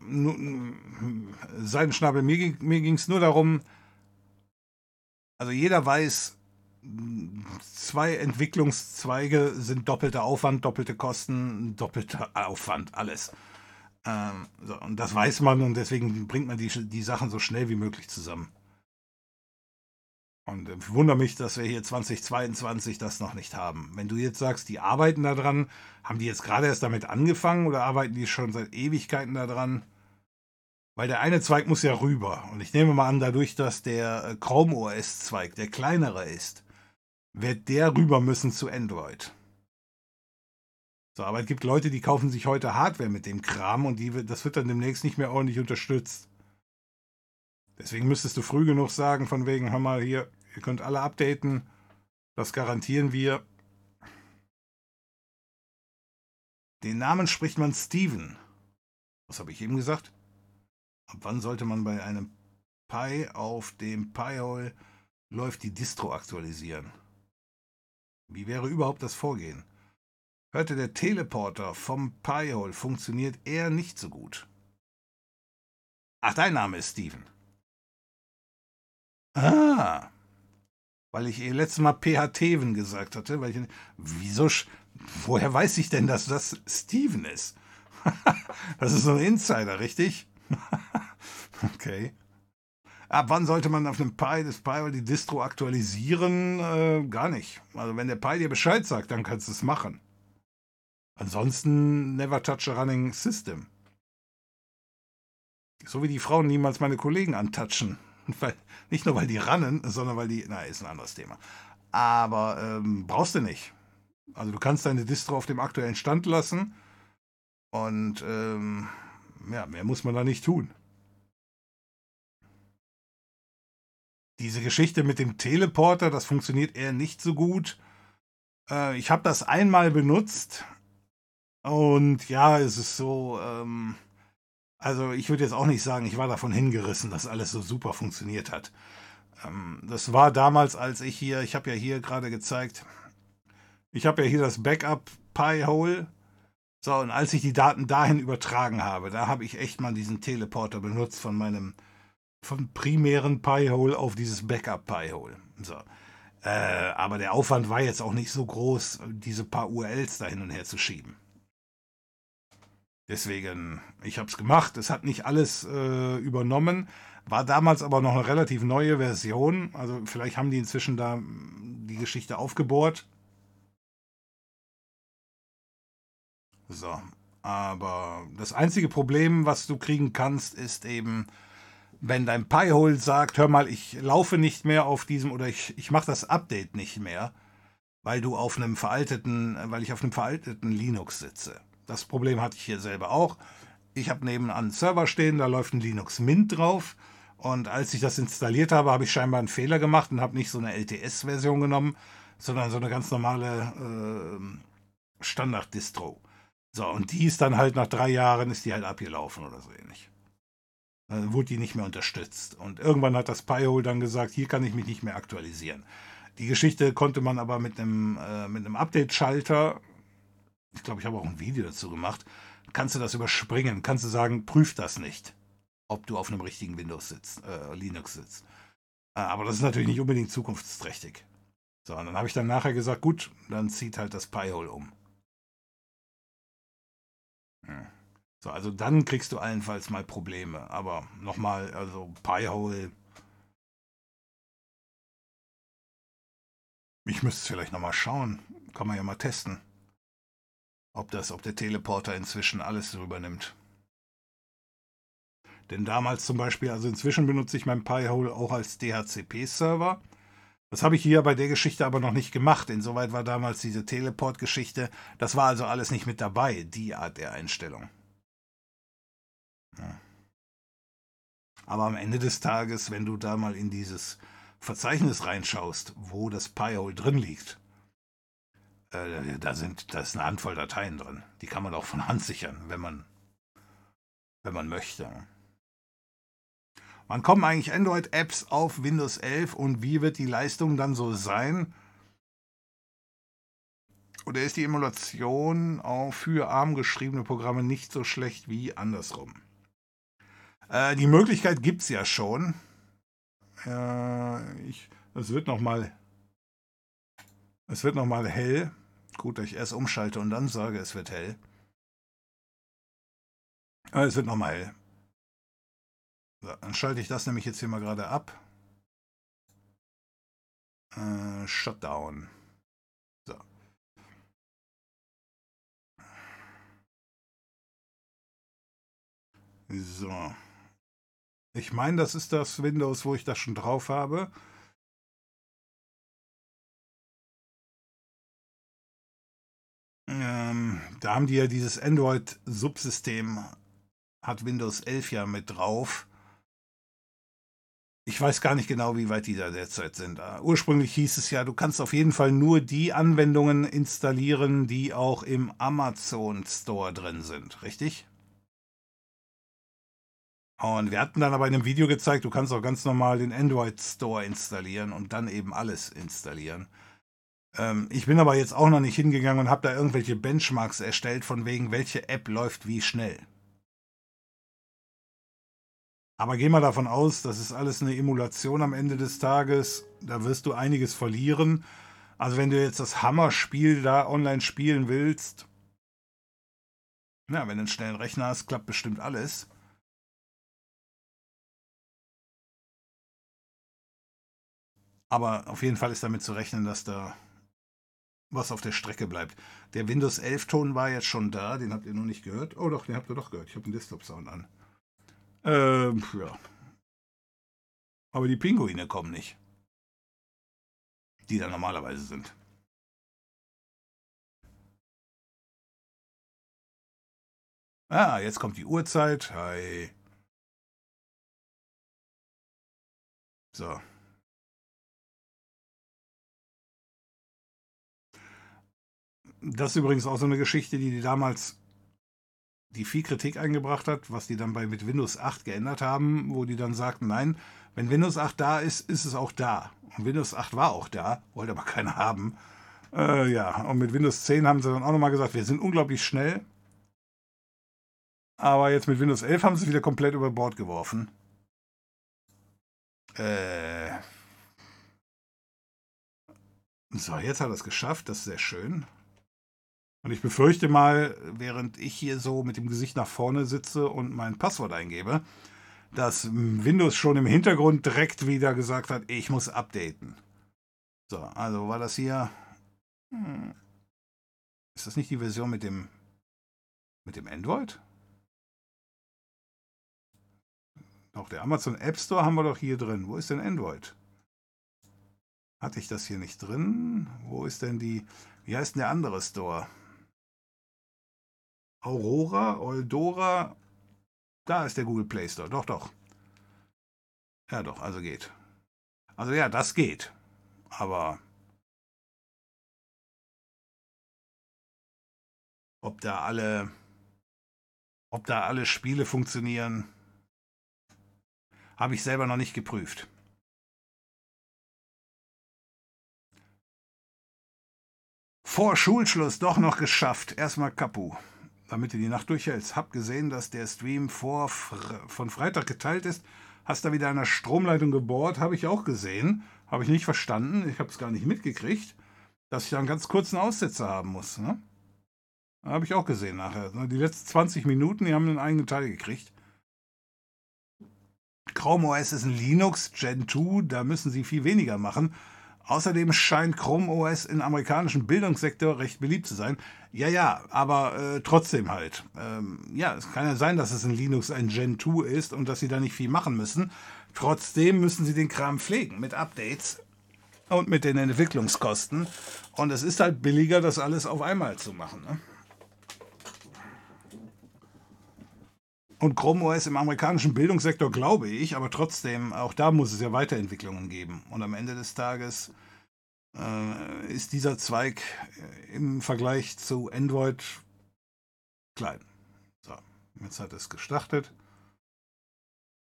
Seidenschnabel, mir, mir ging es nur darum, also jeder weiß, zwei Entwicklungszweige sind doppelter Aufwand, doppelte Kosten, doppelter Aufwand, alles. Ähm, so, und das weiß man und deswegen bringt man die, die Sachen so schnell wie möglich zusammen. Und ich wundere mich, dass wir hier 2022 das noch nicht haben. Wenn du jetzt sagst, die arbeiten daran, haben die jetzt gerade erst damit angefangen oder arbeiten die schon seit Ewigkeiten daran? Weil der eine Zweig muss ja rüber. Und ich nehme mal an, dadurch, dass der äh, Chrome OS Zweig der kleinere ist, wird der rüber müssen zu Android. So, aber es gibt Leute, die kaufen sich heute Hardware mit dem Kram und die, das wird dann demnächst nicht mehr ordentlich unterstützt. Deswegen müsstest du früh genug sagen, von wegen, hör mal hier, ihr könnt alle updaten. Das garantieren wir. Den Namen spricht man Steven. Was habe ich eben gesagt? Ab wann sollte man bei einem Pi auf dem Pi-Hole läuft die Distro aktualisieren? Wie wäre überhaupt das Vorgehen? Hörte der Teleporter vom Pi-Hole funktioniert eher nicht so gut. Ach, dein Name ist Steven. Ah, weil ich ihr letztes Mal PH Teven gesagt hatte. Weil ich, wieso, woher weiß ich denn, dass das Steven ist? das ist so ein Insider, richtig? okay. Ab wann sollte man auf dem Pi des Pi die Distro aktualisieren? Äh, gar nicht. Also wenn der Pi dir Bescheid sagt, dann kannst du es machen. Ansonsten never touch a running system. So wie die Frauen niemals meine Kollegen antatschen. Weil, nicht nur weil die rannen, sondern weil die, na, ist ein anderes Thema. Aber ähm, brauchst du nicht. Also du kannst deine Distro auf dem aktuellen Stand lassen und ähm, ja, mehr muss man da nicht tun. Diese Geschichte mit dem Teleporter, das funktioniert eher nicht so gut. Äh, ich habe das einmal benutzt und ja, es ist so, ähm, also ich würde jetzt auch nicht sagen, ich war davon hingerissen, dass alles so super funktioniert hat. Ähm, das war damals, als ich hier, ich habe ja hier gerade gezeigt, ich habe ja hier das Backup Pi-Hole. So, und als ich die Daten dahin übertragen habe, da habe ich echt mal diesen Teleporter benutzt von meinem vom primären Pi-Hole auf dieses Backup Pi-Hole. So. Äh, aber der Aufwand war jetzt auch nicht so groß, diese paar URLs da hin und her zu schieben. Deswegen, ich habe es gemacht. Es hat nicht alles äh, übernommen. War damals aber noch eine relativ neue Version. Also vielleicht haben die inzwischen da die Geschichte aufgebohrt. So. Aber das einzige Problem, was du kriegen kannst, ist eben, wenn dein Pi-Hole sagt, hör mal, ich laufe nicht mehr auf diesem oder ich, ich mache das Update nicht mehr, weil du auf einem veralteten, weil ich auf einem veralteten Linux sitze. Das Problem hatte ich hier selber auch. Ich habe nebenan einen Server stehen, da läuft ein Linux Mint drauf. Und als ich das installiert habe, habe ich scheinbar einen Fehler gemacht und habe nicht so eine LTS-Version genommen, sondern so eine ganz normale äh, Standard-Distro. So, und die ist dann halt nach drei Jahren, ist die halt abgelaufen oder so ähnlich. Dann wurde die nicht mehr unterstützt. Und irgendwann hat das Pi-Hole dann gesagt, hier kann ich mich nicht mehr aktualisieren. Die Geschichte konnte man aber mit einem, äh, mit einem Update-Schalter ich glaube, ich habe auch ein Video dazu gemacht, kannst du das überspringen, kannst du sagen, prüf das nicht, ob du auf einem richtigen Windows sitzt, äh, Linux sitzt. Äh, aber das ist natürlich nicht unbedingt zukunftsträchtig. So, und dann habe ich dann nachher gesagt, gut, dann zieht halt das Pi-Hole um. Hm. So, also dann kriegst du allenfalls mal Probleme. Aber nochmal, also Pi-Hole. Ich müsste es vielleicht nochmal schauen. Kann man ja mal testen ob das, ob der Teleporter inzwischen alles übernimmt. Denn damals zum Beispiel, also inzwischen benutze ich mein Pi-Hole auch als DHCP-Server. Das habe ich hier bei der Geschichte aber noch nicht gemacht. Insoweit war damals diese Teleport-Geschichte, das war also alles nicht mit dabei, die Art der Einstellung. Ja. Aber am Ende des Tages, wenn du da mal in dieses Verzeichnis reinschaust, wo das Pi-Hole drin liegt, äh, da sind, da ist eine Handvoll Dateien drin. Die kann man auch von Hand sichern, wenn man, wenn man möchte. Wann kommen eigentlich Android-Apps auf Windows 11 und wie wird die Leistung dann so sein? Oder ist die Emulation auch für ARM geschriebene Programme nicht so schlecht wie andersrum? Äh, die Möglichkeit gibt es ja schon. Äh, ich, es wird nochmal es wird nochmal hell. Gut, dass ich erst umschalte und dann sage, es wird hell. Aber es wird nochmal hell. So, dann schalte ich das nämlich jetzt hier mal gerade ab. Äh, Shutdown. So. So. Ich meine, das ist das Windows, wo ich das schon drauf habe. Ähm, da haben die ja dieses Android-Subsystem, hat Windows 11 ja mit drauf. Ich weiß gar nicht genau, wie weit die da derzeit sind. Uh, ursprünglich hieß es ja, du kannst auf jeden Fall nur die Anwendungen installieren, die auch im Amazon Store drin sind, richtig? Und wir hatten dann aber in einem Video gezeigt, du kannst auch ganz normal den Android Store installieren und dann eben alles installieren. Ähm, ich bin aber jetzt auch noch nicht hingegangen und habe da irgendwelche Benchmarks erstellt, von wegen, welche App läuft wie schnell. Aber geh mal davon aus, das ist alles eine Emulation am Ende des Tages. Da wirst du einiges verlieren. Also wenn du jetzt das Hammer-Spiel da online spielen willst, ja, wenn du einen schnellen Rechner hast, klappt bestimmt alles. Aber auf jeden Fall ist damit zu rechnen, dass da was auf der Strecke bleibt. Der Windows 11 Ton war jetzt schon da, den habt ihr noch nicht gehört. Oh doch, den habt ihr doch gehört. Ich habe den Desktop-Sound an. Ähm, ja. Aber die Pinguine kommen nicht. Die da normalerweise sind. Ah, jetzt kommt die Uhrzeit. Hi. So. Das ist übrigens auch so eine Geschichte, die die damals die viel Kritik eingebracht hat, was die dann bei mit Windows 8 geändert haben, wo die dann sagten, nein, wenn Windows 8 da ist, ist es auch da. Und Windows 8 war auch da, wollte aber keiner haben. Äh, ja, und mit Windows 10 haben sie dann auch nochmal gesagt, wir sind unglaublich schnell. Aber jetzt mit Windows 11 haben sie es wieder komplett über Bord geworfen. Äh. So, jetzt hat er es geschafft, das ist sehr schön. Und ich befürchte mal, während ich hier so mit dem Gesicht nach vorne sitze und mein Passwort eingebe, dass Windows schon im Hintergrund direkt wieder gesagt hat, ich muss updaten. So, also war das hier. Hm, ist das nicht die Version mit dem mit dem Android? Doch, der Amazon App Store haben wir doch hier drin. Wo ist denn Android? Hatte ich das hier nicht drin? Wo ist denn die. Wie heißt denn der andere Store? Aurora, Eudora. Da ist der Google Play Store. Doch, doch. Ja, doch, also geht. Also ja, das geht. Aber ob da alle ob da alle Spiele funktionieren, habe ich selber noch nicht geprüft. Vor Schulschluss doch noch geschafft. Erstmal Kapu damit du die Nacht durchhältst. Hab gesehen, dass der Stream vor, von Freitag geteilt ist. Hast da wieder der Stromleitung gebohrt, habe ich auch gesehen. Habe ich nicht verstanden. Ich habe es gar nicht mitgekriegt, dass ich da einen ganz kurzen Aussetzer haben muss. Ne? Habe ich auch gesehen nachher. Die letzten 20 Minuten, die haben einen eigenen Teil gekriegt. Chrome OS ist ein Linux Gen 2, da müssen sie viel weniger machen. Außerdem scheint Chrome OS im amerikanischen Bildungssektor recht beliebt zu sein. Ja, ja, aber äh, trotzdem halt. Ähm, ja, es kann ja sein, dass es in Linux ein Gen 2 ist und dass sie da nicht viel machen müssen. Trotzdem müssen sie den Kram pflegen mit Updates und mit den Entwicklungskosten. Und es ist halt billiger, das alles auf einmal zu machen. Ne? Und Chrome OS im amerikanischen Bildungssektor glaube ich, aber trotzdem, auch da muss es ja Weiterentwicklungen geben. Und am Ende des Tages äh, ist dieser Zweig äh, im Vergleich zu Android klein. So, jetzt hat es gestartet.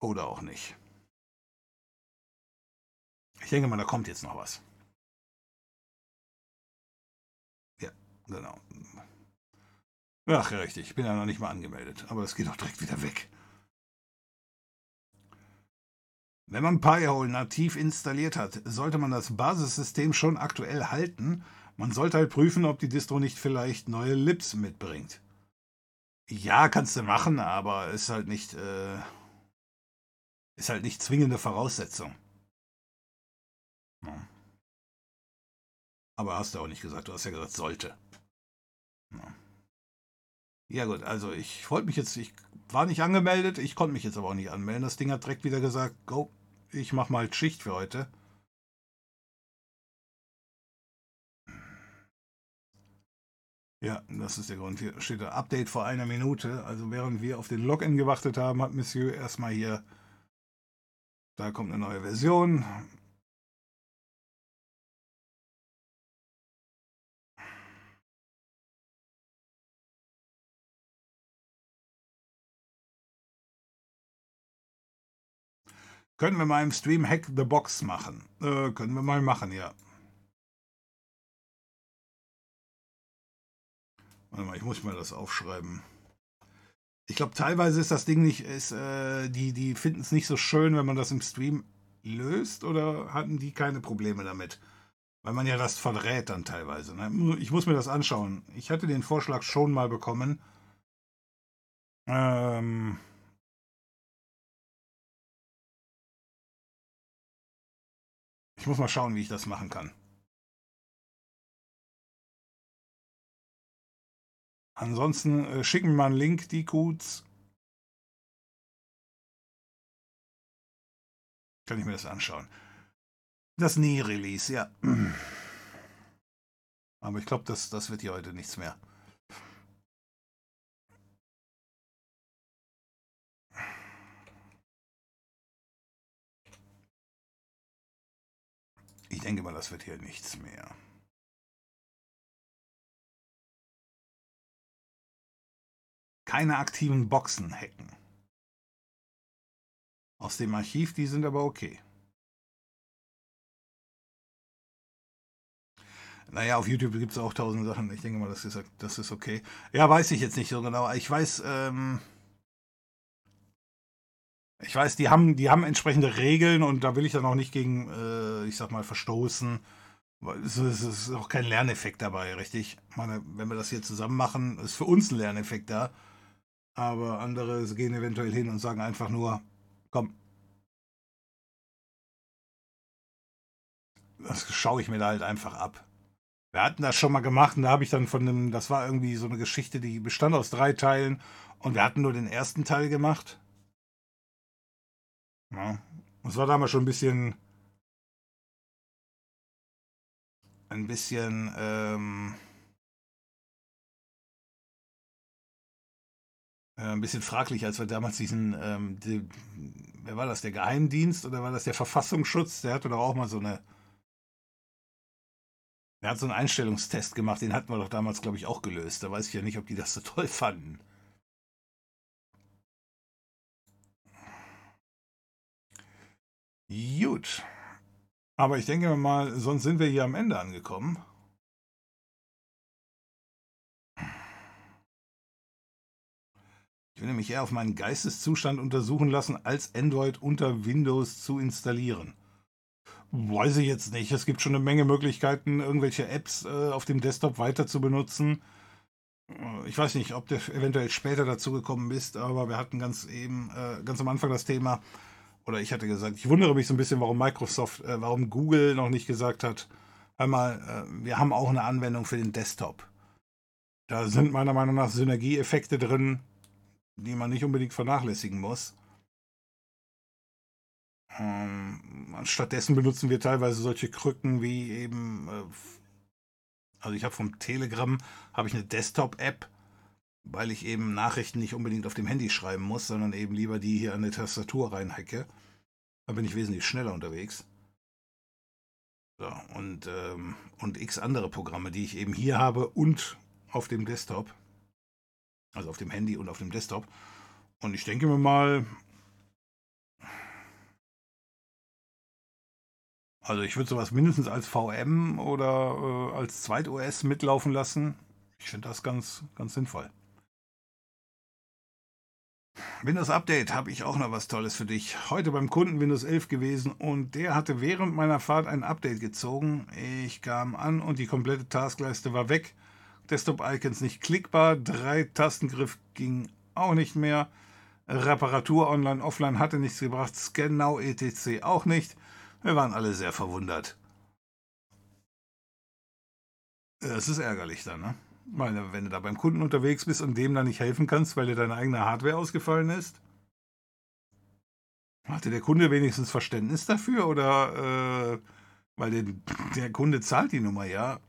Oder auch nicht. Ich denke mal, da kommt jetzt noch was. Ja, genau. Ach richtig. Ich bin ja noch nicht mal angemeldet. Aber das geht doch direkt wieder weg. Wenn man Pi-hole nativ installiert hat, sollte man das Basissystem schon aktuell halten. Man sollte halt prüfen, ob die Distro nicht vielleicht neue Lips mitbringt. Ja, kannst du machen, aber ist halt nicht, äh, ist halt nicht zwingende Voraussetzung. Ja. Aber hast du auch nicht gesagt. Du hast ja gesagt, sollte. Ja. Ja gut, also ich wollte mich jetzt, ich war nicht angemeldet, ich konnte mich jetzt aber auch nicht anmelden. Das Ding hat direkt wieder gesagt, go, ich mach mal Schicht für heute. Ja, das ist der Grund. Hier steht da Update vor einer Minute. Also während wir auf den Login gewartet haben, hat Monsieur erstmal hier, da kommt eine neue Version. Können wir mal im Stream Hack the Box machen? Äh, können wir mal machen, ja. Warte mal, ich muss mal das aufschreiben. Ich glaube, teilweise ist das Ding nicht, ist, äh, die, die finden es nicht so schön, wenn man das im Stream löst oder hatten die keine Probleme damit? Weil man ja das verrät dann teilweise. Ne? Ich muss mir das anschauen. Ich hatte den Vorschlag schon mal bekommen. Ähm. Ich muss mal schauen, wie ich das machen kann. Ansonsten äh, schicken wir mal einen Link, die Codes. Kann ich mir das anschauen. Das Nie-Release, ja. Aber ich glaube, das, das wird hier heute nichts mehr. Ich denke mal, das wird hier nichts mehr. Keine aktiven Boxen hacken. Aus dem Archiv, die sind aber okay. Naja, auf YouTube gibt es auch tausend Sachen. Ich denke mal, das ist, das ist okay. Ja, weiß ich jetzt nicht so genau. Ich weiß, ähm, ich weiß, die haben, die haben entsprechende Regeln und da will ich dann auch nicht gegen, äh, ich sag mal, verstoßen. Es ist auch kein Lerneffekt dabei, richtig? Ich meine, wenn wir das hier zusammen machen, ist für uns ein Lerneffekt da. Aber andere gehen eventuell hin und sagen einfach nur, komm. Das schaue ich mir da halt einfach ab. Wir hatten das schon mal gemacht und da habe ich dann von einem, das war irgendwie so eine Geschichte, die bestand aus drei Teilen und wir hatten nur den ersten Teil gemacht. Ja. Das war damals schon ein bisschen, ein bisschen, ähm, äh, ein bisschen fraglich, als wir damals diesen, ähm, die, wer war das, der Geheimdienst oder war das der Verfassungsschutz? Der hatte doch auch mal so eine, der hat so einen Einstellungstest gemacht, den hatten wir doch damals, glaube ich, auch gelöst. Da weiß ich ja nicht, ob die das so toll fanden. Gut. Aber ich denke mal, sonst sind wir hier am Ende angekommen. Ich will nämlich eher auf meinen Geisteszustand untersuchen lassen, als Android unter Windows zu installieren. Weiß ich jetzt nicht. Es gibt schon eine Menge Möglichkeiten, irgendwelche Apps äh, auf dem Desktop weiter zu benutzen. Äh, ich weiß nicht, ob du eventuell später dazu gekommen bist, aber wir hatten ganz eben, äh, ganz am Anfang das Thema, oder ich hatte gesagt, ich wundere mich so ein bisschen, warum Microsoft, äh, warum Google noch nicht gesagt hat, einmal, äh, wir haben auch eine Anwendung für den Desktop. Da sind meiner Meinung nach Synergieeffekte drin, die man nicht unbedingt vernachlässigen muss. Ähm, stattdessen benutzen wir teilweise solche Krücken wie eben, äh, also ich habe vom Telegram habe ich eine Desktop-App, weil ich eben Nachrichten nicht unbedingt auf dem Handy schreiben muss, sondern eben lieber die hier an der Tastatur reinhacke. Da bin ich wesentlich schneller unterwegs. So, und, ähm, und x andere Programme, die ich eben hier habe und auf dem Desktop. Also auf dem Handy und auf dem Desktop. Und ich denke mir mal, also ich würde sowas mindestens als VM oder äh, als Zweit-OS mitlaufen lassen. Ich finde das ganz, ganz sinnvoll. Windows Update habe ich auch noch was Tolles für dich. Heute beim Kunden Windows 11 gewesen und der hatte während meiner Fahrt ein Update gezogen. Ich kam an und die komplette Taskleiste war weg. Desktop-Icons nicht klickbar, drei Tastengriff ging auch nicht mehr. Reparatur online, offline hatte nichts gebracht, Scan etc. auch nicht. Wir waren alle sehr verwundert. Das ist ärgerlich dann, ne? Weil, wenn du da beim Kunden unterwegs bist und dem dann nicht helfen kannst, weil dir deine eigene Hardware ausgefallen ist. Hatte der Kunde wenigstens Verständnis dafür oder äh, weil den, der Kunde zahlt die Nummer ja?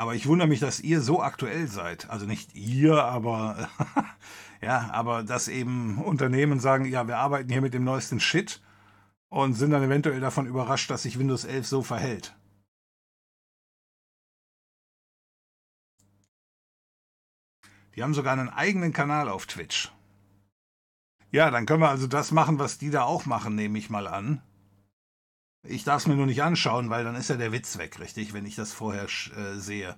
Aber ich wundere mich, dass ihr so aktuell seid. Also nicht ihr, aber ja, aber dass eben Unternehmen sagen, ja, wir arbeiten hier mit dem neuesten Shit und sind dann eventuell davon überrascht, dass sich Windows 11 so verhält. Die haben sogar einen eigenen Kanal auf Twitch. Ja, dann können wir also das machen, was die da auch machen, nehme ich mal an. Ich darf es mir nur nicht anschauen, weil dann ist ja der Witz weg, richtig, wenn ich das vorher äh, sehe.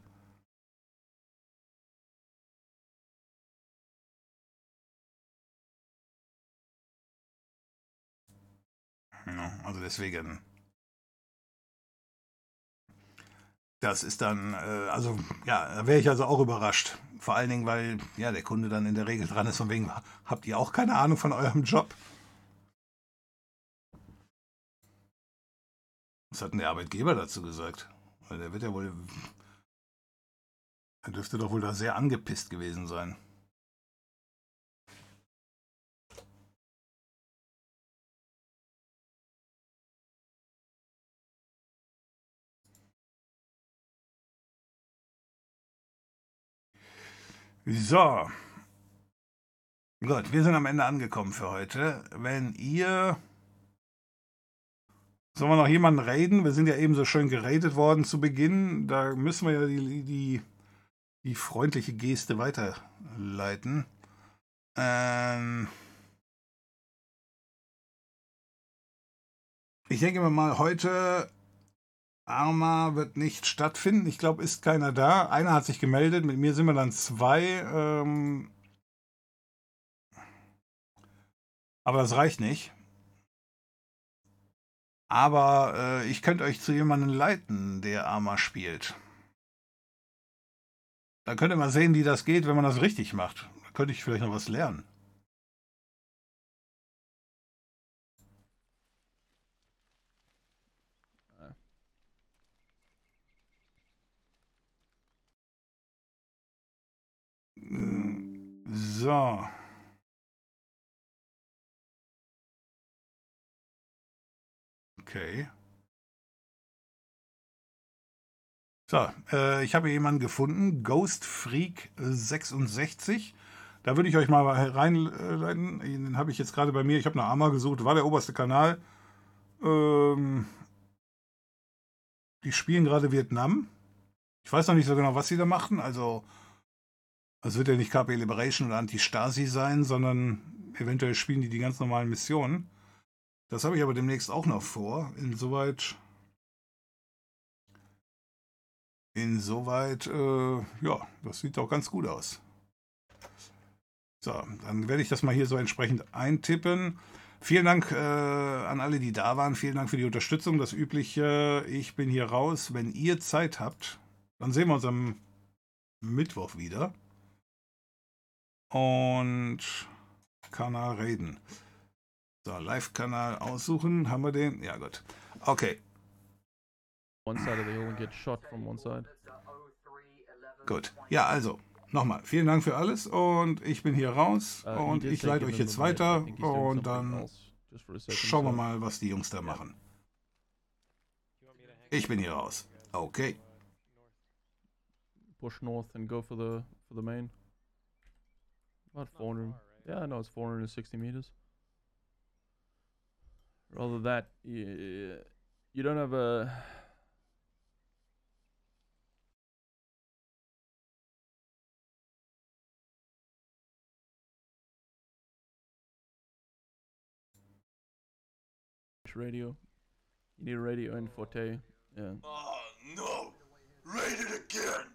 Also deswegen. Das ist dann, äh, also ja, da wäre ich also auch überrascht. Vor allen Dingen, weil ja der Kunde dann in der Regel dran ist, von wegen, habt ihr auch keine Ahnung von eurem Job? Was hat denn der Arbeitgeber dazu gesagt? Weil der wird ja wohl. Er dürfte doch wohl da sehr angepisst gewesen sein. So. Gut, wir sind am Ende angekommen für heute. Wenn ihr. Sollen wir noch jemanden raiden? Wir sind ja eben so schön geradet worden zu Beginn. Da müssen wir ja die, die, die freundliche Geste weiterleiten. Ähm. Ich denke mal, heute Arma wird nicht stattfinden. Ich glaube, ist keiner da. Einer hat sich gemeldet. Mit mir sind wir dann zwei. Ähm aber das reicht nicht. Aber äh, ich könnte euch zu jemandem leiten, der Arma spielt. Da könnt ihr mal sehen, wie das geht, wenn man das richtig macht. Da könnte ich vielleicht noch was lernen. So. Okay. So, äh, ich habe jemanden gefunden, Ghost Freak 66. Da würde ich euch mal reinleiten. Den habe ich jetzt gerade bei mir. Ich habe nach Arma gesucht, war der oberste Kanal. Ähm, die spielen gerade Vietnam. Ich weiß noch nicht so genau, was sie da machen. Also es wird ja nicht KP Liberation oder Anti-Stasi sein, sondern eventuell spielen die die ganz normalen Missionen. Das habe ich aber demnächst auch noch vor. Insoweit. Insoweit, äh, ja, das sieht auch ganz gut aus. So, dann werde ich das mal hier so entsprechend eintippen. Vielen Dank äh, an alle, die da waren. Vielen Dank für die Unterstützung. Das übliche, ich bin hier raus. Wenn ihr Zeit habt, dann sehen wir uns am Mittwoch wieder und Kanal reden. So, Live-Kanal aussuchen. Haben wir den? Ja, gut. Okay. One side of the hill and get shot from one side. Gut. Ja, also, nochmal. Vielen Dank für alles und ich bin hier raus uh, und ich leite euch jetzt weiter und dann schauen wir mal, was die Jungs da machen. Ich bin hier raus. Okay. Push north and go for the for the main. About 400. Yeah, I know it's 460 meters. Rather that, you, you don't have a. Radio. You need a radio in Forte. Yeah. Oh no! Rated again!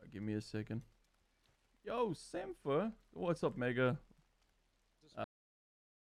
Uh, give me a second. Yo, Sampha. What's up, Mega?